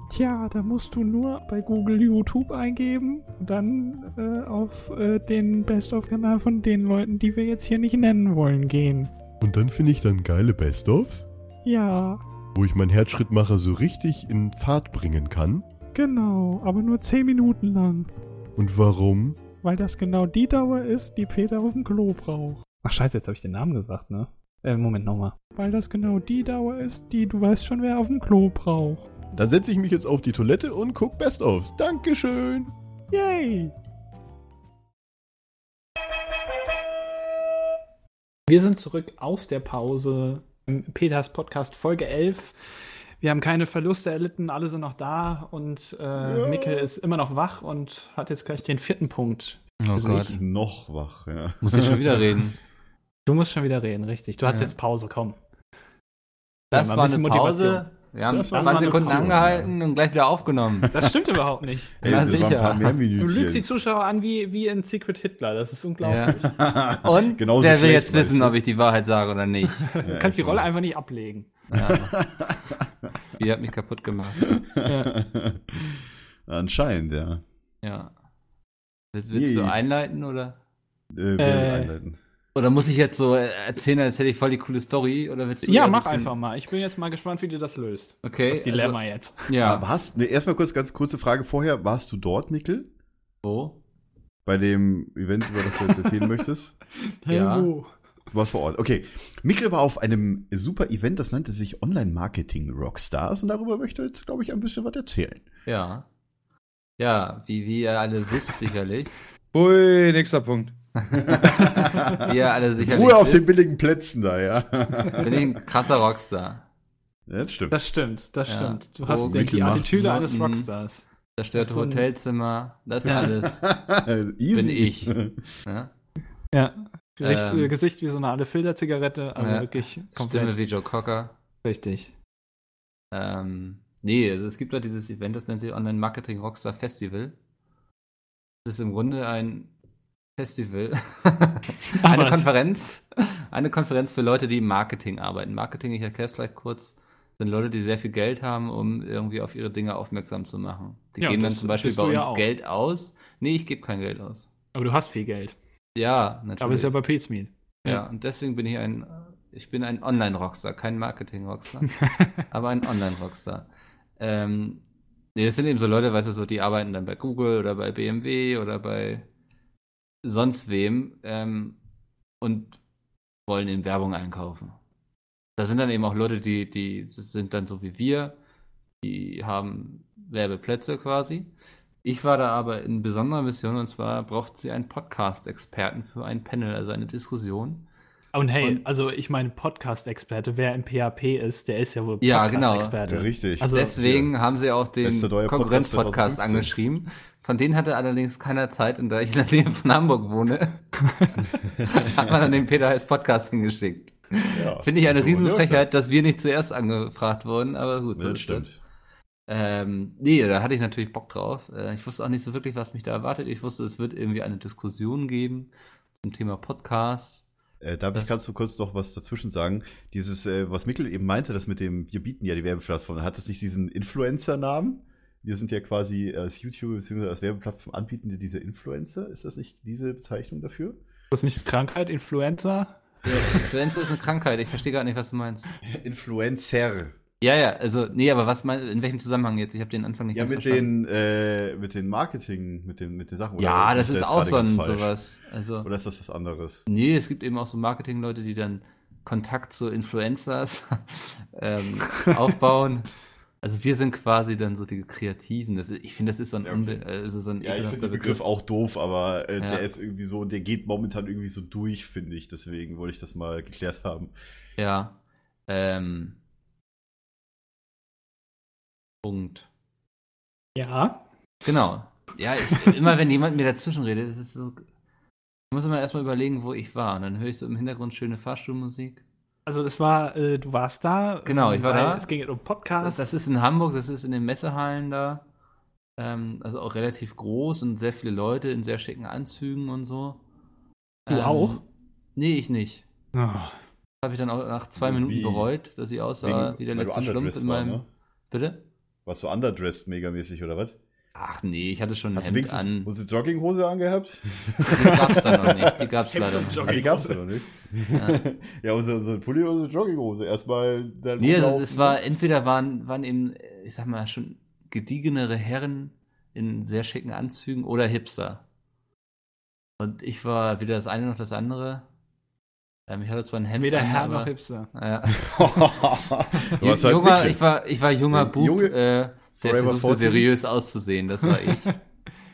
Tja, da musst du nur bei Google YouTube eingeben und dann äh, auf äh, den Best-of-Kanal von den Leuten, die wir jetzt hier nicht nennen wollen, gehen. Und dann finde ich dann geile Best-ofs, Ja, wo ich meinen Herzschrittmacher so richtig in Fahrt bringen kann. genau, aber nur 10 Minuten lang. Und warum? Weil das genau die Dauer ist, die Peter auf dem Klo braucht. Ach scheiße, jetzt habe ich den Namen gesagt, ne? Äh, Moment nochmal. Weil das genau die Dauer ist, die du weißt schon, wer auf dem Klo braucht. Dann setze ich mich jetzt auf die Toilette und guck Best-ofs. Dankeschön! Yay! Wir sind zurück aus der Pause. im Peters Podcast Folge 11. Wir haben keine Verluste erlitten, alle sind noch da und äh, Mikkel ist immer noch wach und hat jetzt gleich den vierten Punkt. Oh Gott. Noch wach, ja. Muss ich schon wieder reden. Du musst schon wieder reden, richtig. Du hast Ja. jetzt Pause, komm. Das mal war ein eine Pause. Wir haben Das war 20 eine Sekunden Pause. angehalten und gleich wieder aufgenommen. Das stimmt überhaupt nicht. [LAUGHS] Ey, Na, das sicher. Du lügst die Zuschauer an wie, wie in Secret Hitler. Das ist unglaublich. Und [LAUGHS] Genauso wer will jetzt wissen, du? ob ich die Wahrheit sage oder nicht? [LAUGHS] Du kannst die Rolle einfach nicht ablegen. Ja. Die hat mich kaputt gemacht. Anscheinend, ja. Ja. Willst, willst du einleiten oder? Äh, Äh, einleiten? Oder muss ich jetzt so erzählen, als hätte ich voll die coole Story? Oder willst du Ja, mach einfach mal. Ich bin jetzt mal gespannt, wie du das löst. Okay. Das Dilemma jetzt. Also, ja. Aber hast, nee, erstmal kurz, ganz kurze Frage vorher. Warst du dort, Mikkel? Wo? Bei dem Event, über das du jetzt erzählen möchtest? [LAUGHS] Ja. Du warst vor Ort. Okay. Mikkel war auf einem super Event, das nannte sich Online-Marketing Rockstars und darüber möchte er jetzt, glaube ich, ein bisschen was erzählen. Ja. Ja, wie, wie ihr alle wisst sicherlich. Ui, nächster Punkt. [LAUGHS] ihr alle sicherlich Ruhe auf den billigen Plätzen da, ja. bin ich ein krasser Rockstar. Ja, das stimmt. Das stimmt, das Ja. stimmt. Du Oh, hast die, die. Attitüde eines Mhm. Rockstars. Zerstörte Das Hotelzimmer, das Ja. alles. [LAUGHS] Easy. Bin ich. [LAUGHS] Ja? Ja. Gericht, Ähm. Gesicht wie so eine alte Filterzigarette, also Ja. wirklich Stimme komplett wie Joe Cocker. richtig. Ähm, nee, also es gibt da dieses Event, das nennt sich Online Marketing Rockstar Festival. Das ist im Grunde ein Festival, [LAUGHS] eine was? Konferenz, eine Konferenz für Leute, die im Marketing arbeiten. Marketing, ich erkläre es gleich kurz, sind Leute, die sehr viel Geld haben, um irgendwie auf ihre Dinge aufmerksam zu machen. Die Ja, geben dann zum Beispiel bei ja uns auch. Geld aus. Nee, ich gebe kein Geld aus. Aber du hast viel Geld. Ja, natürlich. Aber ist ja bei Pizmeet. Ja, und deswegen bin ich ein, ich bin ein Online-Rockstar, kein Marketing-Rockstar, [LAUGHS] aber ein Online-Rockstar. Ähm, nee, das sind eben so Leute, weißt du, so, die arbeiten dann bei Google oder bei BMW oder bei sonst wem ähm, und wollen in Werbung einkaufen. Da sind dann eben auch Leute, die, die sind dann so wie wir, die haben Werbeplätze quasi. Ich war da aber in besonderer Mission und zwar braucht sie einen Podcast-Experten für ein Panel, also eine Diskussion. Und hey, Und- also ich meine, Podcast-Experte, wer im PHP ist, der ist ja wohl Ja, genau. Podcast-Experte. Ja, richtig. Also, Deswegen haben sie auch den Konkurrenz-Podcast 2015. angeschrieben. Von denen hatte allerdings keiner Zeit, und da ich in der Nähe von Hamburg wohne, [LAUGHS] hat man dann den Peter als Podcast hingeschickt. Ja. Finde ich eine So, ja, Riesenfrechheit, dass wir nicht zuerst angefragt wurden, aber gut, so Das ist das. stimmt. Ähm, nee, da hatte ich natürlich Bock drauf. Äh, ich wusste auch nicht so wirklich, was mich da erwartet. Ich wusste, es wird irgendwie eine Diskussion geben zum Thema Podcast. Äh, darf ich Das- ganz so kurz noch was dazwischen sagen? Dieses, äh, was Mikkel eben meinte, das mit dem, wir bieten ja die Werbeplattform, hat es nicht diesen Influencer-Namen? Wir sind ja quasi als YouTube bzw. als Werbeplattform anbietende diese Influencer. Ist das nicht diese Bezeichnung dafür? das ist nicht Krankheit, Influenza? Ja, Influenza ist eine Krankheit. Ich verstehe gar nicht, was du meinst. Influencer. Ja, ja, also, nee, aber was mein, in welchem Zusammenhang jetzt? Ich habe den Anfang nicht Ja, mit verstanden. den, äh, mit den Marketing, mit den, mit den Sachen. Ja, das ist auch so ein, sowas. Also, Oder ist das was anderes? nee, es gibt eben auch so Marketing-Leute, die dann Kontakt zu Influencers [LAUGHS] ähm, [LAUGHS] aufbauen. Also wir sind quasi dann so die Kreativen. Das ich finde, das ist so ein, Ja, okay. also so ein Ja, ich finde den Begriff auch doof, aber äh, Ja. der ist irgendwie so, der geht momentan irgendwie so durch, finde ich. Deswegen wollte ich das mal geklärt haben. Ja. Ähm, Punkt. Ja. Genau. Ja, ich, immer wenn jemand mir dazwischen redet, das ist so. Ich muss immer erstmal überlegen, wo ich war. Und dann höre ich so im Hintergrund schöne Fahrstuhlmusik. Also es war, äh, du warst da. Genau, ich war da. Es ging um Das, Podcast. das ist in Hamburg, das ist in den Messehallen da. Ähm, also auch relativ groß und sehr viele Leute in sehr schicken Anzügen und so. Du auch? Nee, ich nicht. Oh. Habe ich dann auch nach zwei Minuten Wie? bereut, dass ich aussah Wegen- wie der letzte Schlumpf in war, meinem. ne? Bitte? Warst du underdressed megamäßig oder was? Ach nee, ich hatte schon ein Hast du Hemd wenigstens an. unsere Jogginghose angehabt? Die gab's da noch nicht. Die gab's [LAUGHS] Hemd leider noch Ah, nicht. die gab's ja noch nicht. Ja. ja, unsere, unsere Pulli und unsere Jogginghose. Erstmal dann Nee, also rumlaufen. es war, entweder waren, waren eben, ich sag mal, schon gediegenere Herren in sehr schicken Anzügen oder Hipster. Und ich war weder das eine noch das andere. Ähm, ich hatte zwar ein Hemd Weder an, Herr aber, noch Hipster. [LAUGHS] Ja. [LAUGHS] du warst halt junger, ich, war, ich war junger Ja, Bub, Junge- äh, der versuchte 14. seriös auszusehen. Das war ich.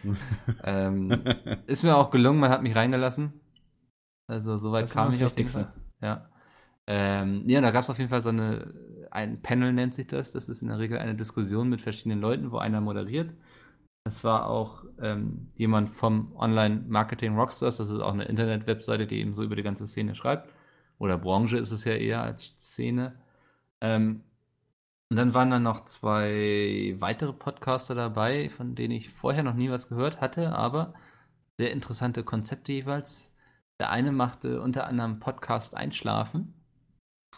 [LAUGHS] ähm, ist mir auch gelungen, man hat mich reingelassen. Also soweit Das kam ich das auf. Fall. Ja. Ähm, ja, da gab es auf jeden Fall so eine, ein Panel nennt sich das. Das ist in der Regel eine Diskussion mit verschiedenen Leuten, wo einer moderiert. Das war auch ähm, jemand vom Online-Marketing Rockstars. Das ist auch eine Internet-Webseite, die eben so über die ganze Szene schreibt. Oder Branche ist es ja eher als Szene. Ähm, und dann waren dann noch zwei weitere Podcaster dabei, von denen ich vorher noch nie was gehört hatte, aber sehr interessante Konzepte jeweils. Der eine machte unter anderem Podcast Einschlafen.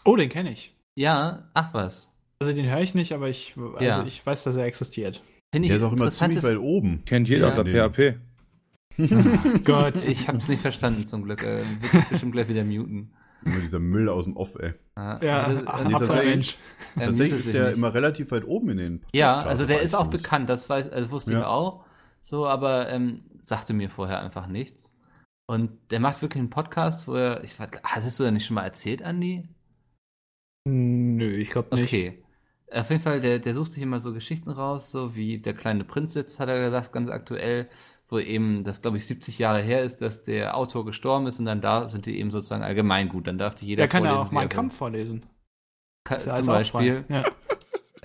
Oh, den kenne ich. Ja, ach was. Also den höre ich nicht, aber ich, also Ja. ich weiß, dass er existiert. Finde ich Der ist auch immer ziemlich weit oben. Kennt jeder Ja. unter PHP. Gott. [LAUGHS] Ich habe es nicht verstanden zum Glück. Äh, wird sich bestimmt gleich wieder muten. Immer dieser Müll aus dem Off, ey. Ja, Ja, also, nee, äh, das- Abfallmensch. er Tatsächlich mutet ist der nicht. immer relativ weit oben in den Ja, Podcast- also der ist auch bekannt, das, weiß, also wusste Ja. ich auch. So, aber ähm, sagte mir vorher einfach nichts. Und der macht wirklich einen Podcast, wo er, ich, weiß- hattest du da nicht schon mal erzählt, Andi? Nö, ich glaube nicht. Okay. Auf jeden Fall, der, der sucht sich immer so Geschichten raus, so wie der kleine Prinz jetzt, hat er gesagt, ganz aktuell, wo eben das, glaube ich, 70 Jahre her ist, dass der Autor gestorben ist und dann da sind die eben sozusagen allgemeingut. Dann darf die jeder Der kann ja vorlesen, auch mal er einen will. Kampf vorlesen. Ka- Ist ja Zum auch. Beispiel. Ja. [LAUGHS]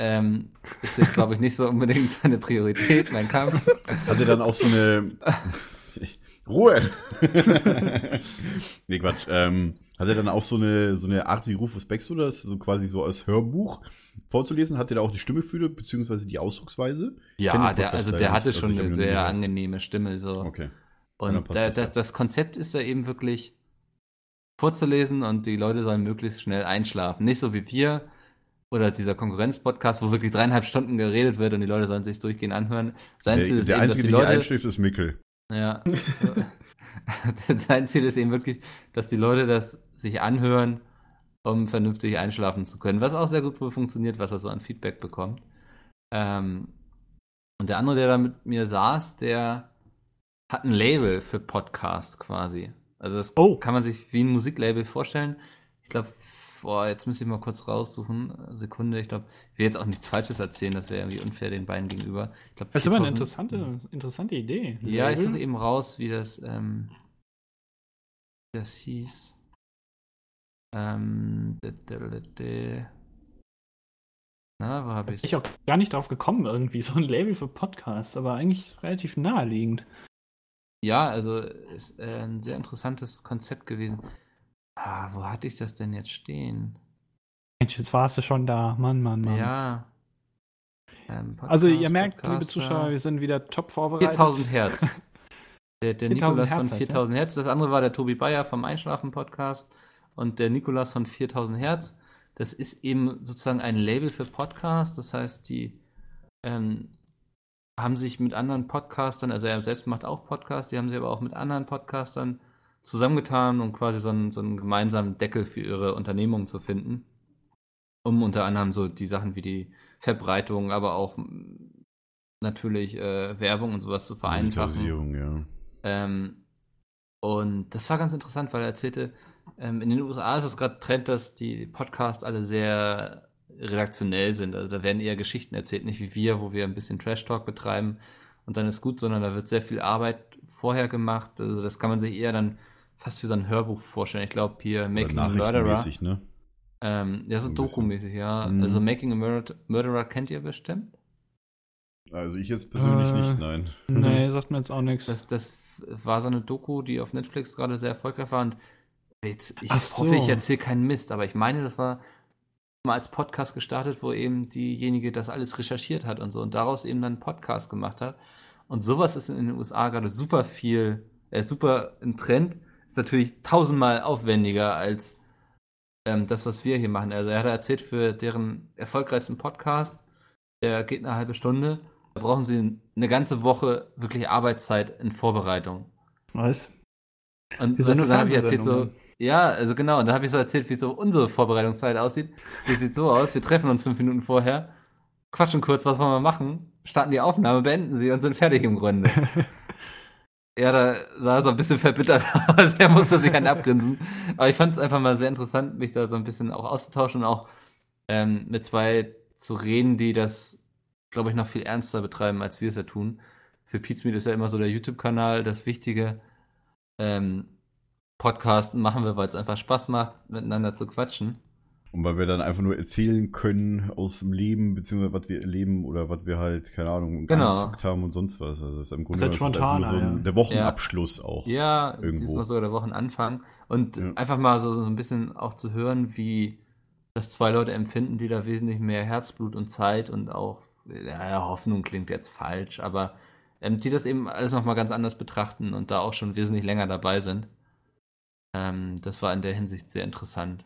Ähm, ist jetzt, glaube ich, nicht so unbedingt seine Priorität, mein Kampf. Hat er dann auch so eine. [LAUGHS] Ruhe! [LAUGHS] nee, Quatsch. Ähm, hat er dann auch so eine, so eine Art wie Rufus Beck, oder das so quasi so als Hörbuch vorzulesen? Hat er da auch die Stimme für, beziehungsweise die Ausdrucksweise? Ja, der, also der hatte nicht, schon also ich eine sehr gehört. angenehme Stimme, so. Okay. Und da, das das, Konzept ist da eben wirklich vorzulesen und die Leute sollen möglichst schnell einschlafen. Nicht so wie wir oder dieser Konkurrenz-Podcast, wo wirklich dreieinhalb Stunden geredet wird und die Leute sollen sich durchgehend anhören. Sein Ziel Der, ist der eben, dass Einzige, die der hier Leute, einschläft, ist Mickel. ja, [LAUGHS] sein Ziel ist eben wirklich, dass die Leute das sich anhören, um vernünftig einschlafen zu können. Was auch sehr gut wohl funktioniert, was er so an Feedback bekommt. Ähm, und der andere, der da mit mir saß, der hat ein Label für Podcasts quasi. Also das Oh. kann man sich wie ein Musiklabel vorstellen. Ich glaube, boah, jetzt müsste ich mal kurz raussuchen. Sekunde, ich glaube, ich will jetzt auch nichts Falsches erzählen, das wäre irgendwie unfair den beiden gegenüber. Ich glaub, Das ist immer eine 4000 interessante, interessante Idee. ja, ich Label. suche eben raus, wie das, ähm, wie das hieß. Ähm, na, wo habe ich ich auch gar nicht drauf gekommen, irgendwie so ein Label für Podcasts, aber eigentlich relativ naheliegend. Ja, also ist äh, ein sehr interessantes Konzept gewesen. Ah, wo hatte ich das denn jetzt stehen? Mensch, jetzt warst du schon da. Mann, Mann, Mann. Ja. Ähm, Also ihr Podcast, merkt, liebe Podcaster. Zuschauer, wir sind wieder top vorbereitet. 4000 Hertz. [LAUGHS] Der, der 4000 Nikolas von heißt er? 4000 Hertz. Das andere war der Tobi Bayer vom Einschlafen-Podcast und der Nikolas von 4000 Hertz. Das ist eben sozusagen ein Label für Podcasts. Das heißt, die ähm, haben sich mit anderen Podcastern, also er selbst macht auch Podcasts, die haben sich aber auch mit anderen Podcastern zusammengetan, um quasi so einen, so einen gemeinsamen Deckel für ihre Unternehmung zu finden. Um unter anderem so die Sachen wie die Verbreitung, aber auch natürlich äh, Werbung und sowas zu vereinfachen. Ja. Ähm, und das war ganz interessant, weil er erzählte, ähm, in den USA ist es gerade Trend, dass die Podcasts alle sehr redaktionell sind. Also da werden eher Geschichten erzählt, nicht wie wir, wo wir ein bisschen Trash-Talk betreiben und dann ist gut, sondern da wird sehr viel Arbeit vorher gemacht. Also das kann man sich eher dann fast wie so ein Hörbuch vorstellen. Ich glaube hier Making a Murderer. Ne? Ähm, ja, so Ein bisschen. Doku-mäßig, ja. Mhm. Also Making a Murder Murderer kennt ihr bestimmt. Also ich jetzt persönlich Äh, nicht, nein. Nee, sagt mir jetzt auch nichts. Das, das war so eine Doku, die auf Netflix gerade sehr erfolgreich war. Und jetzt, ich so. hoffe, ich erzähle keinen Mist, aber ich meine, das war mal als Podcast gestartet, wo eben diejenige das alles recherchiert hat und so und daraus eben dann einen Podcast gemacht hat. Und sowas ist in den USA gerade super viel, äh, super ein Trend. Ist natürlich tausendmal aufwendiger als ähm, das, was wir hier machen. Also er hat erzählt, für deren erfolgreichsten Podcast, der geht eine halbe Stunde, da brauchen sie eine ganze Woche wirklich Arbeitszeit in Vorbereitung. Was? Und dann habe ich erzählt so. Ja, also genau, und dann habe ich so erzählt, wie so unsere Vorbereitungszeit aussieht. Die sieht so aus, wir treffen uns fünf Minuten vorher, quatschen kurz, was wollen wir machen, starten die Aufnahme, beenden sie und sind fertig im Grunde. [LAUGHS] ja, da sah er so ein bisschen verbittert [LAUGHS] aus, er musste sich einen abgrinsen. Aber ich fand es einfach mal sehr interessant, mich da so ein bisschen auch auszutauschen und auch ähm, mit zwei zu reden, die das, glaube ich, noch viel ernster betreiben, als wir es ja tun. Für Pizmeet ist ja immer so der YouTube-Kanal das Wichtige. Ähm, Podcast machen wir, weil es einfach Spaß macht, miteinander zu quatschen. Und weil wir dann einfach nur erzählen können aus dem Leben, beziehungsweise was wir erleben oder was wir halt, keine Ahnung, Genau. haben und sonst was. Also es ist im Grunde halt ist es einfach nur so ein, ja. der Wochenabschluss auch. Ja, Irgendwo. diesmal sogar der Wochenanfang. Und Ja. einfach mal so, so ein bisschen auch zu hören, wie das zwei Leute empfinden, die da wesentlich mehr Herzblut und Zeit und auch, ja, Hoffnung klingt jetzt falsch, aber ähm, die das eben alles nochmal ganz anders betrachten und da auch schon wesentlich länger dabei sind. Ähm, das war in der Hinsicht sehr interessant.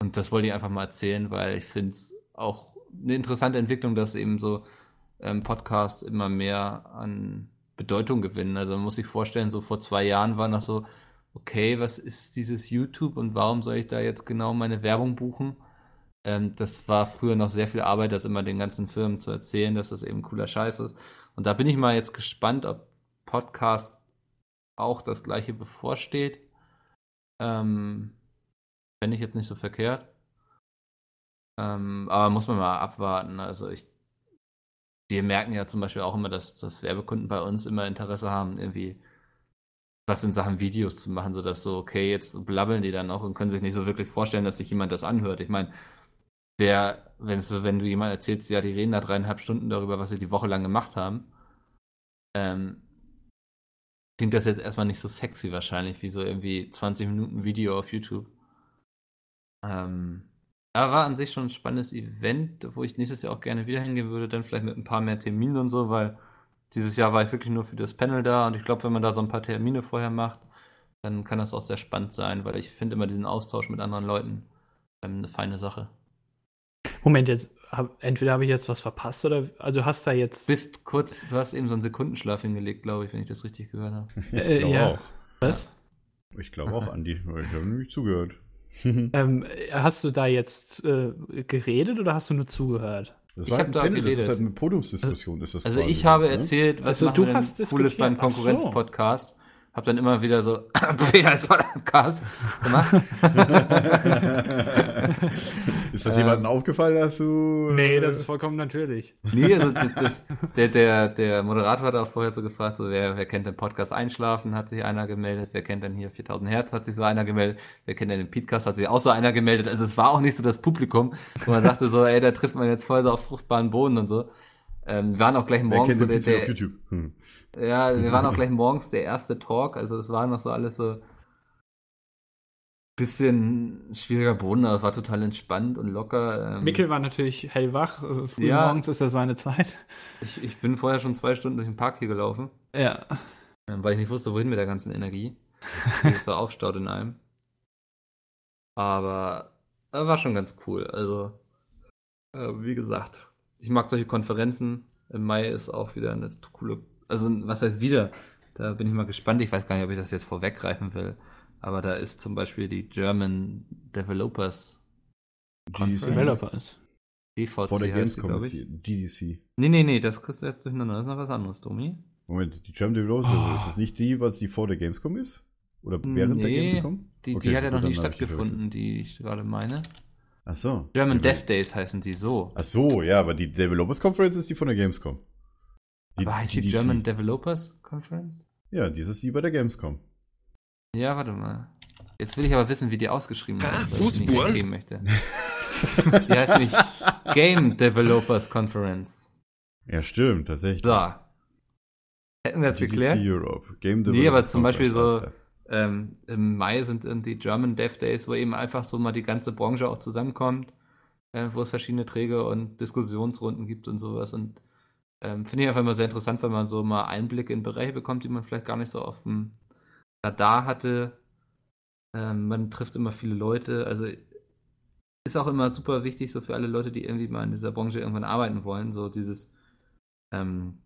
Und das wollte ich einfach mal erzählen, weil ich finde es auch eine interessante Entwicklung, dass eben so ähm, Podcasts immer mehr an Bedeutung gewinnen. Also man muss sich vorstellen, so vor zwei Jahren war noch so, okay, was ist dieses YouTube und warum soll ich da jetzt genau meine Werbung buchen? Ähm, das war früher noch sehr viel Arbeit, das immer den ganzen Firmen zu erzählen, dass das eben cooler Scheiß ist. Und da bin ich mal jetzt gespannt, ob Podcasts auch das gleiche bevorsteht. Ähm, Fände ich jetzt nicht so verkehrt. Ähm, aber muss man mal abwarten. Also ich, wir merken ja zum Beispiel auch immer, dass, dass Werbekunden bei uns immer Interesse haben, irgendwie was in Sachen Videos zu machen, sodass so, okay, jetzt blabbeln die dann auch und können sich nicht so wirklich vorstellen, dass sich jemand das anhört. Ich meine, wer, wenn's, wenn du jemand erzählst, ja, die reden da dreieinhalb Stunden darüber, was sie die Woche lang gemacht haben, ähm, klingt das jetzt erstmal nicht so sexy wahrscheinlich, wie so irgendwie 20 Minuten Video auf YouTube. Ähm, aber war an sich schon ein spannendes Event, wo ich nächstes Jahr auch gerne wieder hingehen würde, dann vielleicht mit ein paar mehr Terminen und so, weil dieses Jahr war ich wirklich nur für das Panel da und ich glaube, wenn man da so ein paar Termine vorher macht, dann kann das auch sehr spannend sein, weil ich finde immer diesen Austausch mit anderen Leuten ähm, eine feine Sache. Moment, jetzt hab, entweder habe ich jetzt was verpasst oder also hast da jetzt Bist kurz, du hast eben so einen Sekundenschlaf hingelegt, glaube ich, wenn ich das richtig gehört habe. [LAUGHS] Ich Äh, glaube ja. auch. was? Ich glaube auch, Andi, weil ich habe nämlich zugehört. [LAUGHS] Ähm, hast du da jetzt äh, geredet oder hast du nur zugehört? Das Ich war ein da Panel, das geredet. ist halt eine Podiumsdiskussion. Ist das Also quasi ich habe ne? erzählt, was Also du hast Cooles beim. Konkurrenz-Podcast. Hab dann immer wieder so [CLEARS THROAT] Peter als Podcast gemacht. [LAUGHS] ist das Ähm, jemandem aufgefallen, dass du. Nee, äh, das ist vollkommen natürlich. Nee, also [LAUGHS] das, das, der, der, der Moderator hat auch vorher so gefragt, so wer, wer kennt den Podcast Einschlafen, hat sich einer gemeldet, wer kennt denn hier 4000 Hertz, hat sich so einer gemeldet, wer kennt denn den Podcast, hat sich auch so einer gemeldet, also es war auch nicht so das Publikum, wo man sagte so, ey, da trifft man jetzt voll so auf fruchtbaren Boden und so. Ähm, wir waren auch gleich Wer morgens kennt so den der, Pizza auf der, YouTube? Hm. Ja, wir waren auch [LAUGHS] gleich morgens der erste Talk, also das war noch so alles so bisschen schwieriger Boden, aber es war total entspannt und locker. Ähm, Mikkel war natürlich hellwach. äh, Früh Ja. morgens ist ja seine Zeit. ich, ich bin vorher schon zwei Stunden durch den Park hier gelaufen. Ja. Ähm, weil ich nicht wusste, wohin mit der ganzen Energie. [LAUGHS] Die es so aufstaut in einem. Aber äh, war schon ganz cool. Also, äh, wie gesagt, ich mag solche Konferenzen. Im Mai ist auch wieder eine coole. Also, was heißt wieder? Da bin ich mal gespannt. Ich weiß gar nicht, ob ich das jetzt vorweggreifen will. Aber da ist zum Beispiel die German Developers GDC. Developers. DVC Vor der Gamescom ist die GDC. Nee, nee, nee, das kriegst du jetzt durcheinander. Das ist noch was anderes, Domi. Moment, die German Developers, Oh. ist das nicht die, was die vor der Gamescom ist? Oder während der Nee, Gamescom? Die, Okay, die hat ja noch nie stattgefunden, die ich gerade meine. Ach so. German Dev Days heißen die so. Ach so, ja, aber die Developers Conference ist die von der Gamescom. Aber heißt die GDC. German Developers Conference? Ja, die ist die bei der Gamescom. Ja, warte mal. Jetzt will ich aber wissen, wie die ausgeschrieben ist, weil ich die nicht weggeben möchte. [LAUGHS] die heißt nämlich Game Developers Conference. Ja, stimmt, tatsächlich. So. Hätten wir das GDC geklärt? Europe. Game Nee, Developers aber zum Beispiel Conference so- heißt der. Ähm, Im Mai sind dann die German Dev Days, wo eben einfach so mal die ganze Branche auch zusammenkommt, äh, wo es verschiedene Träge und Diskussionsrunden gibt und sowas. Und ähm, finde ich einfach immer sehr interessant, weil man so mal Einblicke in Bereiche bekommt, die man vielleicht gar nicht so auf dem Radar hatte. Ähm, man trifft immer viele Leute. Also ist auch immer super wichtig, so für alle Leute, die irgendwie mal in dieser Branche irgendwann arbeiten wollen, so dieses ähm,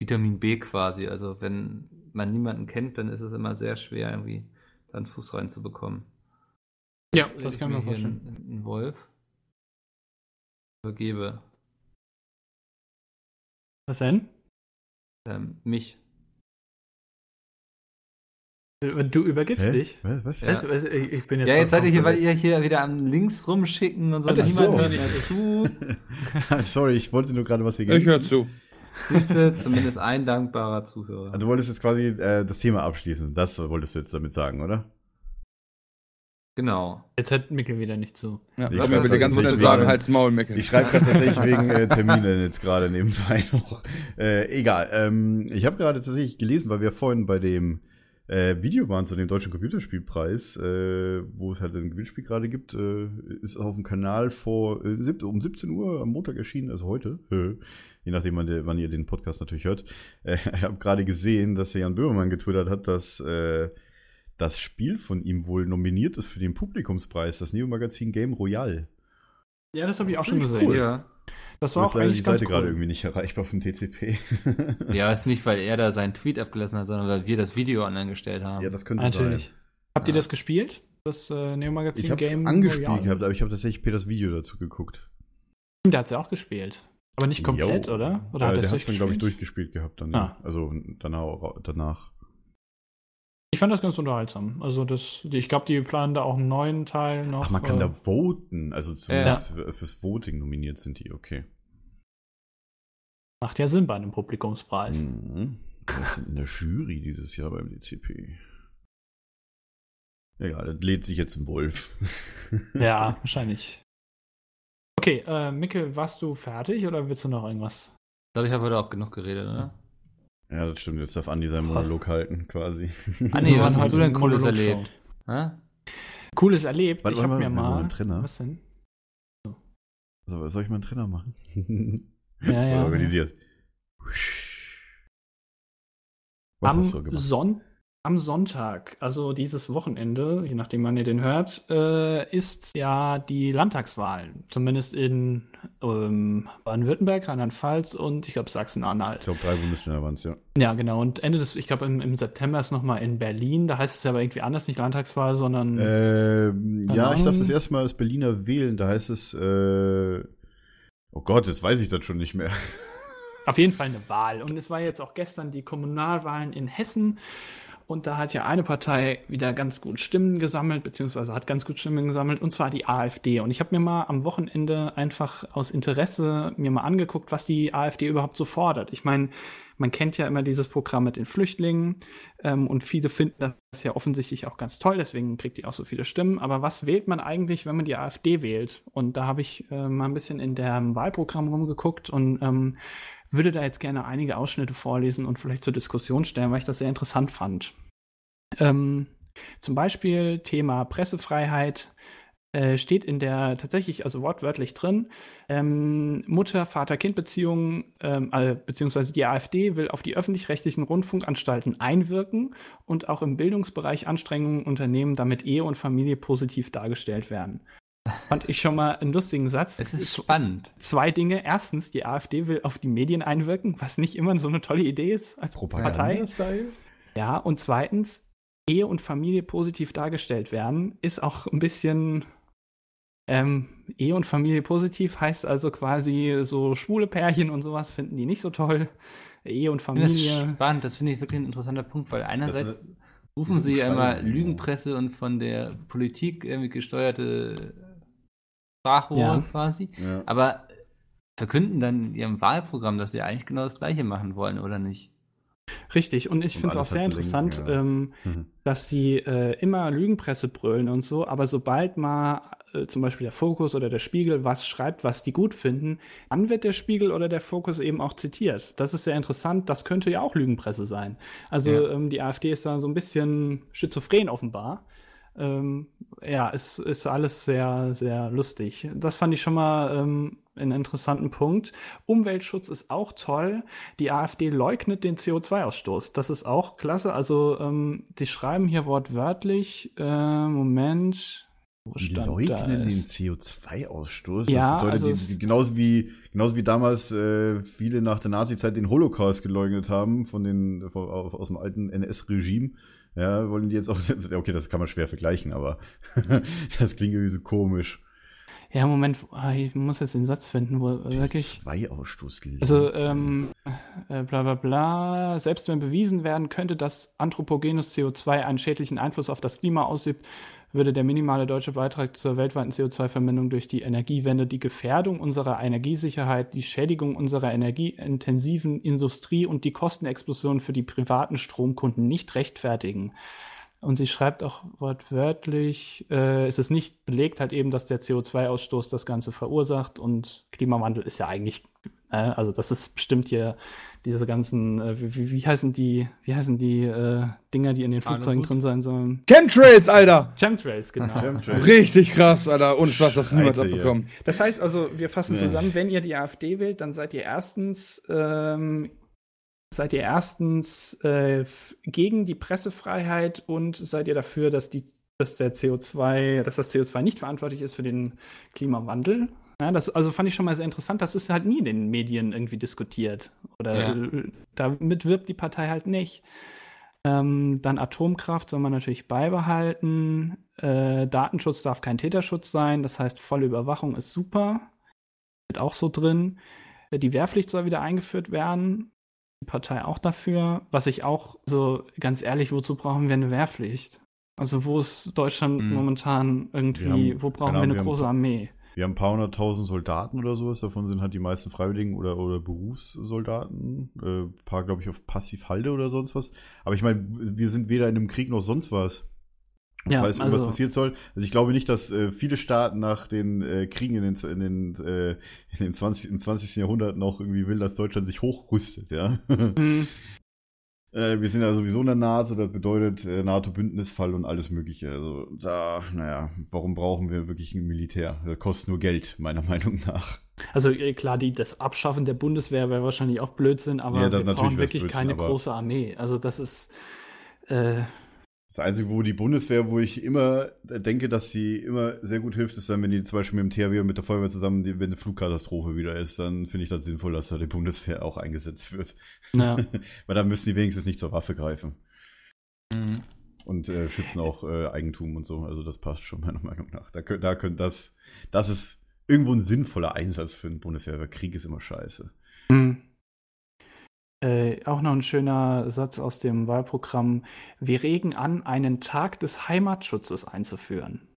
Vitamin B quasi. Also wenn man niemanden kennt, dann ist es immer sehr schwer, irgendwie da einen Fuß reinzubekommen. Ja, Jetzt das kann hier vorstellen. einen Wolf. Übergebe Was denn? ähm, mich. Äh, Du übergibst Hä? dich. Was? Ja. Was, was, ich ich bin jetzt Ja, jetzt seid ihr hier, weil ihr hier wieder am Links rumschicken und so. Das Niemand so. hört mehr zu. [LAUGHS] Sorry, ich wollte nur gerade was Ich ergänzen. höre zu. Siehste, zumindest ein dankbarer Zuhörer. Also, Du wolltest jetzt quasi äh, das Thema abschließen. Das wolltest du jetzt damit sagen, oder? Genau. Jetzt hört Mikkel wieder nicht zu. Ja, Ich bitte ganz schnell nicht sagen, halt's Maul, Mecke. Ich schreibe gerade tatsächlich [LAUGHS] wegen äh, Terminen jetzt gerade nebenbei [LAUGHS] noch. Äh, egal. Ähm, ich habe gerade tatsächlich gelesen, weil wir vorhin bei dem äh, Video waren zu dem Deutschen Computerspielpreis, äh, wo es halt ein Gewinnspiel gerade gibt, äh, ist auf dem Kanal vor äh, um 17 Uhr am Montag erschienen, also heute. Äh, je nachdem, wann, der, wann ihr den Podcast natürlich hört. Äh, [LAUGHS] ich habe gerade gesehen, dass der Jan Böhmermann getwittert hat, dass äh, das Spiel von ihm wohl nominiert ist für den Publikumspreis, das Neo-Magazin Game Royale. Ja, das habe ich auch schon gesehen. cool. Ja. Das Da war ist auch die eigentlich ganz Seite gerade cool. irgendwie nicht erreichbar vom TCP. [LAUGHS] ja, ist nicht, weil er da seinen Tweet abgelassen hat, sondern weil wir das Video online gestellt haben. Ja, das könnte Natürlich. sein. Habt ihr Ja. das gespielt? Das äh, Neo-Magazin Ich habe es Game angespielt Royale? gehabt, aber ich habe tatsächlich Peters Video dazu geguckt. Da hat sie auch gespielt. Aber nicht komplett, Jo. oder? Oder äh, hat der er hat es dann, glaube ich, durchgespielt? durchgespielt gehabt dann. Ah. Ja. Also danach. danach. Ich fand das ganz unterhaltsam. Also das, ich glaube, die planen da auch einen neuen Teil noch. Ach, man kann äh, da voten. Also zumindest für- fürs Voting nominiert sind die, okay. Macht ja Sinn bei einem Publikumspreis. Mhm. Was sind in der Jury dieses Jahr beim DCP? Egal, das lädt sich jetzt ein Wolf. Ja, [LAUGHS] wahrscheinlich. Okay, äh, Micke, warst du fertig oder willst du noch irgendwas? Ich glaube, ich habe heute auch genug geredet, oder? Ja, das stimmt. Jetzt darf Andi seinen Monolog halten, quasi. [LAUGHS] Andi, Wir was hast du denn Cooles Monologshow. erlebt? Hä? Cooles erlebt. Warte, ich habe warte, mir mal. einen Trainer. Was denn? So, soll ich mal einen Trainer machen? [LAUGHS] Ja, [LAUGHS] Voll ja. organisiert. Was am, hast du gemacht? Son am Sonntag, also dieses Wochenende, je nachdem wann ihr den hört, äh, ist ja die Landtagswahl. Zumindest in ähm, Baden-Württemberg, Rheinland-Pfalz und ich glaube Ich Sachsen-Anhalt. glaube, drei Bundesländer waren es, ja. Ja, genau. Und Ende des, ich glaube im, im September ist nochmal in Berlin. Da heißt es ja aber irgendwie anders, nicht Landtagswahl, sondern Ähm, ja, ich darf das erste Mal als Berliner wählen. Da heißt es, äh, oh Gott, jetzt weiß ich das schon nicht mehr. Auf jeden Fall eine Wahl. Und es war jetzt auch gestern die Kommunalwahlen in Hessen. Und da hat ja eine Partei wieder ganz gut Stimmen gesammelt, beziehungsweise hat ganz gut Stimmen gesammelt, und zwar die AfD. Und ich habe mir mal am Wochenende einfach aus Interesse mir mal angeguckt, was die AfD überhaupt so fordert. Ich meine, man kennt ja immer dieses Programm mit den Flüchtlingen ähm, und viele finden das ja offensichtlich auch ganz toll, deswegen kriegt die auch so viele Stimmen. Aber was wählt man eigentlich, wenn man die AfD wählt? Und da habe ich äh, mal ein bisschen in dem Wahlprogramm rumgeguckt und ähm, würde da jetzt gerne einige Ausschnitte vorlesen und vielleicht zur Diskussion stellen, weil ich das sehr interessant fand. Ähm, zum Beispiel Thema Pressefreiheit äh, steht in der tatsächlich, also wortwörtlich drin, ähm, Mutter-Vater-Kind-Beziehungen, ähm, äh, beziehungsweise die AfD will auf die öffentlich-rechtlichen Rundfunkanstalten einwirken und auch im Bildungsbereich Anstrengungen unternehmen, damit Ehe und Familie positiv dargestellt werden. [LAUGHS] Fand ich schon mal einen lustigen Satz. Es ist spannend. Zwei Dinge. Erstens, die AfD will auf die Medien einwirken, was nicht immer so eine tolle Idee ist als Partei. Propaganda-Style? Ja, und zweitens, Ehe und Familie positiv dargestellt werden, ist auch ein bisschen. Ähm, Ehe und Familie positiv heißt also quasi so schwule Pärchen und sowas finden die nicht so toll. Ehe und finde das Familie. spannend, das finde ich wirklich ein interessanter Punkt, weil einerseits rufen sie ja immer. Lügenpresse und von der Politik irgendwie gesteuerte Sprachrohre Ja. quasi, Ja. aber verkünden dann in ihrem Wahlprogramm, dass sie eigentlich genau das Gleiche machen wollen, oder nicht? Richtig, und ich finde es auch sehr interessant, Link, ja. ähm, Mhm. dass sie äh, immer Lügenpresse brüllen und so, aber sobald mal äh, zum Beispiel der Fokus oder der Spiegel was schreibt, was die gut finden, dann wird der Spiegel oder der Fokus eben auch zitiert. Das ist sehr interessant, das könnte ja auch Lügenpresse sein. Also Ja. ähm, die AfD ist da so ein bisschen schizophren offenbar. Ähm, ja, es ist alles sehr, sehr lustig. Das fand ich schon mal ähm, einen interessanten Punkt. Umweltschutz ist auch toll. Die AfD leugnet den CO2-Ausstoß. Das ist auch klasse. Also, ähm, die schreiben hier wortwörtlich, äh, Moment. Die leugnen den CO2-Ausstoß. Ja, das bedeutet, also die, genauso, wie, genauso wie damals äh, viele nach der Nazi-Zeit den Holocaust geleugnet haben von den, von, aus dem alten NS-Regime. Ja, wollen die jetzt auch, [LAUGHS] okay, das kann man schwer vergleichen, aber [LAUGHS] das klingt irgendwie so komisch. Ja, Moment, ah, ich muss jetzt den Satz finden, wo wirklich. CO2-Ausstoß. Also, ähm, äh, bla bla bla. Selbst wenn bewiesen werden könnte, dass anthropogenes CO2 einen schädlichen Einfluss auf das Klima ausübt, würde der minimale deutsche Beitrag zur weltweiten CO2-Verminderung durch die Energiewende die Gefährdung unserer Energiesicherheit, die Schädigung unserer energieintensiven Industrie und die Kostenexplosion für die privaten Stromkunden nicht rechtfertigen. Und sie schreibt auch wortwörtlich, äh, es ist nicht belegt halt eben, dass der CO2-Ausstoß das Ganze verursacht und Klimawandel ist ja eigentlich, äh, also das ist bestimmt hier diese ganzen, äh, wie, wie, wie heißen die, wie heißen die äh, Dinger, die in den Flugzeugen drin sein sollen? Chemtrails, Alter! Chemtrails, genau. Richtig krass, Alter. Ohne Spaß, das niemals abbekommen. Das heißt also, wir fassen Nee. zusammen, wenn ihr die AfD wählt, dann seid ihr erstens ähm, seid ihr erstens äh, gegen die Pressefreiheit und seid ihr dafür, dass die dass der CO2, dass das CO2 nicht verantwortlich ist für den Klimawandel. Ja, das also fand ich schon mal sehr interessant. Das ist halt nie in den Medien irgendwie diskutiert. Oder Ja. äh, damit wirbt die Partei halt nicht. Ähm, dann Atomkraft soll man natürlich beibehalten. Äh, Datenschutz darf kein Täterschutz sein. Das heißt, volle Überwachung ist super. Wird auch so drin. Äh, Die Wehrpflicht soll wieder eingeführt werden. die Partei auch dafür. Was ich auch so ganz ehrlich, wozu brauchen wir eine Wehrpflicht? Also wo ist Deutschland Hm. momentan irgendwie, haben- wo brauchen keine wir eine wir haben- große Armee? Wir haben ein paar hunderttausend Soldaten oder sowas, davon sind halt die meisten Freiwilligen oder, oder Berufssoldaten. Äh, ein paar, glaube ich, auf Passivhalde oder sonst was. Aber ich meine, wir sind weder in einem Krieg noch sonst was. Ja, falls irgendwas also- passiert soll. Also ich glaube nicht, dass äh, viele Staaten nach den äh, Kriegen in den, in den, äh, in den 20, im 20. Jahrhundert noch irgendwie will, dass Deutschland sich hochrüstet, ja. Hm, [LAUGHS] Äh, wir sind ja sowieso in der NATO, das bedeutet äh, NATO-Bündnisfall und alles Mögliche. Also da, naja, warum brauchen wir wirklich ein Militär? Das kostet nur Geld, meiner [LAUGHS] Meinung nach. Also äh, klar, die, das Abschaffen der Bundeswehr wäre wahrscheinlich auch Blödsinn, aber Ja, wir brauchen wirklich Blödsinn, keine große Armee. Also das ist äh, Das Einzige, wo die Bundeswehr, wo ich immer denke, dass sie immer sehr gut hilft, ist dann, wenn die zum Beispiel mit dem THW und mit der Feuerwehr zusammen, die, wenn eine Flugkatastrophe wieder ist, dann finde ich das sinnvoll, dass da die Bundeswehr auch eingesetzt wird. na, [LAUGHS] Weil dann müssen die wenigstens nicht zur Waffe greifen. Mhm. Und äh, schützen auch äh, Eigentum und so. Also das passt schon meiner Meinung nach. Da, da könnt das, das ist irgendwo ein sinnvoller Einsatz für eine Bundeswehr, weil Krieg ist immer scheiße. hm. Äh, auch noch ein schöner Satz aus dem Wahlprogramm. Wir regen an, einen Tag des Heimatschutzes einzuführen.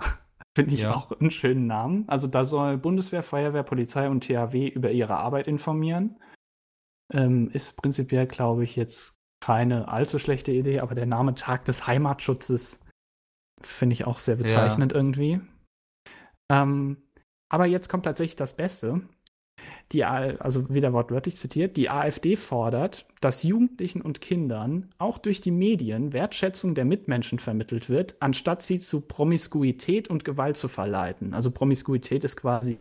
[LAUGHS] Finde ich Ja. auch einen schönen Namen. Also da soll Bundeswehr, Feuerwehr, Polizei und THW über ihre Arbeit informieren. Ähm, ist prinzipiell, glaube ich, jetzt keine allzu schlechte Idee, aber der Name Tag des Heimatschutzes finde ich auch sehr bezeichnend irgendwie. Ähm, aber jetzt kommt tatsächlich das Beste. Die, also wieder wortwörtlich zitiert, die AfD fordert, dass Jugendlichen und Kindern auch durch die Medien Wertschätzung der Mitmenschen vermittelt wird, anstatt sie zu Promiskuität und Gewalt zu verleiten. Also Promiskuität ist quasi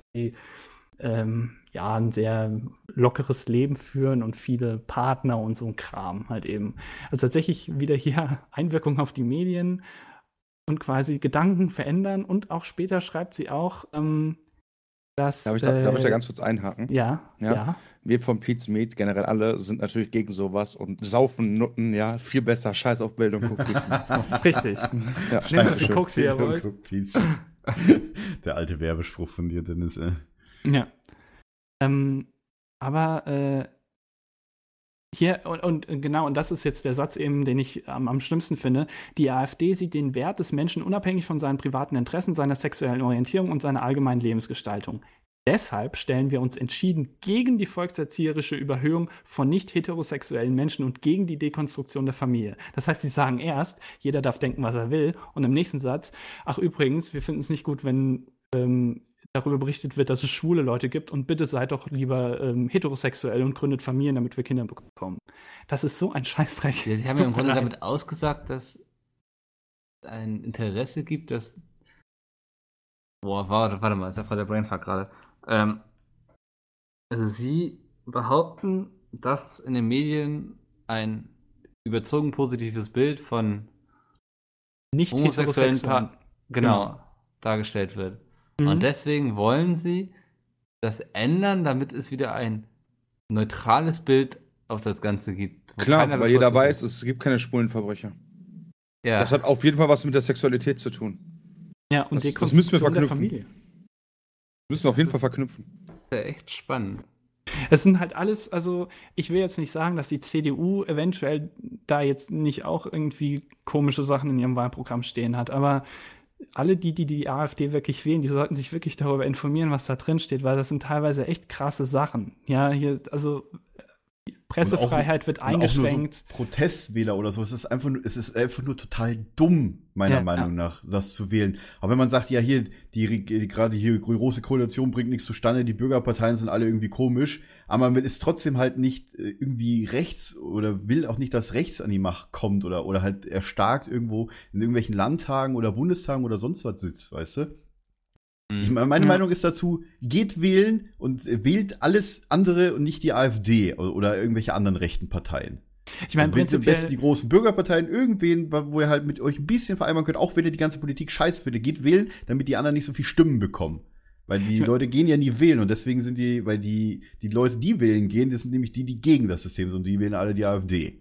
ähm, ja ein sehr lockeres Leben führen und viele Partner und so ein Kram halt eben. Also tatsächlich wieder hier [LAUGHS] Einwirkung auf die Medien und quasi Gedanken verändern und auch später schreibt sie auch, ähm, dass Darf ich, da, darf ich da äh, ganz kurz einhaken? ja, Ja. ja, Wir von Pete's Meat, generell alle, sind natürlich gegen sowas und saufen Nutten, ja, viel besser. Scheiß auf Bildung, guck Pete's Meat. [LAUGHS] richtig. Ja, Nehmt so viel. Koks, wie ihr wollt. [LAUGHS] Der alte Werbespruch von dir, Dennis. Äh. Ja. Ähm, aber äh, hier, und, und genau, und das ist jetzt der Satz eben, den ich am, am schlimmsten finde. Die AfD sieht den Wert des Menschen unabhängig von seinen privaten Interessen, seiner sexuellen Orientierung und seiner allgemeinen Lebensgestaltung. Deshalb stellen wir uns entschieden gegen die volkserzieherische Überhöhung von nicht heterosexuellen Menschen und gegen die Dekonstruktion der Familie. Das heißt, sie sagen erst, jeder darf denken, was er will, und im nächsten Satz, ach übrigens, wir finden es nicht gut, wenn ähm, darüber berichtet wird, dass es schwule Leute gibt und bitte seid doch lieber ähm, heterosexuell und gründet Familien, damit wir Kinder bekommen. Das ist so ein Scheißdreck. Ja, sie [LAUGHS] haben ja im Grunde damit ausgesagt, dass es ein Interesse gibt, dass. Boah, warte, warte mal, ist ja voll der Brainfuck gerade. Ähm, also sie behaupten, dass in den Medien ein überzogen positives Bild von nicht homosexuellen heterosexuell. Paar genau, Genau. dargestellt wird. Mhm. Und deswegen wollen sie das ändern, damit es wieder ein neutrales Bild auf das Ganze gibt. Klar, weil jeder bevorzugt weiß, es gibt keine schwulen Verbrecher. ist. Ja. Das hat auf jeden Fall was mit der Sexualität zu tun. ja, und das- das müssen wir verknüpfen. Familie. Müssen wir auf jeden Fall verknüpfen. ja echt spannend. Es sind halt alles, also ich will jetzt nicht sagen, dass die CDU eventuell da jetzt nicht auch irgendwie komische Sachen in ihrem Wahlprogramm stehen hat, aber alle die, die die AfD wirklich wählen, die sollten sich wirklich darüber informieren, was da drin steht, weil das sind teilweise echt krasse Sachen. Ja, hier, also Pressefreiheit wird auch nur eingeschränkt. so Protestwähler oder so. Es ist einfach nur, es ist einfach nur total dumm, meiner Ja, Meinung ja. nach, das zu wählen. Aber wenn man sagt, ja, hier, die, die gerade hier große Koalition bringt nichts zustande, die Bürgerparteien sind alle irgendwie komisch, aber man ist trotzdem halt nicht äh, irgendwie rechts oder will auch nicht, dass rechts an die Macht kommt oder, oder halt erstarkt irgendwo in irgendwelchen Landtagen oder Bundestagen oder sonst was sitzt, weißt du? Ich, meine meine Ja. Meinung ist dazu, geht wählen und äh, wählt alles andere und nicht die AfD oder, irgendwelche anderen rechten Parteien. Ich meine, wählt am besten die großen Bürgerparteien, irgendwen, wo ihr halt mit euch ein bisschen vereinbaren könnt, auch wenn ihr die ganze Politik scheiße findet, geht wählen, damit die anderen nicht so viel Stimmen bekommen. Weil die Ich mein- Leute gehen ja nie wählen und deswegen sind die, weil die, die Leute, die wählen gehen, das sind nämlich die, die gegen das System sind und die wählen alle die AfD.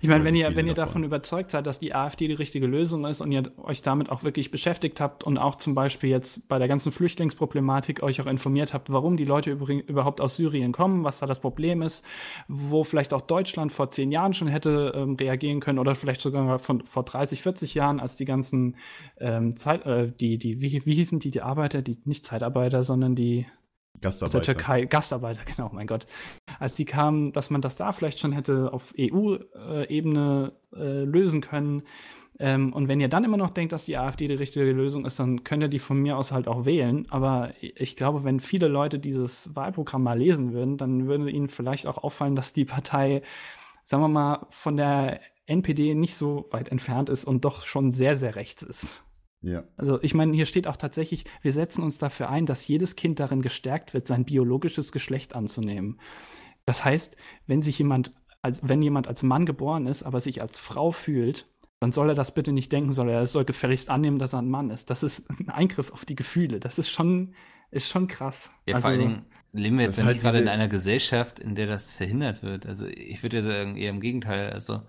Ich meine, wenn ihr, wenn ihr davon. davon überzeugt seid, dass die AfD die richtige Lösung ist und ihr euch damit auch wirklich beschäftigt habt und auch zum Beispiel jetzt bei der ganzen Flüchtlingsproblematik euch auch informiert habt, warum die Leute überhaupt aus Syrien kommen, was da das Problem ist, wo vielleicht auch Deutschland vor zehn Jahren schon hätte ähm, reagieren können oder vielleicht sogar von vor 30, 40 Jahren, als die ganzen ähm, Zeit, äh, die, die, wie, wie hießen die, die Arbeiter, die nicht Zeitarbeiter, sondern die aus der Gastarbeiter. Türkei, Gastarbeiter, [LAUGHS] genau, mein Gott. Als die kamen, dass man das da vielleicht schon hätte auf EU-Ebene äh, lösen können. Ähm, und wenn ihr dann immer noch denkt, dass die AfD die richtige Lösung ist, dann könnt ihr die von mir aus halt auch wählen. Aber ich glaube, wenn viele Leute dieses Wahlprogramm mal lesen würden, dann würde ihnen vielleicht auch auffallen, dass die Partei, sagen wir mal, von der NPD nicht so weit entfernt ist und doch schon sehr, sehr rechts ist. Ja. Also ich meine, hier steht auch tatsächlich, wir setzen uns dafür ein, dass jedes Kind darin gestärkt wird, sein biologisches Geschlecht anzunehmen. Das heißt, wenn sich jemand, als wenn jemand als Mann geboren ist, aber sich als Frau fühlt, dann soll er das bitte nicht denken, soll er soll gefälligst annehmen, dass er ein Mann ist. Das ist [LAUGHS] ein Eingriff auf die Gefühle. Das ist schon, ist schon krass. Ja, also, vor allen Dingen leben wir jetzt ja nicht halt gerade in einer Gesellschaft, in der das verhindert wird. Also ich würde ja sagen, eher im Gegenteil. Also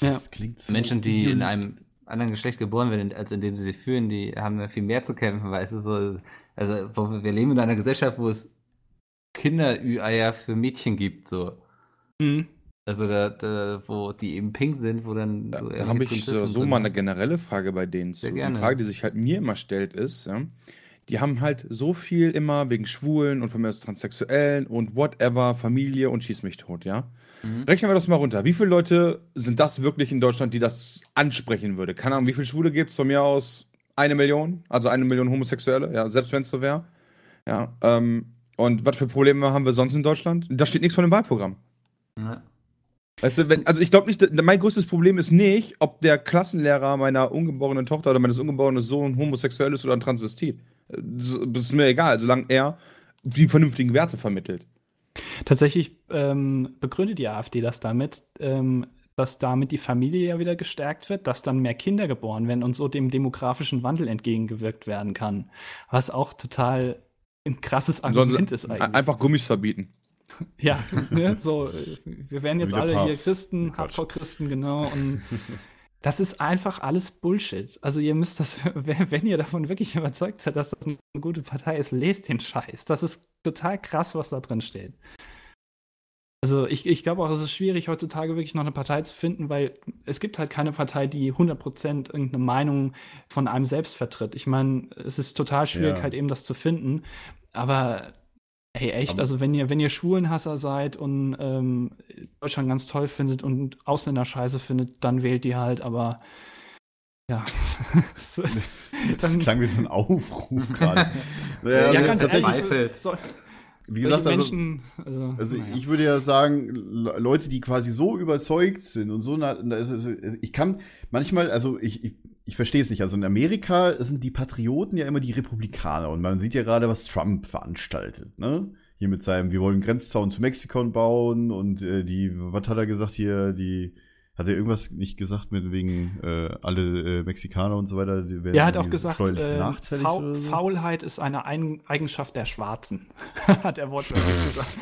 Ja. Das klingt so Menschen, die in einem anderen Geschlecht geboren werden, als in dem sie sich fühlen, die haben ja viel mehr zu kämpfen, weißt du, so, also wo wir leben in einer Gesellschaft, wo es Kinder-Ü-Eier für Mädchen gibt, so. mh. Also da, da, wo die eben pink sind, wo dann Da, so da habe ich so, Prinzessinnen so drin mal eine generelle Frage bei denen zu. Die. Frage, die sich halt mir immer stellt, ist, ja, die haben halt so viel immer wegen Schwulen und von mir aus Transsexuellen und whatever, Familie und schieß mich tot, ja. Mhm. Rechnen wir das mal runter. Wie viele Leute sind das wirklich in Deutschland, die das ansprechen würde? Keine Ahnung, wie viele Schwule gibt es von mir aus? Eine Million? Also eine Million Homosexuelle, ja, selbst wenn es so wäre. Ja, ähm, und was für Probleme haben wir sonst in Deutschland? Da steht nichts von dem Wahlprogramm. Ja. Weißt du, wenn, also ich glaube nicht, mein größtes Problem ist nicht, ob der Klassenlehrer meiner ungeborenen Tochter oder meines ungeborenen Sohn homosexuell ist oder ein Transvestit. Das das ist mir egal, solange er die vernünftigen Werte vermittelt. Tatsächlich ähm, begründet die AfD das damit, ähm, dass damit die Familie ja wieder gestärkt wird, dass dann mehr Kinder geboren werden und so dem demografischen Wandel entgegengewirkt werden kann. Was auch total ein krasses Argument ist eigentlich. einfach Gummis verbieten. [LAUGHS] Ja, ne, so, wir werden jetzt alle hier Papst. Christen, Quatsch. Hardcore-Christen, genau. Und das ist einfach alles Bullshit. Also ihr müsst das, [LAUGHS] wenn wenn ihr davon wirklich überzeugt seid, dass das eine gute Partei ist, lest den Scheiß. Das ist total krass, was da drin steht. Also ich, ich glaube auch, es ist schwierig, heutzutage wirklich noch eine Partei zu finden, weil es gibt halt keine Partei, die 100% irgendeine Meinung von einem selbst vertritt. Ich meine, es ist total schwierig, Ja. halt eben das zu finden. Aber ey, echt, Aber- also wenn ihr, wenn ihr Schwulenhasser seid und ähm, Deutschland ganz toll findet und Ausländer scheiße findet, dann wählt die halt, aber ja. [LAUGHS] Das dann, klang wie so ein Aufruf [LAUGHS] gerade. [LAUGHS] Ja, naja, also ganz tatsächlich, ehrlich, so, wie gesagt, also, Menschen, also, also naja. ich würde ja sagen, Le- Leute, die quasi so überzeugt sind und so, also, also, ich kann manchmal, also ich, ich, ich verstehe es nicht. Also in Amerika sind die Patrioten ja immer die Republikaner und man sieht ja gerade, was Trump veranstaltet, ne? Hier mit seinem, wir wollen Grenzzaun zu Mexiko bauen und äh, die, was hat er gesagt hier, die, hat er irgendwas nicht gesagt mit wegen äh, alle äh, Mexikaner und so weiter? Die werden Er hat auch gesagt, äh, benachteiligt Fau oder so? Faulheit ist eine Ein Eigenschaft der Schwarzen. [LAUGHS] hat er wortwörtlich [LAUGHS] gesagt.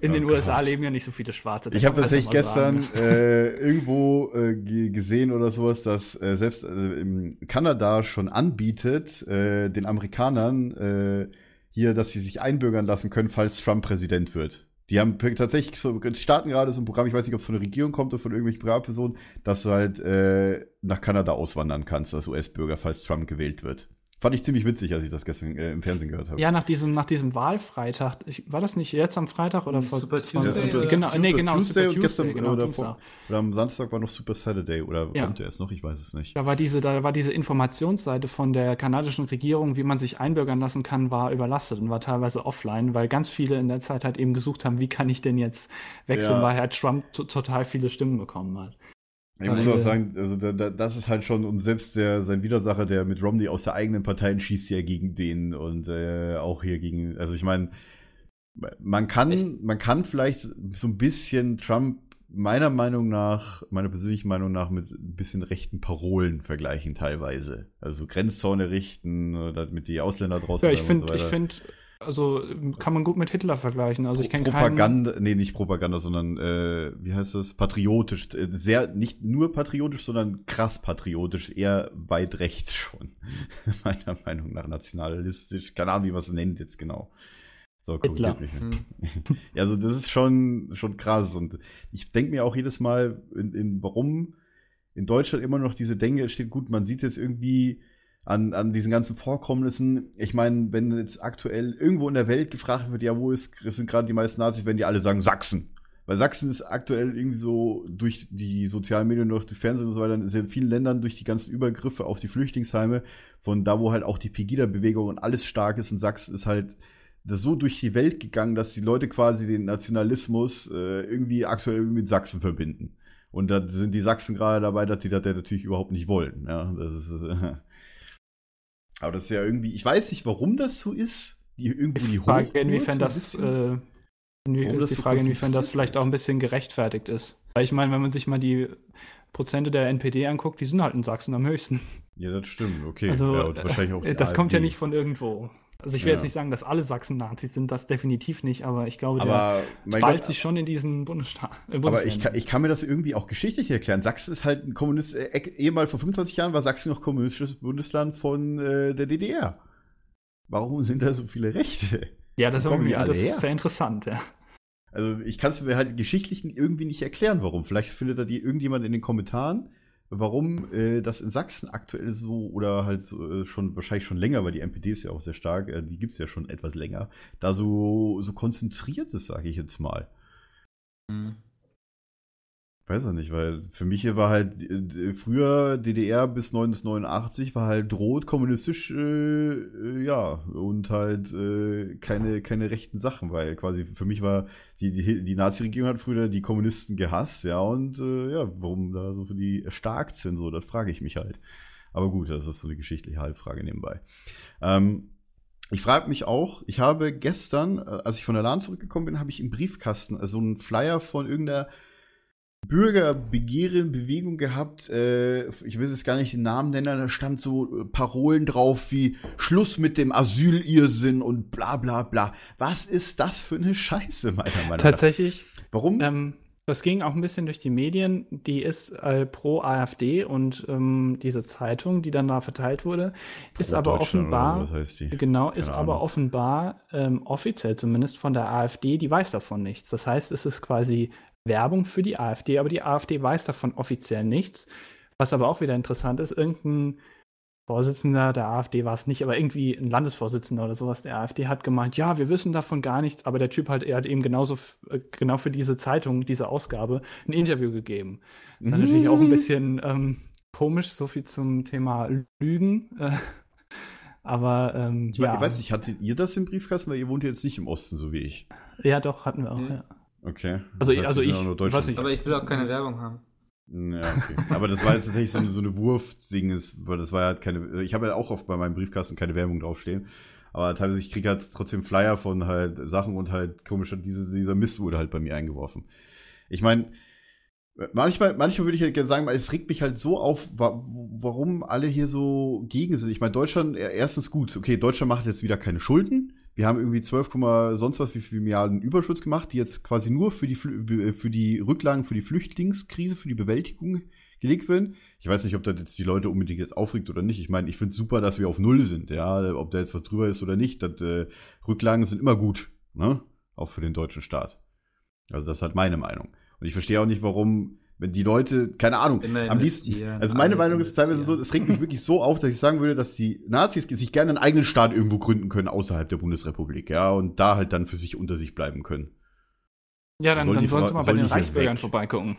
In den Oh USA leben ja nicht so viele Schwarze. Ich habe tatsächlich gestern äh, irgendwo äh, ge- gesehen oder sowas, dass äh, selbst äh, im Kanada schon anbietet, äh, den Amerikanern äh, hier, dass sie sich einbürgern lassen können, falls Trump Präsident wird. Die haben tatsächlich so, starten gerade so ein Programm, ich weiß nicht, ob es von der Regierung kommt oder von irgendwelchen Privatpersonen, dass du halt äh, nach Kanada auswandern kannst als US-Bürger, falls Trump gewählt wird. Fand ich ziemlich witzig, als ich das gestern äh, im Fernsehen gehört habe. Ja, nach diesem, nach diesem Wahlfreitag, ich, war das nicht jetzt am Freitag oder vor Super Tuesday, Super, oder? Genau, nee, Super genau, Tuesday Super und gestern Tuesday, genau, oder, vor, oder am Samstag war noch Super Saturday oder Ja. kommt der erst noch? Ich weiß es nicht. Da war diese, da war diese Informationsseite von der kanadischen Regierung, wie man sich einbürgern lassen kann, war überlastet und war teilweise offline, weil ganz viele in der Zeit halt eben gesucht haben, wie kann ich denn jetzt wechseln, Ja. weil halt Trump to- total viele Stimmen bekommen hat. Ich muss auch äh, sagen, also da, da, das ist halt schon, und selbst der, sein Widersacher, der mit Romney aus der eigenen Partei schießt ja gegen den und äh, auch hier gegen, also ich meine, man kann, man kann vielleicht so ein bisschen Trump meiner Meinung nach, meiner persönlichen Meinung nach, mit ein bisschen rechten Parolen vergleichen teilweise. Also Grenzzaun errichten, oder mit die Ausländer draußen Ja, ich finde, so ich finde, Also ähm, kann man gut mit Hitler vergleichen. Also ich kenne keinen. Propaganda, nee, nicht Propaganda, sondern äh, wie heißt das? Patriotisch. Äh, Sehr, nicht nur patriotisch, sondern krass patriotisch, eher weit rechts schon. [LAUGHS] Meiner Meinung nach nationalistisch. Keine Ahnung, wie man es nennt jetzt genau. So, Hitler. mich. [LAUGHS] Ja, also das ist schon, schon krass. Und ich denke mir auch jedes Mal, in, in, warum in Deutschland immer noch diese Denke entsteht, gut, man sieht jetzt irgendwie an, an diesen ganzen Vorkommnissen. Ich meine, wenn jetzt aktuell irgendwo in der Welt gefragt wird, ja, wo ist, sind gerade die meisten Nazis, werden die alle sagen, Sachsen. Weil Sachsen ist aktuell irgendwie so durch die sozialen Medien, durch die Fernsehen und so weiter, ist in vielen Ländern durch die ganzen Übergriffe auf die Flüchtlingsheime, von da, wo halt auch die Pegida-Bewegung und alles stark ist, in Sachsen ist halt das so durch die Welt gegangen, dass die Leute quasi den Nationalismus äh, irgendwie aktuell mit Sachsen verbinden. Und da sind die Sachsen gerade dabei, dass die das natürlich überhaupt nicht wollen. Ja, das ist, äh, aber das ist ja irgendwie, ich weiß nicht, warum das so ist. Die irgendwie die Frage, inwiefern das, äh, inwie ist die Frage, inwiefern das vielleicht auch ein bisschen gerechtfertigt ist. Weil ich meine, wenn man sich mal die Prozente der NPD anguckt, die sind halt in Sachsen am höchsten. ja, das stimmt, okay. Also, ja, wahrscheinlich auch äh, das kommt ja AfD. nicht von irgendwo. Also ich will Ja. jetzt nicht sagen, dass alle Sachsen Nazis sind, das definitiv nicht, aber ich glaube, der Aber, spaltet Gott, sich schon in diesen Bundesstaat. Äh, aber ich kann, ich kann mir das irgendwie auch geschichtlich erklären. Sachsen ist halt ein Kommunist, äh, ehemal vor 25 Jahren war Sachsen noch kommunistisches Bundesland von äh, der DDR. Warum sind da so viele Rechte? ja, das, alle das ist sehr interessant, ja. Also ich kann es mir halt geschichtlich irgendwie nicht erklären, warum. Vielleicht findet da die irgendjemand in den Kommentaren, warum äh, das in Sachsen aktuell so oder halt so, äh, schon wahrscheinlich schon länger, weil die NPD ist ja auch sehr stark, äh, die gibt es ja schon etwas länger, da so, so konzentriert ist, sage ich jetzt mal. Hm. Weiß er nicht, weil für mich hier war halt äh, früher DDR bis 1989 war halt rot, kommunistisch, äh, äh, ja, und halt äh, keine, keine rechten Sachen, weil quasi für mich war die, die, die Nazi-Regierung hat früher die Kommunisten gehasst, ja, und äh, ja, warum da so für die erstarkt sind, so, das frage ich mich halt. Aber gut, das ist so eine geschichtliche Halbfrage nebenbei. Ähm, ich frage mich auch, ich habe gestern, äh, als ich von der LAN zurückgekommen bin, habe ich im Briefkasten also so einen Flyer von irgendeiner Bürgerbegehrenbewegung gehabt. Äh, ich will jetzt gar nicht den Namen nennen, da stand so äh, Parolen drauf wie Schluss mit dem Asylirrsinn und bla bla bla. Was ist das für eine Scheiße, meiner Meinung nach? Tatsächlich, Warum? ähm, das ging auch ein bisschen durch die Medien. Die ist äh, pro AfD und ähm, diese Zeitung, die dann da verteilt wurde, ist Pro aber Deutschland oder offenbar, Was heißt die? genau, ist Keine aber Ahnung. offenbar ähm, offiziell zumindest von der AfD, die weiß davon nichts. Das heißt, es ist quasi Werbung für die AfD, aber die AfD weiß davon offiziell nichts. Was aber auch wieder interessant ist, irgendein Vorsitzender der AfD war es nicht, aber irgendwie ein Landesvorsitzender oder sowas der AfD hat gemeint, ja, wir wissen davon gar nichts, aber der Typ halt, er hat eben genauso, äh, genau für diese Zeitung, diese Ausgabe, ein Interview gegeben. Das ist dann natürlich auch ein bisschen ähm, komisch, so viel zum Thema Lügen. Äh, aber ähm, Ich, ja, ich weiß nicht, hattet ihr das im Briefkasten? Weil ihr wohnt jetzt nicht im Osten, so wie ich. ja, doch, hatten wir auch, Nee. ja. Okay. Also, Das heißt, also ich, nur weiß nicht. Aber ich will auch keine Werbung haben. Ja, okay. Aber das war jetzt tatsächlich so eine, so eine Wurfding, weil das war ja halt keine. Ich habe ja auch oft bei meinem Briefkasten keine Werbung draufstehen. Aber teilweise, ich kriege halt trotzdem Flyer von halt Sachen und halt komisch, diese, dieser Mist wurde halt bei mir eingeworfen. Ich meine, manchmal, manchmal würde ich halt gerne sagen, es regt mich halt so auf, wa warum alle hier so gegen sind. Ich meine, Deutschland, erstens gut, okay, Deutschland macht jetzt wieder keine Schulden. Wir haben irgendwie 12, Komma sonst was wie viel Milliarden Überschuss gemacht, die jetzt quasi nur für die, Flü- für die Rücklagen, für die Flüchtlingskrise, für die Bewältigung gelegt werden. Ich weiß nicht, ob das jetzt die Leute unbedingt jetzt aufregt oder nicht. Ich meine, ich finde es super, dass wir auf Null sind, ja, ob da jetzt was drüber ist oder nicht. Das, äh, Rücklagen sind immer gut, ne? Auch für den deutschen Staat. Also das ist halt meine Meinung. Und ich verstehe auch nicht, warum, wenn die Leute, keine Ahnung, am liebsten. Also meine Meinung ist teilweise so, es regt mich wirklich so auf, dass ich sagen würde, dass die Nazis sich gerne einen eigenen Staat irgendwo gründen können außerhalb der Bundesrepublik, ja, und da halt dann für sich unter sich bleiben können. Ja, dann, Soll dann die sollen sie mal bei den [LAUGHS] die Reichsbürgern vorbeigucken.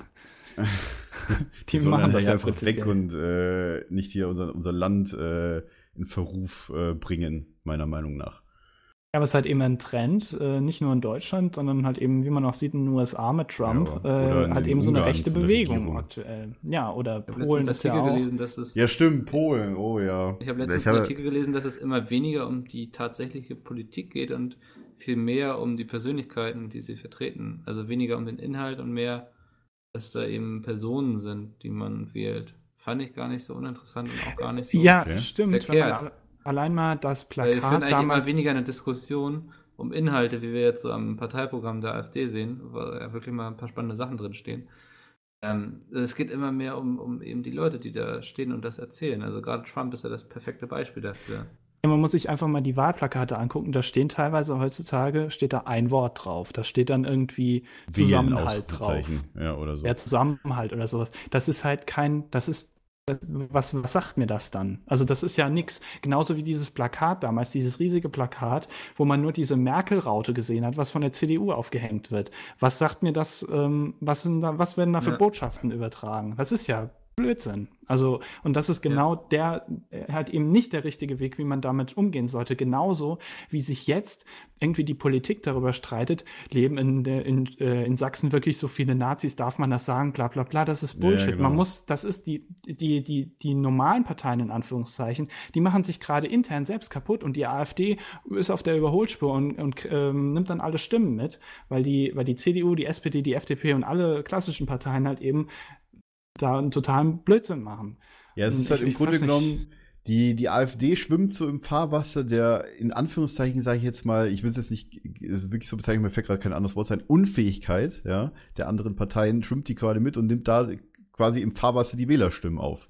Die Sondern machen das ja einfach weg und äh, nicht hier unser, unser Land äh, in Verruf äh, bringen, meiner Meinung nach. Ja, aber es ist halt eben ein Trend, äh, nicht nur in Deutschland, sondern halt eben, wie man auch sieht in den USA mit Trump, Ja, äh, halt eben so eine Ungarn rechte Bewegung aktuell. Ja, oder Ich habe Polen ist ja auch. gelesen, dass es. Ja, stimmt, Polen, oh ja. Ich habe letztens Ich einen Artikel gelesen, dass es immer weniger um die tatsächliche Politik geht und viel mehr um die Persönlichkeiten, die sie vertreten. Also weniger um den Inhalt und mehr, dass da eben Personen sind, die man wählt. Fand ich gar nicht so uninteressant und auch gar nicht so. Ja, Okay. stimmt. Wenn Verkehrt. Allein mal das Weil wir führen Plakat eigentlich immer damals. weniger eine Diskussion um Inhalte, wie wir jetzt so am Parteiprogramm der AfD sehen, wo ja wirklich mal ein paar spannende Sachen drinstehen. Ähm, es geht immer mehr um, um eben die Leute, die da stehen und das erzählen. Also gerade Trump ist ja das perfekte Beispiel dafür. Ja, man muss sich einfach mal die Wahlplakate angucken. Da stehen teilweise heutzutage steht da ein Wort drauf. Da steht dann irgendwie Zusammenhalt drauf. Ja, oder so. Ja, Zusammenhalt oder sowas. Das ist halt kein, das ist, was, was sagt mir das dann? Also das ist ja nix. Genauso wie dieses Plakat damals, dieses riesige Plakat, wo man nur diese Merkel-Raute gesehen hat, was von der CDU aufgehängt wird. Was sagt mir das, ähm, was, sind da, was werden da für Ja. Botschaften übertragen? Das ist ja Blödsinn. Also, und das ist genau der, äh, halt eben nicht der richtige Weg, wie man damit umgehen sollte. Genauso wie sich jetzt irgendwie die Politik darüber streitet, leben in, der, in, äh, in Sachsen wirklich so viele Nazis, darf man das sagen, bla bla bla, das ist Ja, Bullshit. genau. Man muss, das ist die, die, die, die normalen Parteien in Anführungszeichen, die machen sich gerade intern selbst kaputt und die AfD ist auf der Überholspur und, und ähm, nimmt dann alle Stimmen mit, weil die, weil die CDU, die SPD, die FDP und alle klassischen Parteien halt eben da einen totalen Blödsinn machen. Ja, es Und ist halt ich- im Grunde genommen, die, die AfD schwimmt so im Fahrwasser der, in Anführungszeichen sage ich jetzt mal, ich will es jetzt nicht, es ist wirklich so bezeichnen, mir fällt gerade kein anderes Wort sein, Unfähigkeit, ja, der anderen Parteien schwimmt die gerade mit und nimmt da quasi im Fahrwasser die Wählerstimmen auf.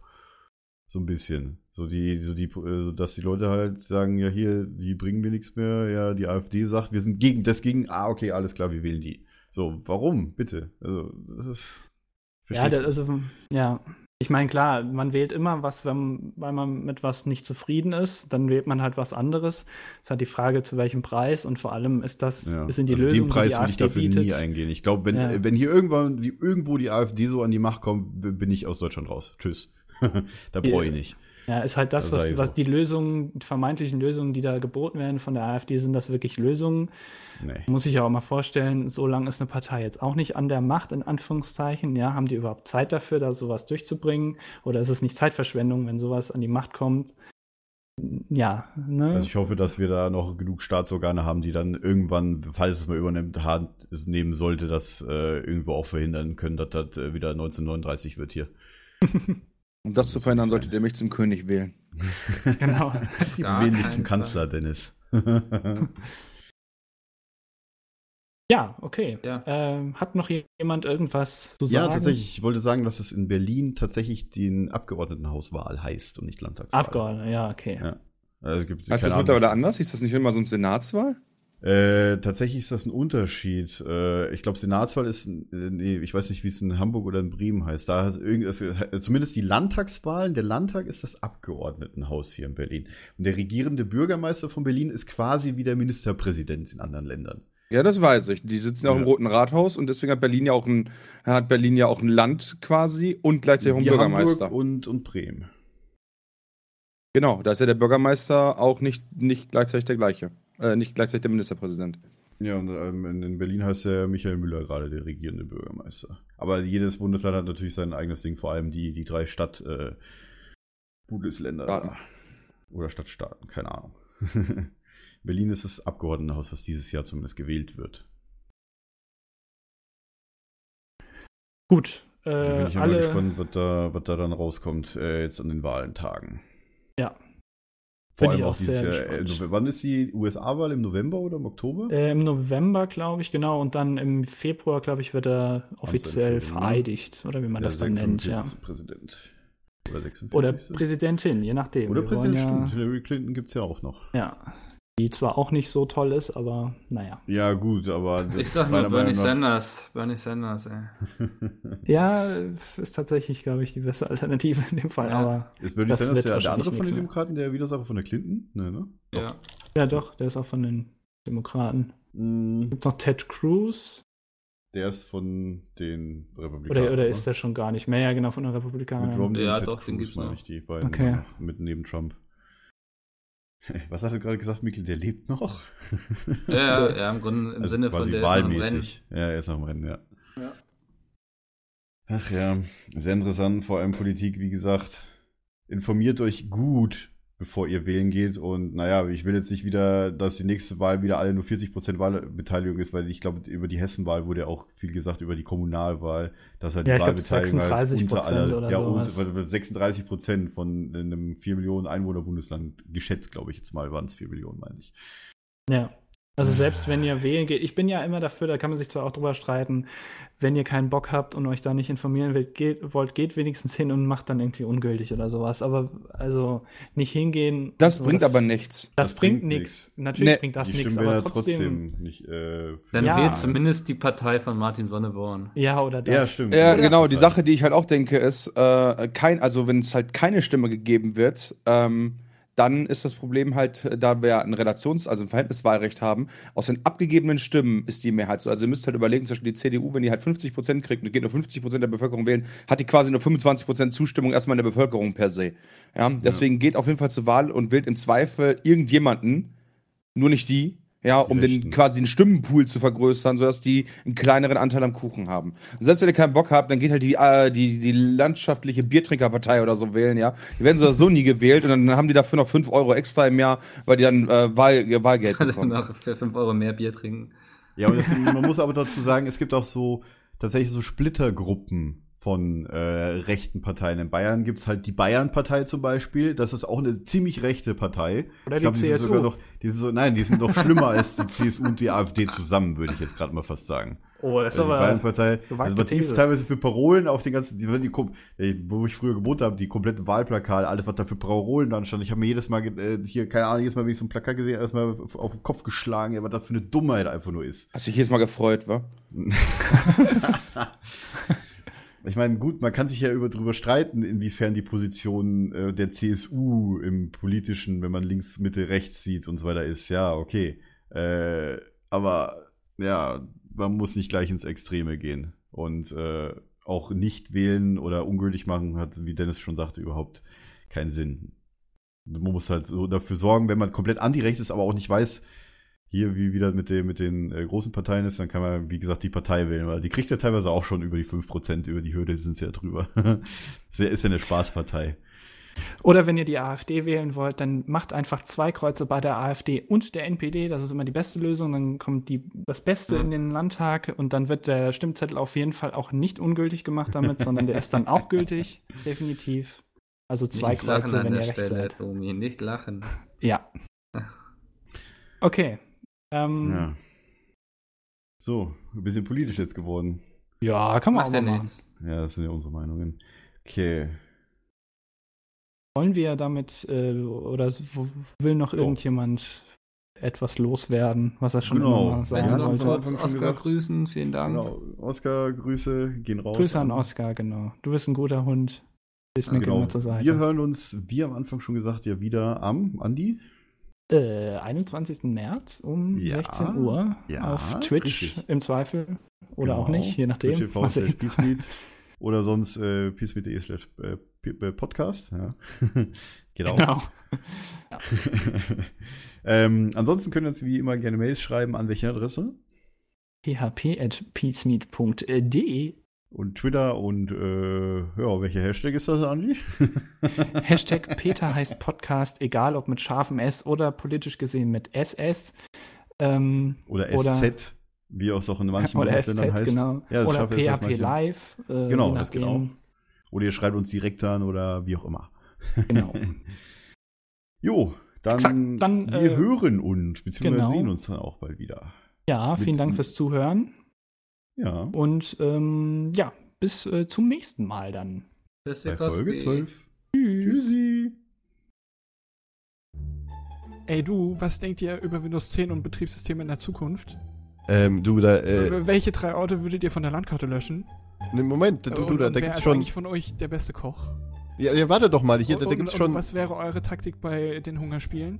So ein bisschen. So die, so die, äh, so dass die Leute halt sagen, ja hier, die bringen mir nichts mehr, ja, die AfD sagt, wir sind gegen, das gegen, ah, okay, alles klar, wir wählen die. So, warum? Bitte. Also, das ist. Ja, verstehst das, du? also, ja. Ich meine, klar, man wählt immer was, wenn, weil man mit was nicht zufrieden ist, dann wählt man halt was anderes. ist halt die Frage, zu welchem Preis und vor allem ist das, Ja. sind die also Lösungen, den Preis die die will ich dafür bietet. nie eingehen. Ich glaube, wenn, Ja. wenn hier irgendwann irgendwo die AfD so an die Macht kommt, bin ich aus Deutschland raus. Tschüss. [LAUGHS] da brauche ich nicht. Ja, ist halt das, was, was die Lösungen, die vermeintlichen Lösungen, die da geboten werden von der AfD, sind das wirklich Lösungen? Nee. Muss ich ja auch mal vorstellen, so lange ist eine Partei jetzt auch nicht an der Macht, in Anführungszeichen. Ja, haben die überhaupt Zeit dafür, da sowas durchzubringen? Oder ist es nicht Zeitverschwendung, wenn sowas an die Macht kommt? Ja, ne? Also ich hoffe, dass wir da noch genug Staatsorgane haben, die dann irgendwann, falls es mal übernimmt, Hand nehmen sollte, das äh, irgendwo auch verhindern können, dass das äh, wieder 1939 wird hier. [LAUGHS] Um das zu muss verhindern, solltet ihr mich zum König wählen. [LAUGHS] genau. Wählen dich zum. Kanzler, Dennis. [LAUGHS] Ja, okay. Ja. Ähm, hat noch jemand irgendwas zu sagen? ja, tatsächlich. Ich wollte sagen, dass es in Berlin tatsächlich den Abgeordnetenhauswahl heißt und nicht Landtagswahl. Abgeordnete, ja, okay. Ja. Also es gibt, Heißt das mittlerweile anders? Ist das nicht immer so eine Senatswahl? Äh, tatsächlich ist das ein Unterschied. Äh, ich glaube, Senatswahl ist, äh, nee, ich weiß nicht, wie es in Hamburg oder in Bremen heißt. Da ist äh, zumindest die Landtagswahlen, der Landtag ist das Abgeordnetenhaus hier in Berlin. Und der regierende Bürgermeister von Berlin ist quasi wie der Ministerpräsident in anderen Ländern. Ja, das weiß ich. Die sitzen ja auch im. Roten Rathaus und deswegen hat Berlin ja auch ein, hat Berlin ja auch ein Land quasi und gleichzeitig auch einen Bürgermeister. Hamburg und, und Bremen. Genau, da ist ja der Bürgermeister auch nicht, nicht gleichzeitig der gleiche. Äh, nicht gleichzeitig der Ministerpräsident. Ja, und ähm, in, in Berlin heißt der Michael Müller gerade der regierende Bürgermeister. Aber jedes Bundesland hat natürlich sein eigenes Ding, vor allem die, die drei Stadt äh, Bundesländer. Staaten. Oder Stadtstaaten, keine Ahnung. [LAUGHS] Berlin ist das Abgeordnetenhaus, was dieses Jahr zumindest gewählt wird. Gut. Da Äh, bin ich mal alle, gespannt, was da, was da dann rauskommt äh, jetzt an den Wahlentagen. Ja. Vor allem ich auch dieses sehr Jahr. Äh, wann ist die USA-Wahl? Im November oder im Oktober? äh, Im November, glaube ich, genau. Und dann im Februar, glaube ich, wird er offiziell ne? vereidigt. Oder wie man das dann nennt, ja. 45. Präsident. Oder 46. Oder Präsidentin, je nachdem. Oder Wir Präsident, wollen stimmt. Hillary Clinton gibt es ja auch noch. Ja, ja. Die zwar auch nicht so toll ist, aber naja. Ja, gut, aber. Ich sag nur Bernie Sanders. Bernie Sanders, ey. [LAUGHS] Ja, ist tatsächlich, glaube ich, die beste Alternative in dem Fall. Ja. Aber Ist Bernie Das Sanders wird der, der andere von den. Demokraten, der Widersacher von der Clinton? Nee, ne? Ja. ja, doch, der ist auch von den Demokraten. Mm, Gibt noch Ted Cruz? Der ist von den Republikanern. Oder, oder ist der schon gar nicht mehr? Ja, genau, von den Mit Republikanern. Romney Ja, und Ted doch, den Cruz, gibt's meine noch. ich, die beiden. Okay. Mit neben Trump. [LAUGHS] Was hat er gerade gesagt, Mikkel? Der lebt noch? Ja, ja, ja, im Grunde im Also Sinne von quasi der ist noch im Rennen. wahlmäßig. Ja, er ist noch im Rennen, ja. Ja. Ach ja, sehr interessant, vor allem Politik, wie gesagt. Informiert euch gut. Bevor ihr wählen geht. Und naja, ich will jetzt nicht wieder, dass die nächste Wahl wieder alle nur 40% Wahlbeteiligung ist, weil ich glaube, über die Hessenwahl wurde ja auch viel gesagt, über die Kommunalwahl, dass halt Ja, die ich glaub, Wahlbeteiligung halt 36% unter aller, oder ja, unter- 36% von einem 4 Millionen Einwohner-Bundesland geschätzt, glaube ich jetzt mal, waren es 4 Millionen, meine ich. Ja. Also selbst wenn ihr wählen geht, ich bin ja immer dafür, da kann man sich zwar auch drüber streiten, wenn ihr keinen Bock habt und euch da nicht informieren wollt, geht, wollt, geht wenigstens hin und macht dann irgendwie ungültig oder sowas. Aber also nicht hingehen. Das so, bringt aber nichts. Das, das bringt bringt nichts. Natürlich Nee, bringt das nichts, aber ja trotzdem. nicht. Äh, Dann Ja. wählt zumindest die Partei von Martin Sonneborn. Ja, oder das. Ja, stimmt. Ja, genau. Die. Sache, die ich halt auch denke, ist, äh, kein, also wenn es halt keine Stimme gegeben wird, ähm, dann ist das Problem halt, äh, da wir ein Relations-, also ein Verhältniswahlrecht haben, aus den abgegebenen Stimmen ist die Mehrheit so. Also ihr müsst halt überlegen, zum Beispiel die CDU, wenn die halt 50% kriegt und geht nur 50% der Bevölkerung wählen, hat die quasi nur 25% Zustimmung erstmal in der Bevölkerung per se. Ja, deswegen geht auf jeden Fall zur Wahl und wählt im Zweifel irgendjemanden, nur nicht die, ja, um den quasi den Stimmenpool zu vergrößern, sodass die einen kleineren Anteil am Kuchen haben. Und selbst wenn ihr keinen Bock habt, dann geht halt die, äh, die, die landschaftliche Biertrinkerpartei oder so wählen, ja. Die werden so, so nie gewählt und dann haben die dafür noch 5 Euro extra im Jahr, weil die dann äh, Wahl, Wahlgeld Also bekommen. noch für 5 Euro mehr Bier trinken. Ja, und gibt, man muss aber dazu sagen, es gibt auch so tatsächlich so Splittergruppen von äh, rechten Parteien. In Bayern gibt's halt die Bayern-Partei zum Beispiel. Das ist auch eine ziemlich rechte Partei. Oder Ich die glaub, sind CSU. sogar noch, die sind so, nein, die sind noch schlimmer als die CSU und die AfD zusammen, würde ich jetzt gerade mal fast sagen. Oh, das ist Also die aber. Bayern-Partei, also man tief These. teilweise für Parolen auf den ganzen, die, die, äh, wo ich früher gewohnt habe, die kompletten Wahlplakate, alles, was da für Parolen dann stand. Ich habe mir jedes Mal, äh, hier, keine Ahnung, jedes Mal, wenn ich so ein Plakat gesehen erstmal auf, auf den Kopf geschlagen, ja, was das für eine Dummheit einfach nur ist. Hast dich jedes Mal gefreut, wa? [LAUGHS] [LAUGHS] Ich meine, gut, man kann sich ja über, drüber streiten, inwiefern die Position äh, der CSU im politischen, wenn man links, Mitte, rechts sieht und so weiter ist. Ja, okay. Äh, aber ja, man muss nicht gleich ins Extreme gehen. Und äh, auch nicht wählen oder ungültig machen hat, wie Dennis schon sagte, überhaupt keinen Sinn. Man muss halt so dafür sorgen, wenn man komplett anti-rechts ist, aber auch nicht weiß, hier wie wieder mit, dem, mit den äh, großen Parteien ist, dann kann man, wie gesagt, die Partei wählen, weil die kriegt ja teilweise auch schon über die 5%, über die Hürde sind sie ja drüber. [LAUGHS] das ist ja eine Spaßpartei. Oder wenn ihr die AfD wählen wollt, dann macht einfach zwei Kreuze bei der AfD und der NPD. Das ist immer die beste Lösung. Dann kommt die, das Beste in den Landtag und dann wird der Stimmzettel auf jeden Fall auch nicht ungültig gemacht damit, sondern der ist dann auch [LAUGHS] gültig. Definitiv. Also zwei nicht Kreuze, an wenn ihr der recht Stelle, seid. Tomi, nicht lachen. Ja. [LAUGHS] Okay. Ähm, ja. Ja. So, ein bisschen politisch jetzt geworden. kann man Macht auch ja mal machen. nichts. Ja, das sind ja unsere Meinungen. Okay. Wollen wir damit, äh, oder will noch Oh. irgendjemand etwas loswerden, was er schon Genau. immer sagen Ja, wollte? kurz schon Oscar gesagt. grüßen? Vielen Dank. Genau. Oscar, Grüße gehen raus. Grüße an Oscar, genau. Du bist ein guter Hund. Ist mir Genau. zur Seite. Wir hören uns, wie am Anfang schon gesagt, ja wieder am Andi. Äh, 21. März um Ja, 16 Uhr ja, auf Twitch richtig. im Zweifel. Oder Genau. auch nicht, je nachdem. Peacemeet. [LAUGHS] Oder sonst äh, peacemeet.de slash äh, äh, Podcast. Ja. Geht auch. [LAUGHS] Genau. [LAUGHS] ähm, ansonsten können wir uns wie immer gerne Mails schreiben. An welche Adresse? php.peacemeet.de Und Twitter und äh, ja, welcher Hashtag ist das, Andi? [LAUGHS] [LAUGHS] Hashtag Peter heißt Podcast, egal ob mit scharfem S oder politisch gesehen mit SS. Ähm, Oder Oder- SZ, wie es auch in manchen oder Bundesländern heißt. genau. Ja, oder PHP. Live. Äh, Genau, das geht nachdem. Oder ihr schreibt uns direkt an oder wie auch immer. Genau. [LAUGHS] Jo, dann, Exakt, dann, wir äh, hören uns, beziehungsweise genau. sehen uns dann auch bald wieder. Ja, Mit- vielen Dank fürs Zuhören. Ja, Und ähm, ja, bis äh, zum nächsten Mal dann. bei Folge 12. Tschüss. Tschüssi. Ey du, was denkt ihr über Windows 10 und Betriebssysteme in der Zukunft? Ähm, du, da, äh, Welche drei Orte würdet ihr von der Landkarte löschen? ne, Moment, du, und, du, da, und da gibt's ist schon. eigentlich von euch der beste Koch? Ja, ja, warte doch mal, hier, da, da und, gibt's und schon. was wäre eure Taktik bei den Hungerspielen?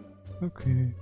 Okay.